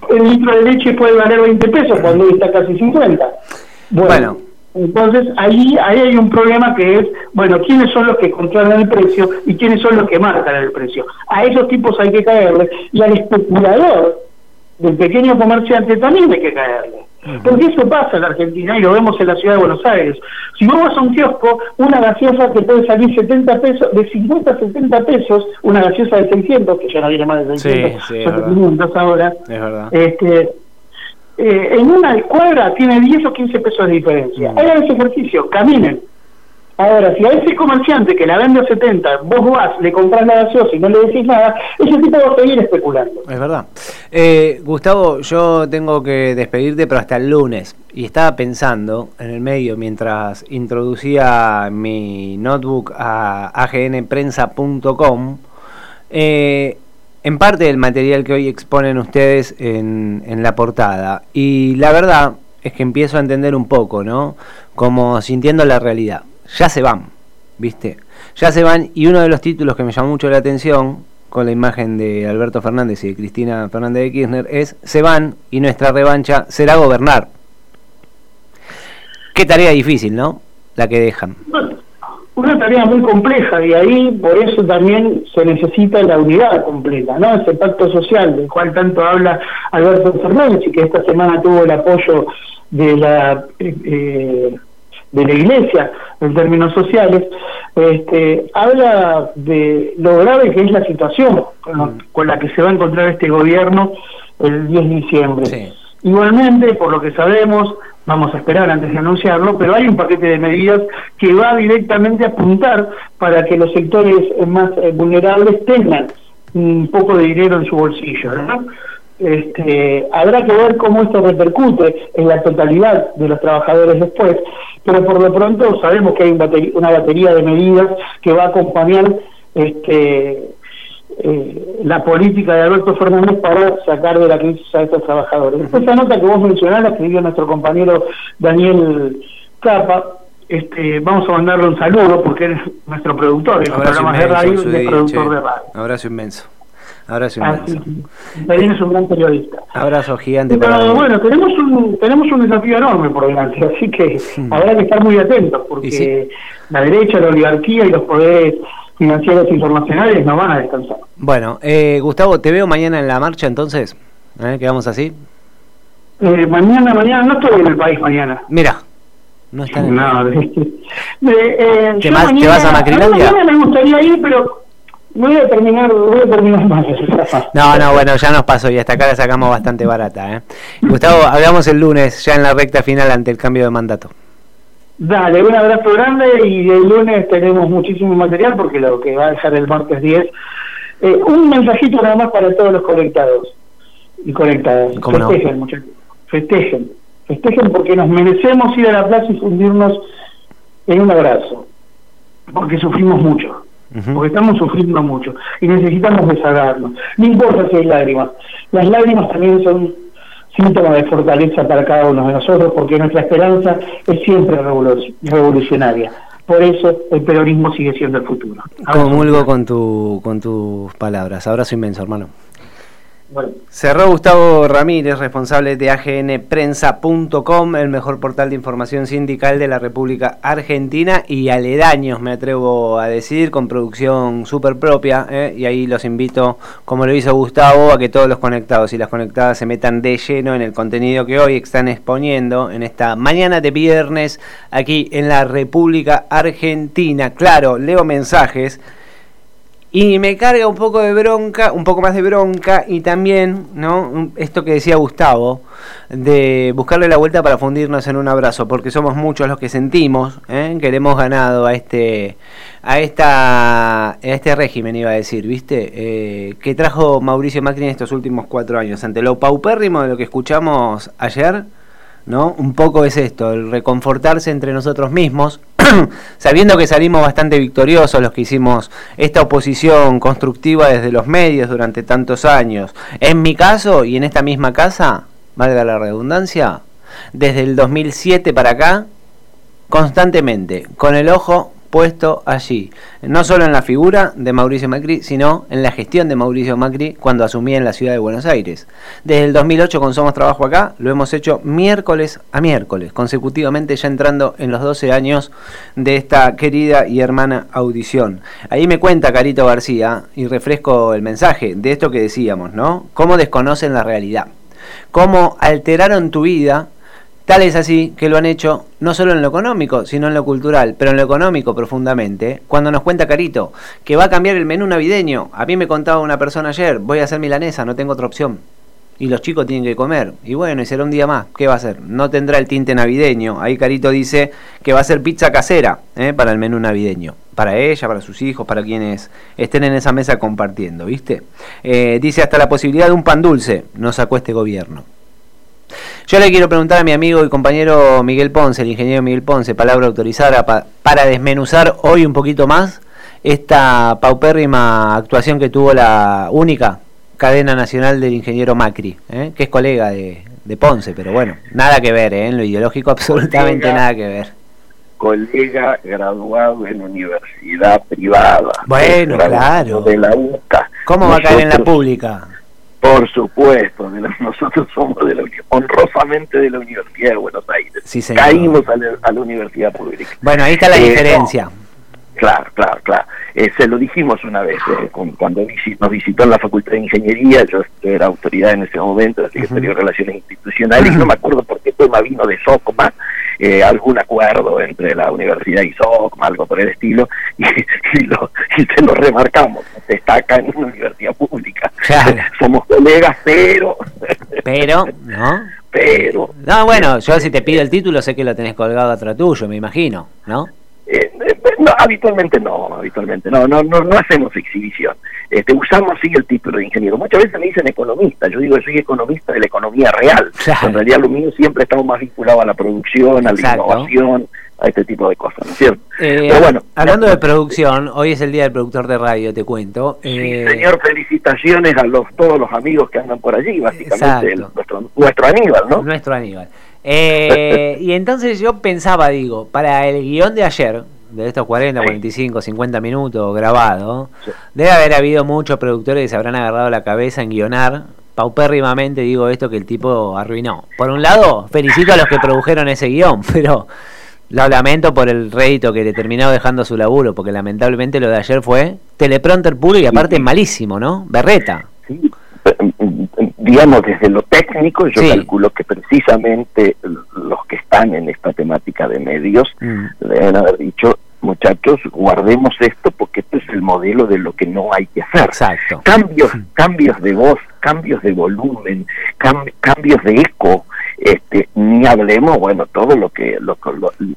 El litro de leche puede valer 20 pesos cuando hoy está casi 50. Bueno, entonces ahí, ahí hay un problema que es, bueno, ¿quiénes son los que controlan el precio y quiénes son los que marcan el precio? A esos tipos hay que caerle y al especulador del pequeño comerciante también hay que caerle. Porque eso pasa en la Argentina y lo vemos en la ciudad de Buenos Aires. Si vos vas a un kiosco, una gaseosa que puede salir 70 pesos, de 50 a 70 pesos, una gaseosa de 600, que ya no viene más de 600, sí, sí, ahora, es verdad. Este, eh, en una cuadra tiene 10 o 15 pesos de diferencia. Mm. Hagan ese ejercicio, caminen. Ahora, si a ese comerciante que la vende a 70, vos vas, le compras la gaseosa y no le decís nada, ese tipo va a seguir especulando. Es verdad. Eh, Gustavo, yo tengo que despedirte, pero hasta el lunes. Y estaba pensando en el medio, mientras introducía mi notebook a agnprensa.com, eh, en parte del material que hoy exponen ustedes en, en la portada. Y la verdad es que empiezo a entender un poco, ¿no? Como sintiendo la realidad ya se van, ¿viste? Ya se van y uno de los títulos que me llamó mucho la atención con la imagen de Alberto Fernández y de Cristina Fernández de Kirchner es se van y nuestra revancha será gobernar. Qué tarea difícil, ¿no? La que dejan. Una tarea muy compleja y ahí por eso también se necesita la unidad completa, ¿no? Ese pacto social del cual tanto habla Alberto Fernández y que esta semana tuvo el apoyo de la eh, de la iglesia en términos sociales, este, habla de lo grave que es la situación con, la que se va a encontrar este gobierno el 10 de diciembre. Igualmente, por lo que sabemos, vamos a esperar antes de anunciarlo, pero hay un paquete de medidas que va directamente a apuntar para que los sectores más eh, vulnerables tengan un poco de dinero en su bolsillo. Este, habrá que ver cómo esto repercute en la totalidad de los trabajadores después, pero por lo pronto sabemos que hay una batería de medidas que va a acompañar este, eh, la política de Alberto Fernández para sacar de la crisis a estos trabajadores. Esa nota que vos mencionás la escribió nuestro compañero Daniel Capa. Este, vamos a mandarle un saludo porque es nuestro productor, el programa de radio y productor de radio. Abrazo inmenso. Abrazo inmenso. También es un gran periodista. Abrazo gigante. Pero bueno, tenemos un, tenemos un desafío enorme por delante, *laughs* así que habrá que estar muy atentos porque la derecha, la oligarquía y los poderes financieros internacionales no van a descansar. Bueno, eh, Gustavo, te veo mañana en la marcha entonces. ¿Eh? ¿Quedamos así? Eh, mañana, mañana, no estoy en el país mañana. Mira, no está en el no, país. *laughs* Eh, ¿Te, vas a Macrilandia? Mañana me gustaría ir, pero voy a terminar, voy a terminar mal. *laughs* No, no, bueno, ya nos pasó y hasta acá la sacamos bastante barata. ¿eh? Gustavo, hablamos el lunes, ya en la recta final ante el cambio de mandato. Dale, un abrazo grande y el lunes tenemos muchísimo material porque lo que va a dejar el martes 10. Eh, un mensajito nada más para todos los conectados y conectadas. Festejen, muchachos. Festejen. Festejen porque nos merecemos ir a la plaza y fundirnos en un abrazo. Porque sufrimos mucho. Porque estamos sufriendo mucho y necesitamos desagarnos. No importa si hay lágrimas. Las lágrimas también son síntoma de fortaleza para cada uno de nosotros, porque nuestra esperanza es siempre revolucionaria. Por eso el peronismo sigue siendo el futuro. Comulgo con, tu, con tus palabras. Abrazo inmenso, hermano. Cerró Gustavo Ramírez, responsable de agnprensa.com, el mejor portal de información sindical de la República Argentina y aledaños, me atrevo a decir, con producción súper propia. ¿eh? Y ahí los invito, como lo hizo Gustavo, a que todos los conectados y las conectadas se metan de lleno en el contenido que hoy están exponiendo en esta mañana de viernes aquí en la República Argentina. Claro, leo mensajes y me carga un poco de bronca, un poco más de bronca y también, ¿no? Esto que decía Gustavo, de buscarle la vuelta para fundirnos en un abrazo, porque somos muchos los que sentimos ¿eh? que le hemos ganado a este, a esta, este régimen, iba a decir, ¿viste? Eh, que trajo Mauricio Macri en estos últimos cuatro años. Ante lo paupérrimo de lo que escuchamos ayer, ¿no? Un poco es esto, el reconfortarse entre nosotros mismos, *clears throat* sabiendo que salimos bastante victoriosos los que hicimos esta oposición constructiva desde los medios durante tantos años. En mi caso y en esta misma casa, valga la redundancia, desde el 2007 para acá, constantemente, con el ojo puesto allí, no solo en la figura de Mauricio Macri, sino en la gestión de Mauricio Macri cuando asumía en la ciudad de Buenos Aires. Desde el 2008 con Somos Trabajo acá, lo hemos hecho miércoles a miércoles, consecutivamente ya entrando en los 12 años de esta querida y hermana audición. Ahí me cuenta Carito García, y refresco el mensaje de esto que decíamos, ¿no? Cómo desconocen la realidad, cómo alteraron tu vida Tal es así que lo han hecho no solo en lo económico, sino en lo cultural, pero en lo económico profundamente. Cuando nos cuenta Carito que va a cambiar el menú navideño, a mí me contaba una persona ayer, voy a hacer milanesa, no tengo otra opción. Y los chicos tienen que comer. Y bueno, y será un día más. ¿Qué va a hacer? No tendrá el tinte navideño. Ahí Carito dice que va a ser pizza casera ¿eh? para el menú navideño. Para ella, para sus hijos, para quienes estén en esa mesa compartiendo, ¿viste? Eh, dice hasta la posibilidad de un pan dulce. No sacó este gobierno. Yo le quiero preguntar a mi amigo y compañero Miguel Ponce, el ingeniero Miguel Ponce, palabra autorizada para desmenuzar hoy un poquito más esta paupérrima actuación que tuvo la única cadena nacional del ingeniero Macri, ¿eh? que es colega de, Ponce, pero bueno, nada que ver, ¿eh? en lo ideológico absolutamente nada que ver. Colega graduado en universidad privada. Bueno, claro. De la UCA. ¿Cómo va a caer en la pública? Por supuesto, nosotros *laughs* somos de la honrosamente de la Universidad de Buenos Aires. Sí, Caímos a la, Universidad Pública. Bueno, ahí está la eh, diferencia. claro, claro, claro. Eh, se lo dijimos una vez, eh, cuando nos visitó en la Facultad de Ingeniería, yo era autoridad en ese momento, de Secretario de Relaciones Institucionales, *clears throat* no me acuerdo por qué tema vino de Socoma, eh, algún acuerdo entre la universidad y SOCMA, algo por el estilo, y, lo, y se lo remarcamos, destaca en una universidad pública. Somos colegas, pero... *laughs* Pero, ¿no? Pero... No, bueno, yo si te pido el título sé que lo tenés colgado atrás tuyo, me imagino, ¿no? No, habitualmente no, habitualmente no, no, no, no hacemos exhibición. Este, usamos sí el título de ingeniero. Muchas veces me dicen economista, yo digo que soy economista de la economía real. En realidad lo mío siempre estamos más vinculados a la producción, a la innovación, a este tipo de cosas, ¿no es cierto? Eh, Pero bueno, hablando de producción, hoy es el día del productor de radio, te cuento. Eh, señor, felicitaciones a los todos los amigos que andan por allí, básicamente nuestro, nuestro Aníbal, ¿no? Nuestro Aníbal. Eh, y entonces yo pensaba, digo, para el guion de ayer, de estos 40, 45, 50 minutos grabado, debe haber habido muchos productores que se habrán agarrado la cabeza en guionar. Paupérrimamente digo esto que el tipo arruinó. Por un lado, felicito a los que produjeron ese guion, *laughs* pero lo lamento por el rédito que le terminó dejando su laburo, porque lamentablemente lo de ayer fue teleprompter puro y aparte malísimo, ¿no? Berreta. Sí, digamos, desde lo técnico, yo calculo que precisamente los que están en esta temática de medios mm. deben haber dicho, muchachos, guardemos esto porque esto es el modelo de lo que no hay que hacer. Exacto. Cambios, cambios de voz, cambios de volumen, cambios de eco, este, ni hablemos, bueno, todo lo que lo,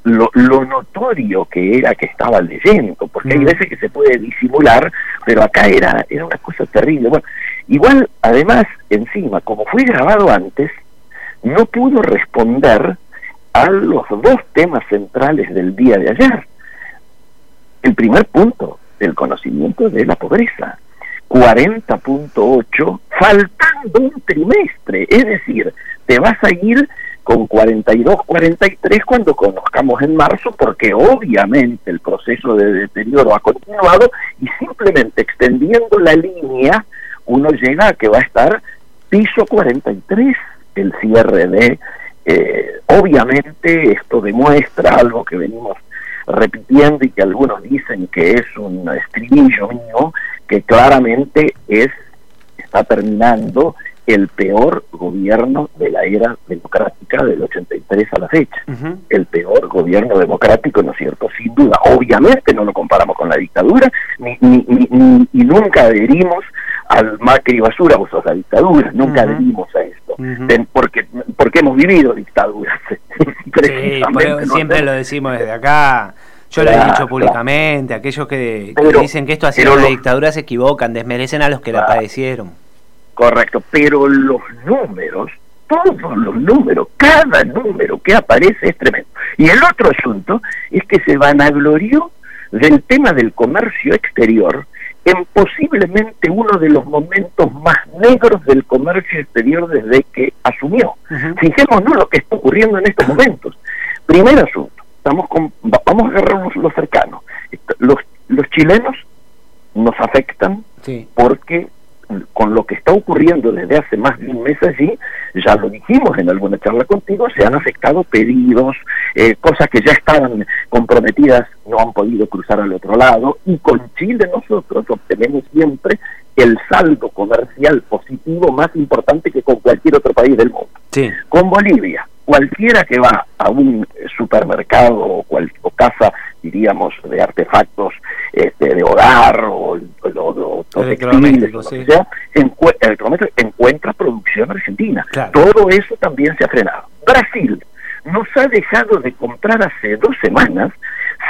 lo, lo, notorio que era que estaba leyendo, porque hay mm. veces que se puede disimular, pero acá era, era una cosa terrible. Bueno, igual, además, encima, como fue grabado antes, no pudo responder a los dos temas centrales del día de ayer. El primer punto, el conocimiento de la pobreza. 40.8, faltando un trimestre, es decir, te vas a ir con 42, 43 cuando conozcamos en marzo, porque obviamente el proceso de deterioro ha continuado y simplemente extendiendo la línea, uno llega a que va a estar piso 43 el cierre de... Eh, obviamente esto demuestra algo que venimos repitiendo y que algunos dicen que es un estribillo mío, que claramente es está terminando el peor gobierno de la era democrática del 83 a la fecha. El peor gobierno democrático, ¿no es cierto? Sin duda. Obviamente no lo comparamos con la dictadura, ni, ni, ni, y nunca adherimos al Macri basura, vos sos la dictadura, nunca adherimos a esto. porque, porque hemos vivido dictaduras. *laughs* siempre lo decimos desde acá. Yo lo he dicho públicamente, aquellos que, dicen que esto ha sido una dictadura se equivocan, desmerecen a los que la padecieron. Correcto, pero los números, todos los números, cada número que aparece es tremendo. Y el otro asunto es que se vanaglorió del tema del comercio exterior en posiblemente uno de los momentos más negros del comercio exterior desde que asumió. Fijémonos lo que está ocurriendo en estos momentos. Primer asunto, estamos con, vamos a agarrarnos lo cercano. Los, los chilenos nos afectan porque con lo que está ocurriendo desde hace más de un mes allí, ya lo dijimos en alguna charla contigo, se han afectado pedidos, eh, cosas que ya estaban comprometidas no han podido cruzar al otro lado, y con Chile nosotros obtenemos siempre el saldo comercial positivo más importante que con cualquier otro país del mundo. Con Bolivia, cualquiera que va a un supermercado o, cual, o casa, diríamos, de artefactos este, de hogar o, o, o textiles, encuentra producción argentina. Todo eso también se ha frenado. Brasil nos ha dejado de comprar hace dos semanas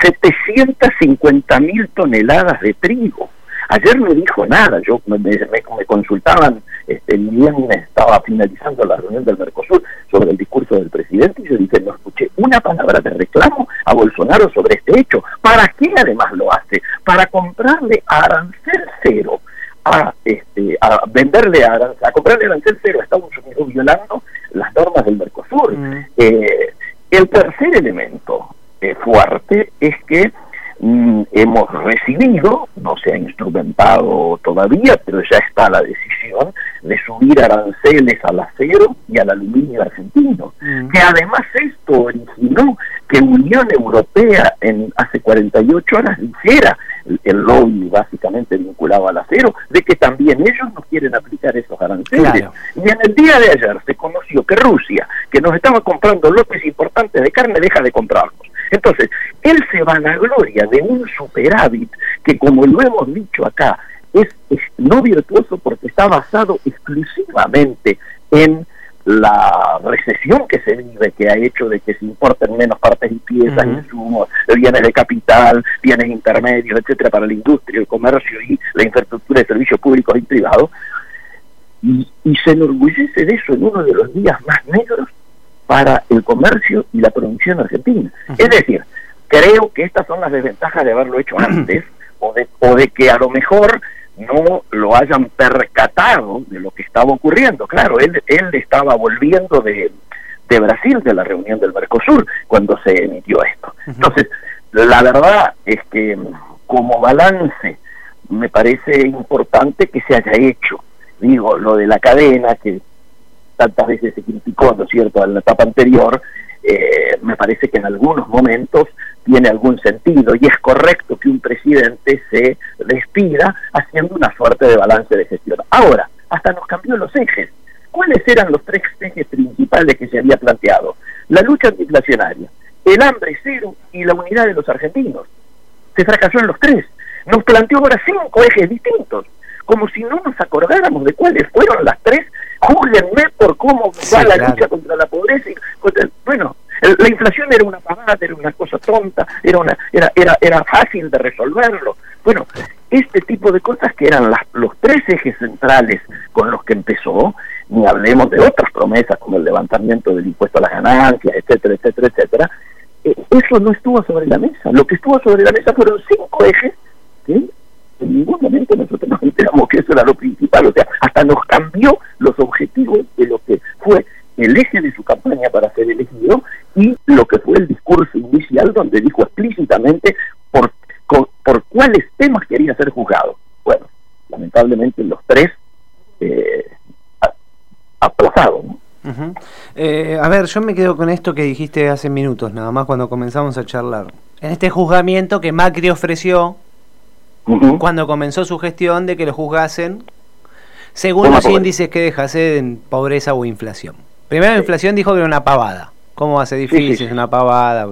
750 mil toneladas de trigo. Ayer no dijo nada, yo me, me, consultaban, este, bien estaba finalizando la reunión del Mercosur sobre el discurso del presidente y yo dije, no escuché una palabra de reclamo a Bolsonaro sobre este hecho. ¿Para qué además lo hace? Para comprarle a arancel cero, a, este, a venderle a, a comprarle arancel cero a Estados Unidos violando las normas del Mercosur. Mm. Eh, el tercer elemento eh, fuerte es que Mm, hemos recibido, no se ha instrumentado todavía, pero ya está la decisión de subir aranceles al acero y al aluminio argentino. Mm. Que además esto originó que Unión Europea en hace 48 horas dijera el lobby básicamente vinculado al acero, de que también ellos no quieren aplicar esos aranceles. Y en el día de ayer se conoció que Rusia, que nos estaba comprando lotes importantes de carne, deja de comprarlos. Entonces, él se va a la gloria de un superávit que, como lo hemos dicho acá, es, no virtuoso porque está basado exclusivamente en la recesión que se vive, que ha hecho de que se importen menos partes y piezas, insumos, bienes de capital, bienes intermedios, etcétera, para la industria, el comercio y la infraestructura de servicios públicos y privados, y, se enorgullece de eso en uno de los días más negros para el comercio y la producción argentina. Es decir, creo que estas son las desventajas de haberlo hecho *clears throat* antes, o de, o de que a lo mejor no lo hayan percatado de lo que estaba ocurriendo. Claro, él, él estaba volviendo de, de Brasil, de la reunión del Mercosur, cuando se emitió esto. Entonces, la verdad es que como balance me parece importante que se haya hecho. Digo, lo de la cadena, que tantas veces se criticó, ¿no es cierto?, en la etapa anterior, eh, me parece que en algunos momentos tiene algún sentido y es correcto que un presidente se despida haciendo una suerte de balance de gestión. Ahora, hasta nos cambió los ejes. ¿Cuáles eran los tres ejes principales que se había planteado? La lucha antiinflacionaria, el hambre cero y la unidad de los argentinos. Se fracasó en los tres. Nos planteó ahora cinco ejes distintos, como si no nos acordáramos de cuáles fueron las tres. Júguenme por cómo va la lucha contra la pobreza. Y Bueno, la inflación era una pavada, era una cosa tonta, era, una, era, era, era fácil de resolverlo. Bueno, este tipo de cosas que eran las, los tres ejes centrales con los que empezó, ni hablemos de otras promesas como el levantamiento del impuesto a las ganancias, etcétera, etcétera, etcétera, eh, eso no estuvo sobre la mesa. Lo que estuvo sobre la mesa fueron cinco ejes que en ningún momento nosotros nos enteramos que eso era lo principal, o sea, hasta nos cambió los objetivos de lo que fue el eje de su campaña para ser elegido y lo que fue el discurso inicial donde dijo explícitamente por, por cuáles temas quería ser juzgado. Bueno, lamentablemente los tres eh, aplazados. Eh, a ver, yo me quedo con esto que dijiste hace minutos, nada más cuando comenzamos a charlar. En este juzgamiento que Macri ofreció cuando comenzó su gestión de que lo juzgasen según los índices que dejase en pobreza o inflación. Primero, la inflación dijo que era una pavada. ¿Cómo hace difícil? Es una pavada.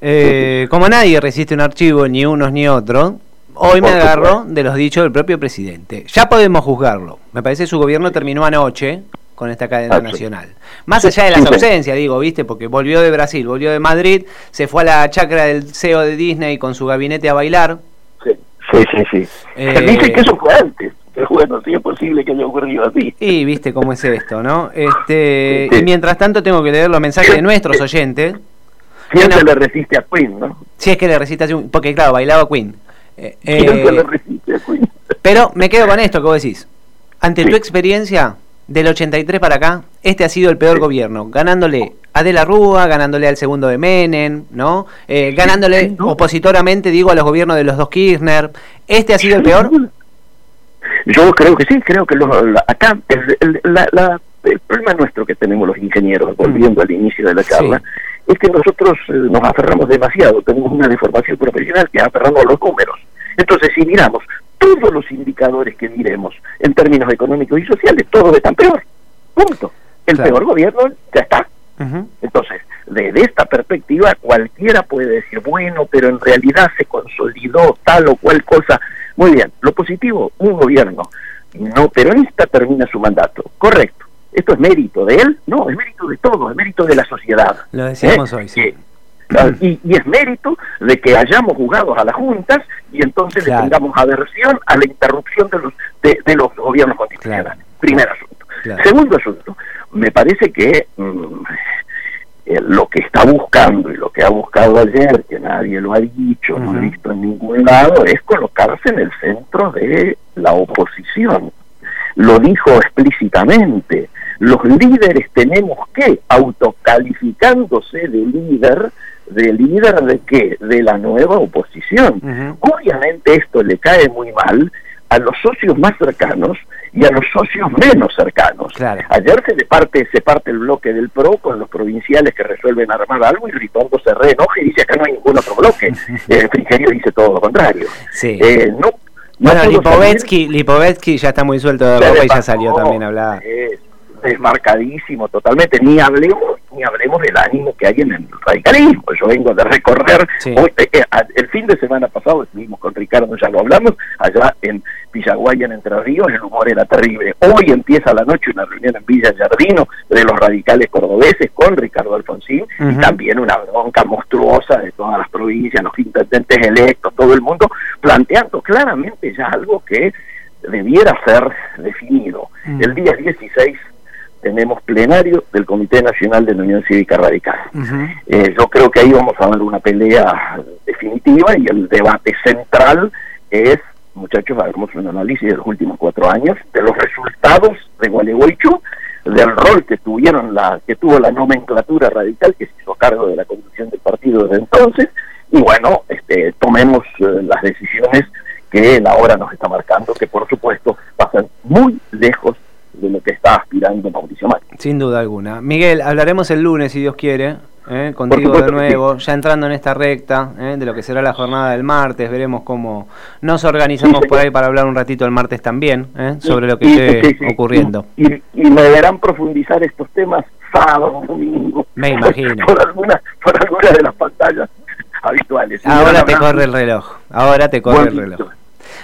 Eh, como nadie resiste un archivo, ni unos ni otros, hoy me agarro de los dichos del propio presidente. Ya podemos juzgarlo. Me parece que su gobierno terminó anoche con esta cadena nacional. Más allá de las ausencias, digo, ¿viste? Porque volvió de Brasil, volvió de Madrid, se fue a la chacra del CEO de Disney con su gabinete a bailar. Sí, sí, sí. Eh, que eso fue antes. Pero bueno, sí es posible que haya ocurrido así. Y viste cómo es esto, ¿no? Este, Y mientras tanto tengo que leer los mensajes de nuestros oyentes. Siempre le resiste a Queen, ¿no? Si es que le resiste a porque claro, bailaba Queen. Eh, le resiste a Queen. Pero me quedo con esto que vos decís. Ante tu experiencia, del 83 para acá, este ha sido el peor gobierno, ganándole a De la Rúa, ganándole al segundo de Menem, ¿no? Eh, ganándole opositoramente, digo, a los gobiernos de los dos Kirchner. ¿Este ha sido el peor? Yo creo que sí, creo que acá el, problema nuestro que tenemos los ingenieros, volviendo al inicio de la charla, es que nosotros eh, nos aferramos demasiado, tenemos una deformación profesional que aferramos a los números. Entonces, si miramos todos los indicadores que miremos en términos económicos y sociales, todos están peor. Punto. El peor gobierno ya está. Entonces, desde esta perspectiva, cualquiera puede decir, bueno, pero en realidad se consolidó tal o cual cosa. Muy bien, lo positivo, un gobierno no peronista termina su mandato. Correcto. ¿Esto es mérito de él? No, es mérito de todo, es mérito de la sociedad. Lo decíamos ¿Eh? hoy, sí. Y, y, es mérito de que hayamos jugado a las juntas y entonces le tengamos aversión a la interrupción de los, de, los gobiernos constitucionales. Primer asunto. Segundo asunto, me parece que mm, eh, lo que está buscando y lo que ha buscado ayer, que nadie lo ha dicho, no he visto en ningún lado, es colocarse en el centro de la oposición. Lo dijo explícitamente. Los líderes tenemos que, autocalificándose de líder, de líder de qué? De la nueva oposición. Obviamente esto le cae muy mal a los socios más cercanos y a los socios menos cercanos. Ayer se parte, se parte el bloque del PRO con los provinciales que resuelven armar algo y Ritondo se reenoja y dice acá no hay ningún otro bloque. *laughs* el Frigerio dice todo lo contrario. Eh, no, bueno, Lipovetsky, ya está muy suelto de ropa y ya salió también a hablar. Es desmarcadísimo totalmente, ni hablemos, ni hablemos del ánimo que hay en el radicalismo. Yo vengo de recorrer, hoy, eh, eh, el fin de semana pasado estuvimos con Ricardo, ya lo hablamos, allá en Villaguaya, en Entre Ríos, el humor era terrible. Hoy empieza la noche una reunión en Villa Jardino de los radicales cordobeses con Ricardo Alfonsín y también una bronca monstruosa de todas las provincias, los intendentes electos, todo el mundo, planteando claramente ya algo que debiera ser definido. El día 16 tenemos plenario del Comité Nacional de la Unión Cívica Radical. Eh, yo creo que ahí vamos a dar una pelea definitiva y el debate central es, muchachos, hagamos un análisis de los últimos cuatro años, de los resultados de Gualeguaychú, del rol que tuvieron la que tuvo la nomenclatura radical que se hizo cargo de la conducción del partido desde entonces y bueno este tomemos eh, las decisiones que la hora nos está marcando que por supuesto pasan muy lejos de lo que está aspirando Mauricio Macri. Sin duda alguna. Miguel, hablaremos el lunes, si Dios quiere, ¿eh? contigo de nuevo, ya entrando en esta recta ¿eh? de lo que será la jornada del martes, veremos cómo nos organizamos por ahí para hablar un ratito el martes también ¿eh? sobre lo que esté ocurriendo. Y, me deberán profundizar estos temas sábado, domingo. Me imagino. *laughs* por, algunas de las pantallas habituales. Ahora te corre el reloj, ahora te corre el reloj.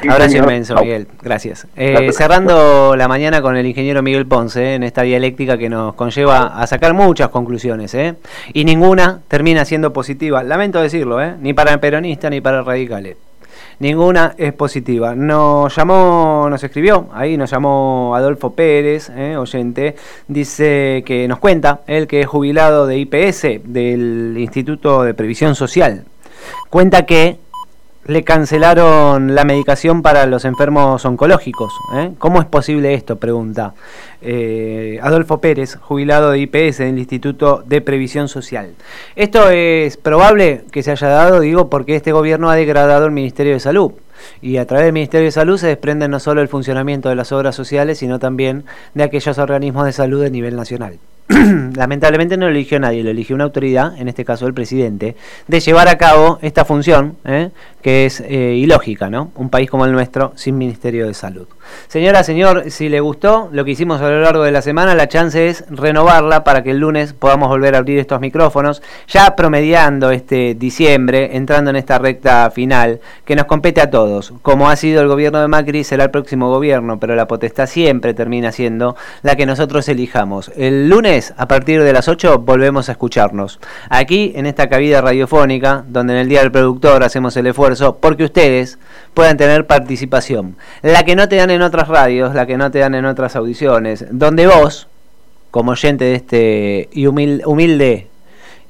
Abrazo inmenso, Miguel. Gracias. Eh, cerrando la mañana con el ingeniero Miguel Ponce, en esta dialéctica que nos conlleva a sacar muchas conclusiones, ¿eh? y ninguna termina siendo positiva. Lamento decirlo, ¿eh? ni para el peronista ni para el radicales. Ninguna es positiva. Nos llamó, nos escribió, ahí nos llamó Adolfo Pérez, ¿eh? oyente, dice que nos cuenta, él que es jubilado de IPS, del Instituto de Previsión Social, cuenta que le cancelaron la medicación para los enfermos oncológicos. ¿eh? ¿Cómo es posible esto? Pregunta eh, Adolfo Pérez, jubilado de IPS del Instituto de Previsión Social. Esto es probable que se haya dado, digo, porque este gobierno ha degradado el Ministerio de Salud. Y a través del Ministerio de Salud se desprende no solo el funcionamiento de las obras sociales, sino también de aquellos organismos de salud de nivel nacional. *clears throat* lamentablemente no lo eligió nadie, lo eligió una autoridad, en este caso el presidente, de llevar a cabo esta función, ¿eh? Que es eh, ilógica, ¿no? Un país como el nuestro sin Ministerio de Salud. Señora, señor, si le gustó lo que hicimos a lo largo de la semana, la chance es renovarla para que el lunes podamos volver a abrir estos micrófonos, ya promediando este diciembre, entrando en esta recta final, que nos compete a todos. Como ha sido el gobierno de Macri, será el próximo gobierno, pero la potestad siempre termina siendo la que nosotros elijamos. El lunes a partir de las 8, volvemos a escucharnos. Aquí, en esta cabida radiofónica, donde en el Día del Productor hacemos el esfuerzo porque ustedes puedan tener participación. La que no te dan en otras radios, la que no te dan en otras audiciones, donde vos, como oyente de este humilde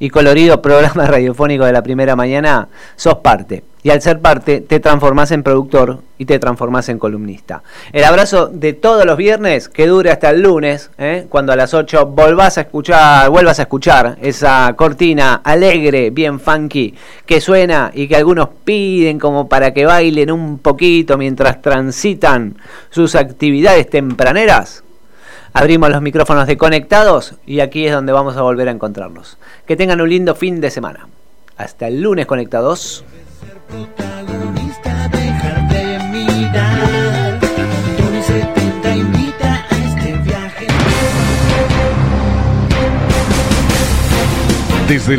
y colorido programa *laughs* radiofónico de la primera mañana, sos parte. Y al ser parte, te transformás en productor y te transformás en columnista. El abrazo de todos los viernes, que dure hasta el lunes, ¿eh? cuando a las 8 volvás a escuchar, vuelvas a escuchar esa cortina alegre, bien funky, que suena y que algunos piden como para que bailen un poquito mientras transitan sus actividades tempraneras. Abrimos los micrófonos de conectados y aquí es donde vamos a volver a encontrarnos. Que tengan un lindo fin de semana. Hasta el lunes conectados. Desde